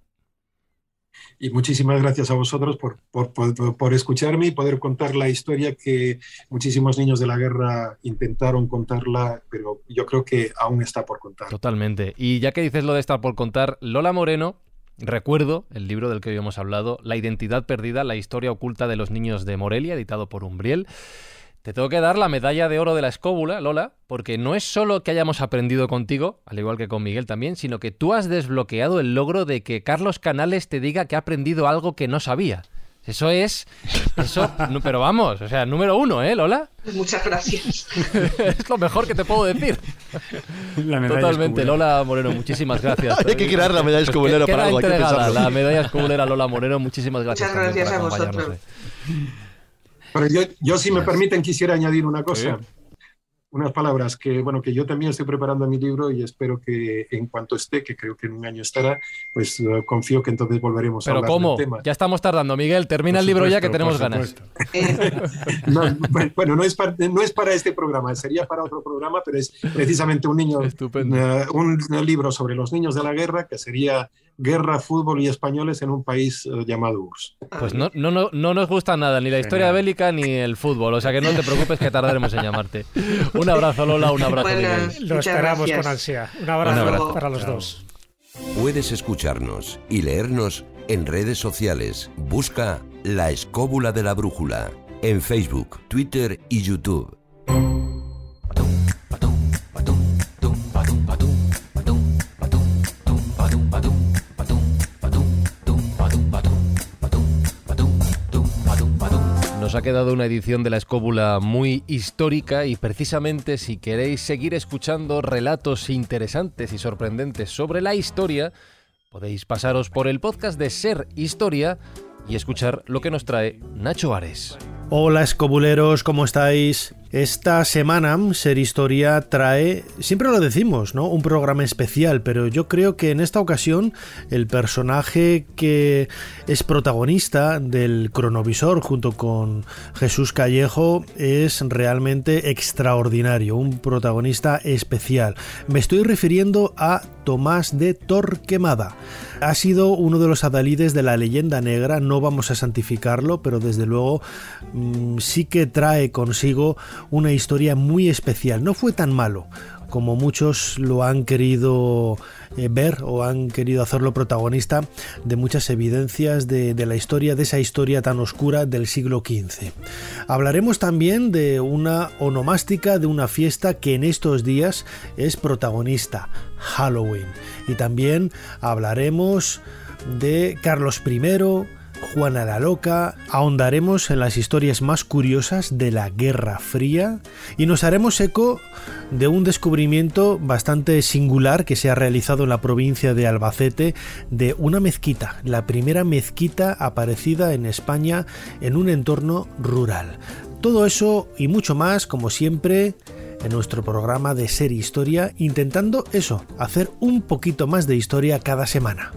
Speaker 10: Y muchísimas gracias a vosotros por, por, por, escucharme y poder contar la historia que muchísimos niños de la guerra intentaron contarla, pero yo creo que aún está por contar.
Speaker 1: Totalmente. Y ya que dices lo de estar por contar, Lola Moreno, recuerdo el libro del que hoy hemos hablado, La identidad perdida, la historia oculta de los niños de Morelia, editado por Umbriel te tengo que dar la medalla de oro de la escóbula, Lola, porque no es solo que hayamos aprendido contigo, al igual que con Miguel también, sino que tú has desbloqueado el logro de que Carlos Canales te diga que ha aprendido algo que no sabía. Eso es. Eso. pero vamos, o sea, número uno, ¿eh, Lola?
Speaker 6: Muchas gracias.
Speaker 1: es lo mejor que te puedo decir. Totalmente, Lola Moreno, muchísimas gracias.
Speaker 11: Hay que crear la medalla escobulera para algo.
Speaker 1: Entregada, la medalla escobulera Lola Moreno, muchísimas gracias.
Speaker 6: Muchas gracias a vosotros.
Speaker 10: Pero yo, yo, si me permiten, quisiera añadir una cosa. Sí unas palabras que, bueno, que yo también estoy preparando mi libro y espero que en cuanto esté, que creo que en un año estará, pues uh, confío que entonces volveremos
Speaker 1: a
Speaker 10: hablar
Speaker 1: ¿cómo?
Speaker 10: del tema.
Speaker 1: Ya estamos tardando, Miguel, termina
Speaker 10: Por
Speaker 1: el libro
Speaker 10: supuesto,
Speaker 1: ya que tenemos ganas.
Speaker 10: no, bueno, no es, para, no es para este programa, sería para otro programa, pero es precisamente un niño, uh, un libro sobre los niños de la guerra, que sería guerra, fútbol y españoles en un país uh, llamado URSS.
Speaker 1: Pues no, no, no, no nos gusta nada, ni la historia bélica ni el fútbol, o sea que no te preocupes que tardaremos en llamarte. Un abrazo, Lola, un abrazo, Miguel.
Speaker 5: Lo esperamos
Speaker 6: gracias.
Speaker 5: con ansia. Un abrazo,
Speaker 1: Un abrazo.
Speaker 5: para los dos.
Speaker 7: Puedes escucharnos y leernos en redes sociales. Busca La Escóbula de la Brújula en Facebook, Twitter y YouTube.
Speaker 1: Nos ha quedado una edición de la escóbula muy histórica y precisamente si queréis seguir escuchando relatos interesantes y sorprendentes sobre la historia, podéis pasaros por el podcast de Ser Historia y escuchar lo que nos trae Nacho Ares.
Speaker 12: Hola escobuleros, ¿cómo estáis? Esta semana Ser Historia trae, siempre lo decimos, ¿no? Un programa especial, pero yo creo que en esta ocasión el personaje que es protagonista del cronovisor junto con Jesús Callejo es realmente extraordinario, un protagonista especial. Me estoy refiriendo a Tomás de Torquemada. Ha sido uno de los adalides de la leyenda negra, no vamos a santificarlo, pero desde luego mmm, sí que trae consigo una historia muy especial. No fue tan malo como muchos lo han querido eh, ver o han querido hacerlo protagonista de muchas evidencias de, de, la historia, de esa historia tan oscura del siglo XV. Hablaremos también de una onomástica, de una fiesta que en estos días es protagonista, Halloween. Y también hablaremos de Carlos I, Juana la Loca, ahondaremos en las historias más curiosas de la Guerra Fría y nos haremos eco de un descubrimiento bastante singular que se ha realizado en la provincia de Albacete de una mezquita, la primera mezquita aparecida en España en un entorno rural. Todo eso y mucho más, como siempre, en nuestro programa de Ser Historia, intentando eso, hacer un poquito más de historia cada semana.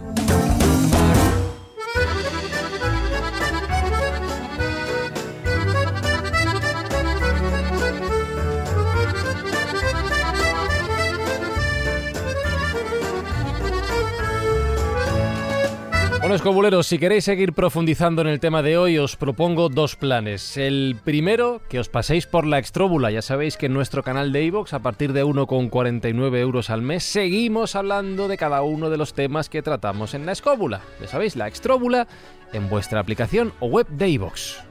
Speaker 1: Bueno, escobuleros, si queréis seguir profundizando en el tema de hoy, os propongo dos planes. El primero, que os paséis por la extróbula. Ya sabéis que en nuestro canal de iVoox, a partir de 1,49 euros al mes, seguimos hablando de cada uno de los temas que tratamos en la escóbula. Ya sabéis, la extróbula en vuestra aplicación o web de iVoox.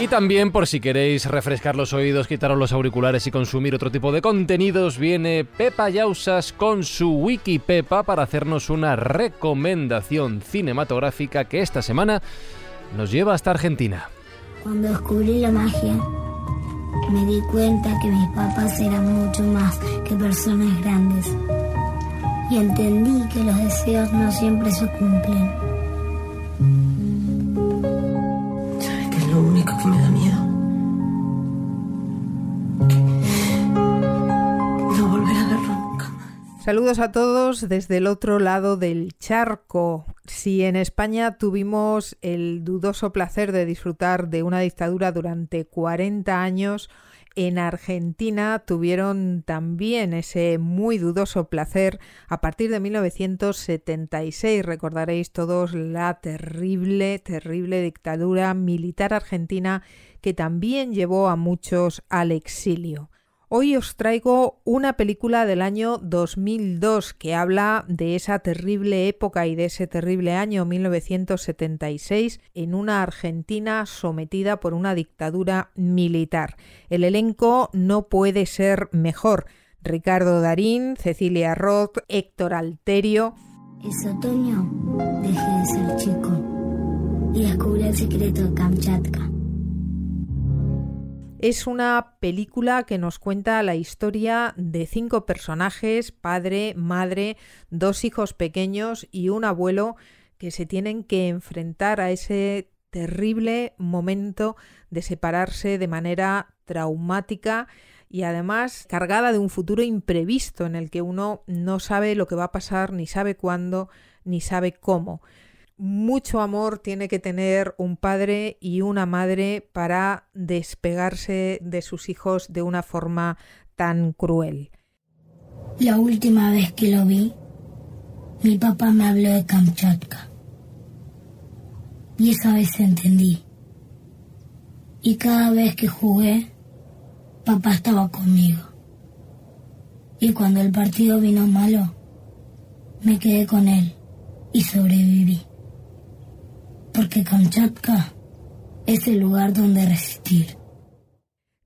Speaker 1: Y también, por si queréis refrescar los oídos, quitaros los auriculares y consumir otro tipo de contenidos, viene Pepa Yausas con su Wiki Pepa para hacernos una recomendación cinematográfica que esta semana nos lleva hasta Argentina.
Speaker 13: Cuando descubrí la magia, me di cuenta que mis papás eran mucho más que personas grandes. Y entendí que los deseos no siempre se cumplen.
Speaker 14: Saludos a todos desde el otro lado del charco. Si en España tuvimos el dudoso placer de disfrutar de una dictadura durante 40 años, en Argentina tuvieron también ese muy dudoso placer a partir de 1976. Recordaréis todos la terrible, terrible dictadura militar argentina que también llevó a muchos al exilio. Hoy os traigo una película del año 2002 que habla de esa terrible época y de ese terrible año 1976 en una Argentina sometida por una dictadura militar. El elenco no puede ser mejor. Ricardo Darín, Cecilia Roth, Héctor Alterio.
Speaker 13: Es otoño, dejé de ser chico y descubrí el secreto de Kamchatka.
Speaker 14: Es una película que nos cuenta la historia de cinco personajes, padre, madre, dos hijos pequeños y un abuelo que se tienen que enfrentar a ese terrible momento de separarse de manera traumática y además cargada de un futuro imprevisto en el que uno no sabe lo que va a pasar, ni sabe cuándo, ni sabe cómo mucho amor tiene que tener un padre y una madre para despegarse de sus hijos de una forma tan cruel.
Speaker 13: La última vez que lo vi, mi papá me habló de Kamchatka. Y esa vez entendí. Y cada vez que jugué, papá estaba conmigo. Y cuando el partido vino malo, me quedé con él y sobreviví porque Kamchatka es el lugar donde resistir.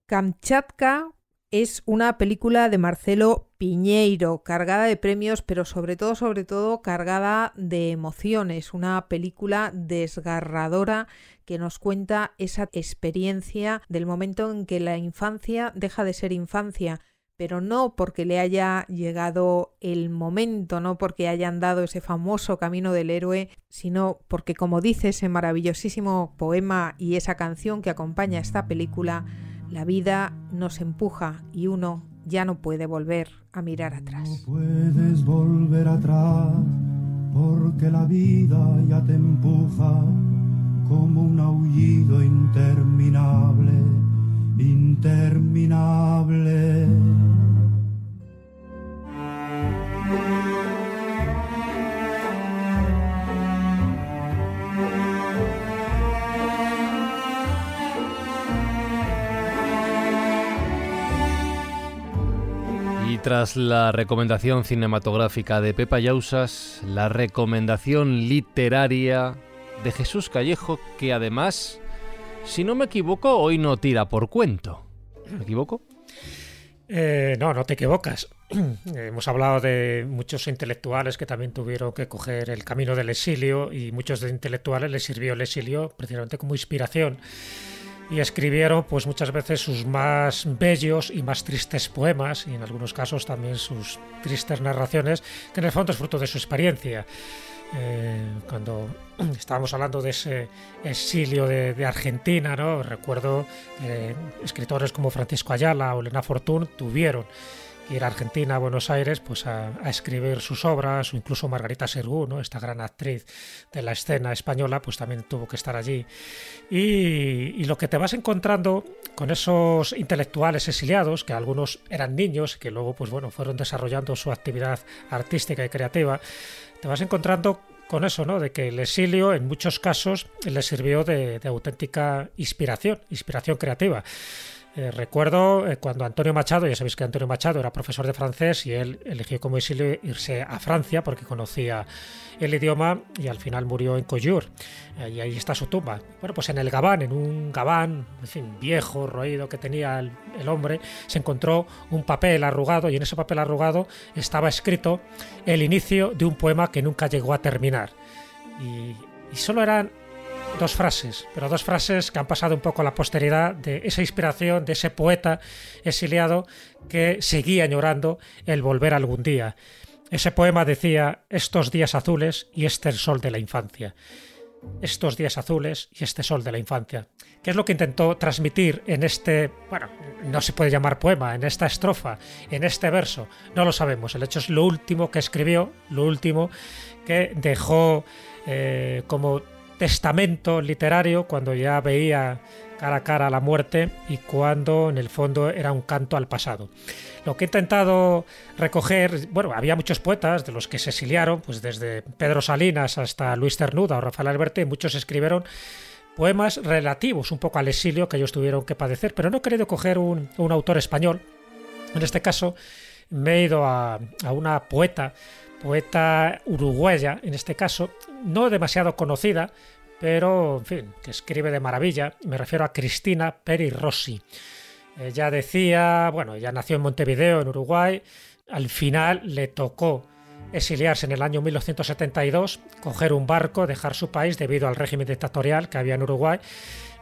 Speaker 14: Kamchatka es una película de Marcelo Piñeiro, cargada de premios, pero sobre todo, sobre todo, cargada de emociones. Una película desgarradora que nos cuenta esa experiencia del momento en que la infancia deja de ser infancia pero no porque le haya llegado el momento, no porque hayan dado ese famoso camino del héroe, sino porque, como dice ese maravillosísimo poema y esa canción que acompaña esta película, la vida nos empuja y uno ya no puede volver a mirar atrás.
Speaker 15: No puedes volver atrás porque la vida ya te empuja como un aullido interminable, interminable.
Speaker 8: Y tras la recomendación cinematográfica de Pepa Yausas, la recomendación literaria de Jesús Callejo, que además, si no me equivoco, hoy no tira por cuento. ¿Me equivoco?
Speaker 5: Eh, no, no te equivocas. Hemos hablado de muchos intelectuales que también tuvieron que coger el camino del exilio y muchos de intelectuales les sirvió el exilio precisamente como inspiración y escribieron pues muchas veces sus más bellos y más tristes poemas y en algunos casos también sus tristes narraciones que en el fondo es fruto de su experiencia. Eh, cuando estábamos hablando de ese exilio de, Argentina, ¿no? recuerdo eh, escritores como Francisco Ayala o Elena Fortún tuvieron ir a Argentina, a Buenos Aires, pues a, escribir sus obras, o incluso Margarita Sergú, ¿no? esta gran actriz de la escena española, pues también tuvo que estar allí. Y, lo que te vas encontrando con esos intelectuales exiliados, que algunos eran niños, que luego, pues bueno, fueron desarrollando su actividad artística y creativa, te vas encontrando con eso, ¿no? De que el exilio en muchos casos les sirvió de auténtica inspiración, inspiración creativa. Eh, recuerdo eh, cuando Antonio Machado, ya sabéis que Antonio Machado era profesor de francés y él eligió como exilio irse a Francia porque conocía el idioma y al final murió en Collioure. Eh, y ahí está su tumba. Bueno, pues en el Gabán, en un Gabán, en fin, viejo, roído que tenía el, hombre, se encontró un papel arrugado y en ese papel arrugado estaba escrito el inicio de un poema que nunca llegó a terminar. Y, y solo eran dos frases, pero dos frases que han pasado un poco a la posteridad de esa inspiración de ese poeta exiliado que seguía añorando el volver algún día. Ese poema decía estos días azules y este sol de la infancia. Estos días azules y este sol de la infancia. ¿Qué es lo que intentó transmitir en este, bueno, no se puede llamar poema, en esta estrofa, en este verso? No lo sabemos. El hecho es lo último que escribió, lo último que dejó eh, como testamento literario cuando ya veía cara a cara la muerte y cuando en el fondo era un canto al pasado. Lo que he intentado recoger, bueno, había muchos poetas de los que se exiliaron, pues desde Pedro Salinas hasta Luis Cernuda o Rafael Alberti, muchos escribieron poemas relativos un poco al exilio que ellos tuvieron que padecer, pero no he querido coger un, un autor español En este caso, me he ido a, a una poeta, poeta uruguaya, en este caso, no demasiado conocida, pero, en fin, que escribe de maravilla. Me refiero a Cristina Peri Rossi. Ella decía, bueno, ella nació en Montevideo, en Uruguay. Al final le tocó exiliarse en el año 1972, coger un barco, dejar su país debido al régimen dictatorial que había en Uruguay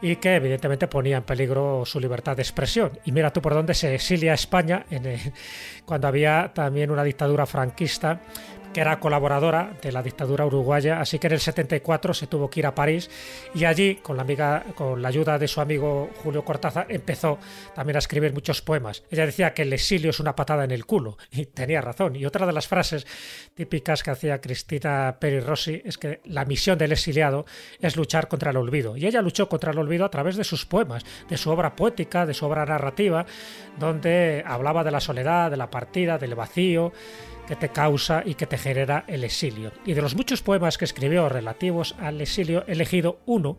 Speaker 5: y que evidentemente ponía en peligro su libertad de expresión. Y mira tú por dónde se exilia España cuando había también una dictadura franquista que era colaboradora de la dictadura uruguaya, así que en el 74 se tuvo que ir a París y allí, con la, amiga, con la ayuda de su amigo Julio Cortázar, empezó también a escribir muchos poemas. Ella decía que el exilio es una patada en el culo, y tenía razón. Y otra de las frases típicas que hacía Cristina Peri Rossi es que la misión del exiliado es luchar contra el olvido. Y ella luchó contra el olvido a través de sus poemas, de su obra poética, de su obra narrativa, donde hablaba de la soledad, de la partida, del vacío, que te causa y que te genera el exilio. Y de los muchos poemas que escribió relativos al exilio, he elegido uno,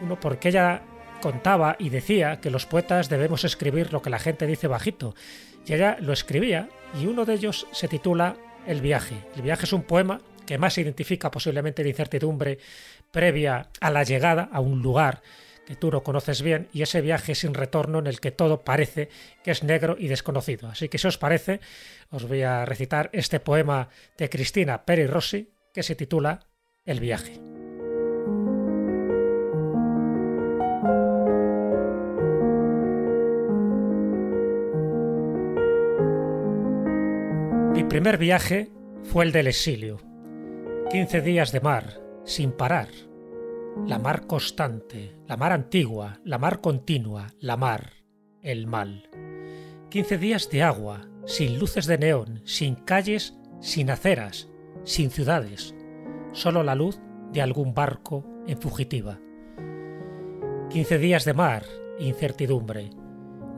Speaker 5: uno porque ella contaba y decía que los poetas debemos escribir lo que la gente dice bajito. Y ella lo escribía y uno de ellos se titula El viaje. El viaje es un poema que más identifica posiblemente la incertidumbre previa a la llegada a un lugar que tú no conoces bien, y ese viaje sin retorno en el que todo parece que es negro y desconocido. Así que si os parece, os voy a recitar este poema de Cristina Peri Rossi que se titula El viaje. Mi primer viaje fue el del exilio. Quince días de mar, sin parar, la mar constante, la mar antigua, la mar continua, la mar, el mal. Quince días de agua, sin luces de neón, sin calles, sin aceras, sin ciudades, solo la luz de algún barco en fugitiva. Quince días de mar, incertidumbre.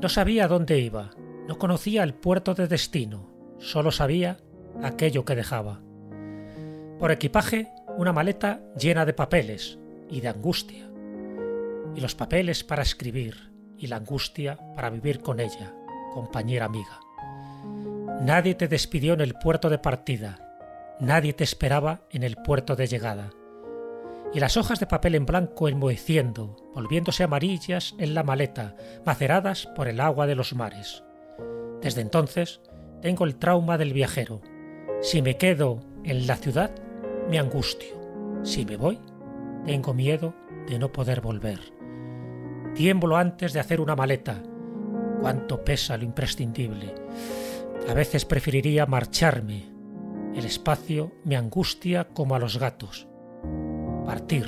Speaker 5: No sabía dónde iba, no conocía el puerto de destino, solo sabía aquello que dejaba. Por equipaje, una maleta llena de papeles, y de angustia, y los papeles para escribir y la angustia para vivir con ella, compañera amiga. Nadie te despidió en el puerto de partida, nadie te esperaba en el puerto de llegada. Y las hojas de papel en blanco enmoheciendo, volviéndose amarillas en la maleta, maceradas por el agua de los mares. Desde entonces tengo el trauma del viajero. Si me quedo en la ciudad, me angustio. Si me voy, tengo miedo de no poder volver. Tiemblo antes de hacer una maleta. Cuánto pesa lo imprescindible. A veces preferiría marcharme. El espacio me angustia como a los gatos. Partir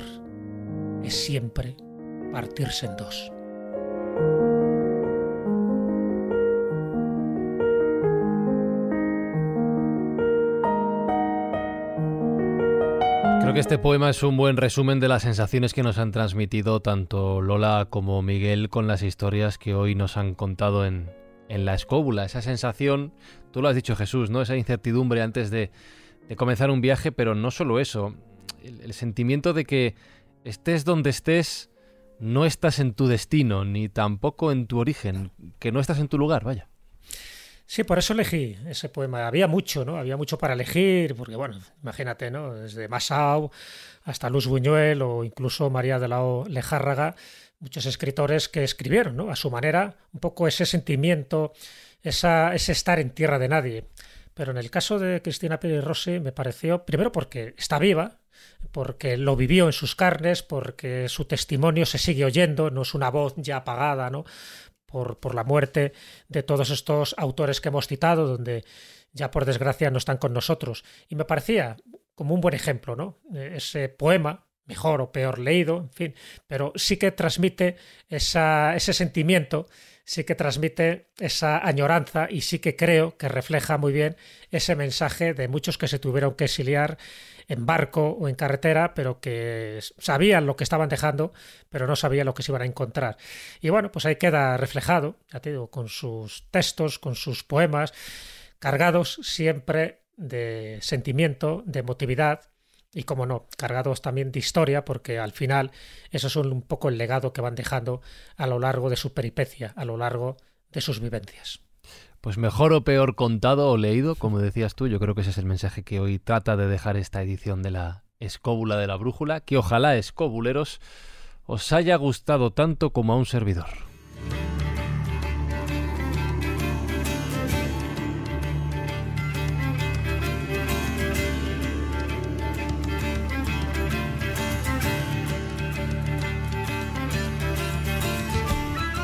Speaker 5: es siempre partirse en dos.
Speaker 1: Creo que este poema es un buen resumen de las sensaciones que nos han transmitido tanto Lola como Miguel con las historias que hoy nos han contado en, la escóbula. Esa sensación, tú lo has dicho Jesús, ¿no? Esa incertidumbre antes de, comenzar un viaje, pero no solo eso. el sentimiento de que estés donde estés, no estás en tu destino, ni tampoco en tu origen, que no estás en tu lugar, vaya.
Speaker 5: Sí, por eso elegí ese poema. Había mucho, ¿no? Había mucho para elegir, porque bueno, imagínate, ¿no? Desde Masao hasta Luz Buñuel o incluso María de la o Lejárraga, muchos escritores que escribieron, ¿no? A su manera, un poco ese sentimiento, esa, ese estar en tierra de nadie. Pero en el caso de Cristina Pérez Rossi me pareció, primero porque está viva, porque lo vivió en sus carnes, porque su testimonio se sigue oyendo, no es una voz ya apagada, ¿no? por, la muerte de todos estos autores que hemos citado, donde ya por desgracia no están con nosotros. Y me parecía como un buen ejemplo, ¿no? Eh, ese poema, mejor o peor leído, en fin, pero sí que transmite ese sentimiento, sí que transmite esa añoranza y sí que creo que refleja muy bien ese mensaje de muchos que se tuvieron que exiliar en barco o en carretera, pero que sabían lo que estaban dejando, pero no sabían lo que se iban a encontrar. Y bueno, pues ahí queda reflejado, ya te digo, con sus textos, con sus poemas, cargados siempre de sentimiento, de emotividad, y como no, cargados también de historia, porque al final eso es un poco el legado que van dejando a lo largo de su peripecia, a lo largo de sus vivencias.
Speaker 1: pues mejor o peor contado o leído, como decías tú, yo creo que ese es el mensaje que hoy trata de dejar esta edición de la Escóbula de la Brújula, que ojalá, escobuleros, os haya gustado tanto como a un servidor.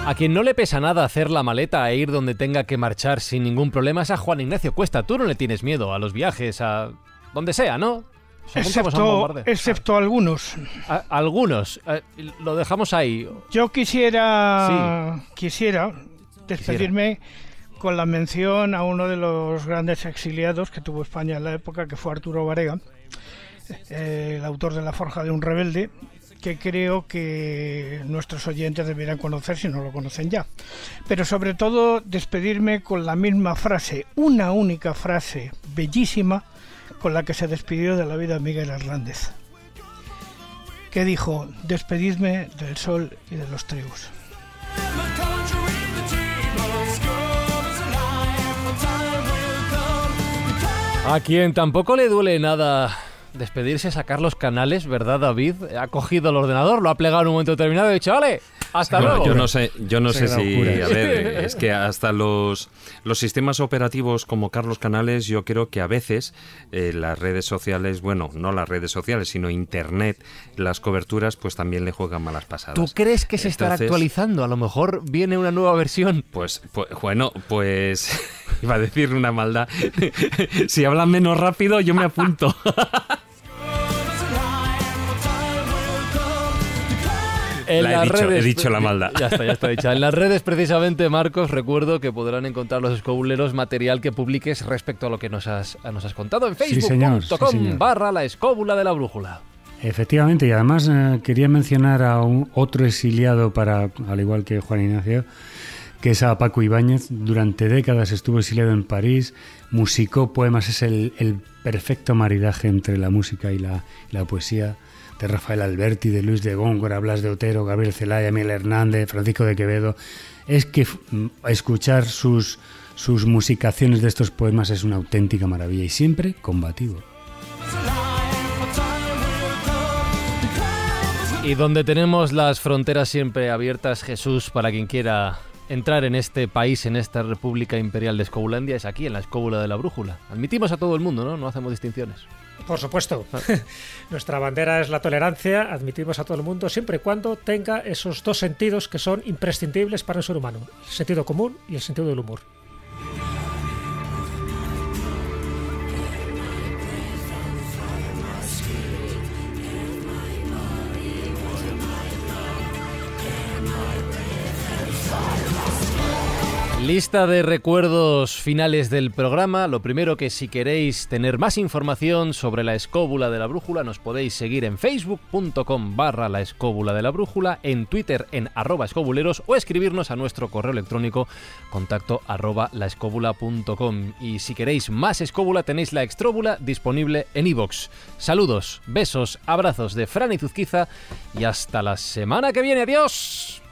Speaker 1: A quien no le pesa nada hacer la maleta e ir donde tenga que marchar sin ningún problema es a Juan Ignacio Cuesta. Tú no le tienes miedo a los viajes, a donde sea, ¿no?
Speaker 9: Excepto, excepto algunos.
Speaker 1: algunos. Eh, lo dejamos ahí.
Speaker 9: Yo quisiera, quisiera despedirme con la mención a uno de los grandes exiliados que tuvo España en la época, que fue Arturo Varega, eh, el autor de La Forja de un Rebelde, que creo que nuestros oyentes deberían conocer si no lo conocen ya. Pero sobre todo despedirme con la misma frase, una única frase bellísima con la que se despidió de la vida Miguel Hernández, que dijo, despedidme del sol y de los trigos.
Speaker 1: A quien tampoco le duele nada despedirse es a Carlos Canales, ¿verdad, David? Ha cogido el ordenador, lo ha plegado en un momento determinado y ha dicho, vale, hasta luego.
Speaker 3: Yo no sé, yo no sé si, a ver, es que hasta los, los sistemas operativos como Carlos Canales, yo creo que a veces eh, las redes sociales, bueno, no las redes sociales, sino Internet, las coberturas, pues también le juegan malas pasadas.
Speaker 1: ¿Tú crees que se estará actualizando? A lo mejor viene una nueva versión.
Speaker 3: Pues, pues bueno, pues iba a decir una maldad. si hablan menos rápido, yo me apunto. he, dicho, la maldad.
Speaker 1: Ya está, ya está dicha. En las redes, precisamente, Marcos, recuerdo que podrán encontrar los escobuleros material que publiques respecto a lo que nos has, nos has contado en facebook.com barra la escóbula de la brújula.
Speaker 4: Efectivamente, y además eh, quería mencionar a un, otro exiliado para, al igual que Juan Ignacio, que es a Paco Ibáñez. Durante décadas estuvo exiliado en París, musicó poemas, es el, perfecto maridaje entre la música y la, y la poesía de Rafael Alberti, de Luis de Góngora, Blas de Otero, Gabriel Celaya, Miguel Hernández, Francisco de Quevedo, es que escuchar sus, sus musicaciones de estos poemas es una auténtica maravilla y siempre combativo.
Speaker 1: Y donde tenemos las fronteras siempre abiertas, Jesús, para quien quiera entrar en este país, en esta República Imperial de Escobulandia, es aquí, en la escóbula de la brújula. Admitimos a todo el mundo, ¿no? No hacemos distinciones.
Speaker 5: Por supuesto. Ah. Nuestra bandera es la tolerancia, admitimos a todo el mundo siempre y cuando tenga esos dos sentidos que son imprescindibles para el ser humano, el sentido común y el sentido del humor.
Speaker 1: Lista de recuerdos finales del programa. Lo primero que si queréis tener más información sobre la escóbula de la brújula nos podéis seguir en facebook.com barra la escóbula de la brújula, en Twitter en arroba escobuleros o escribirnos a nuestro correo electrónico contacto arroba laescóbula.com. Y si queréis más escóbula tenéis la extróbula disponible en iVoox. Saludos, besos, abrazos de Fran y Zuzquiza y hasta la semana que viene. ¡Adiós!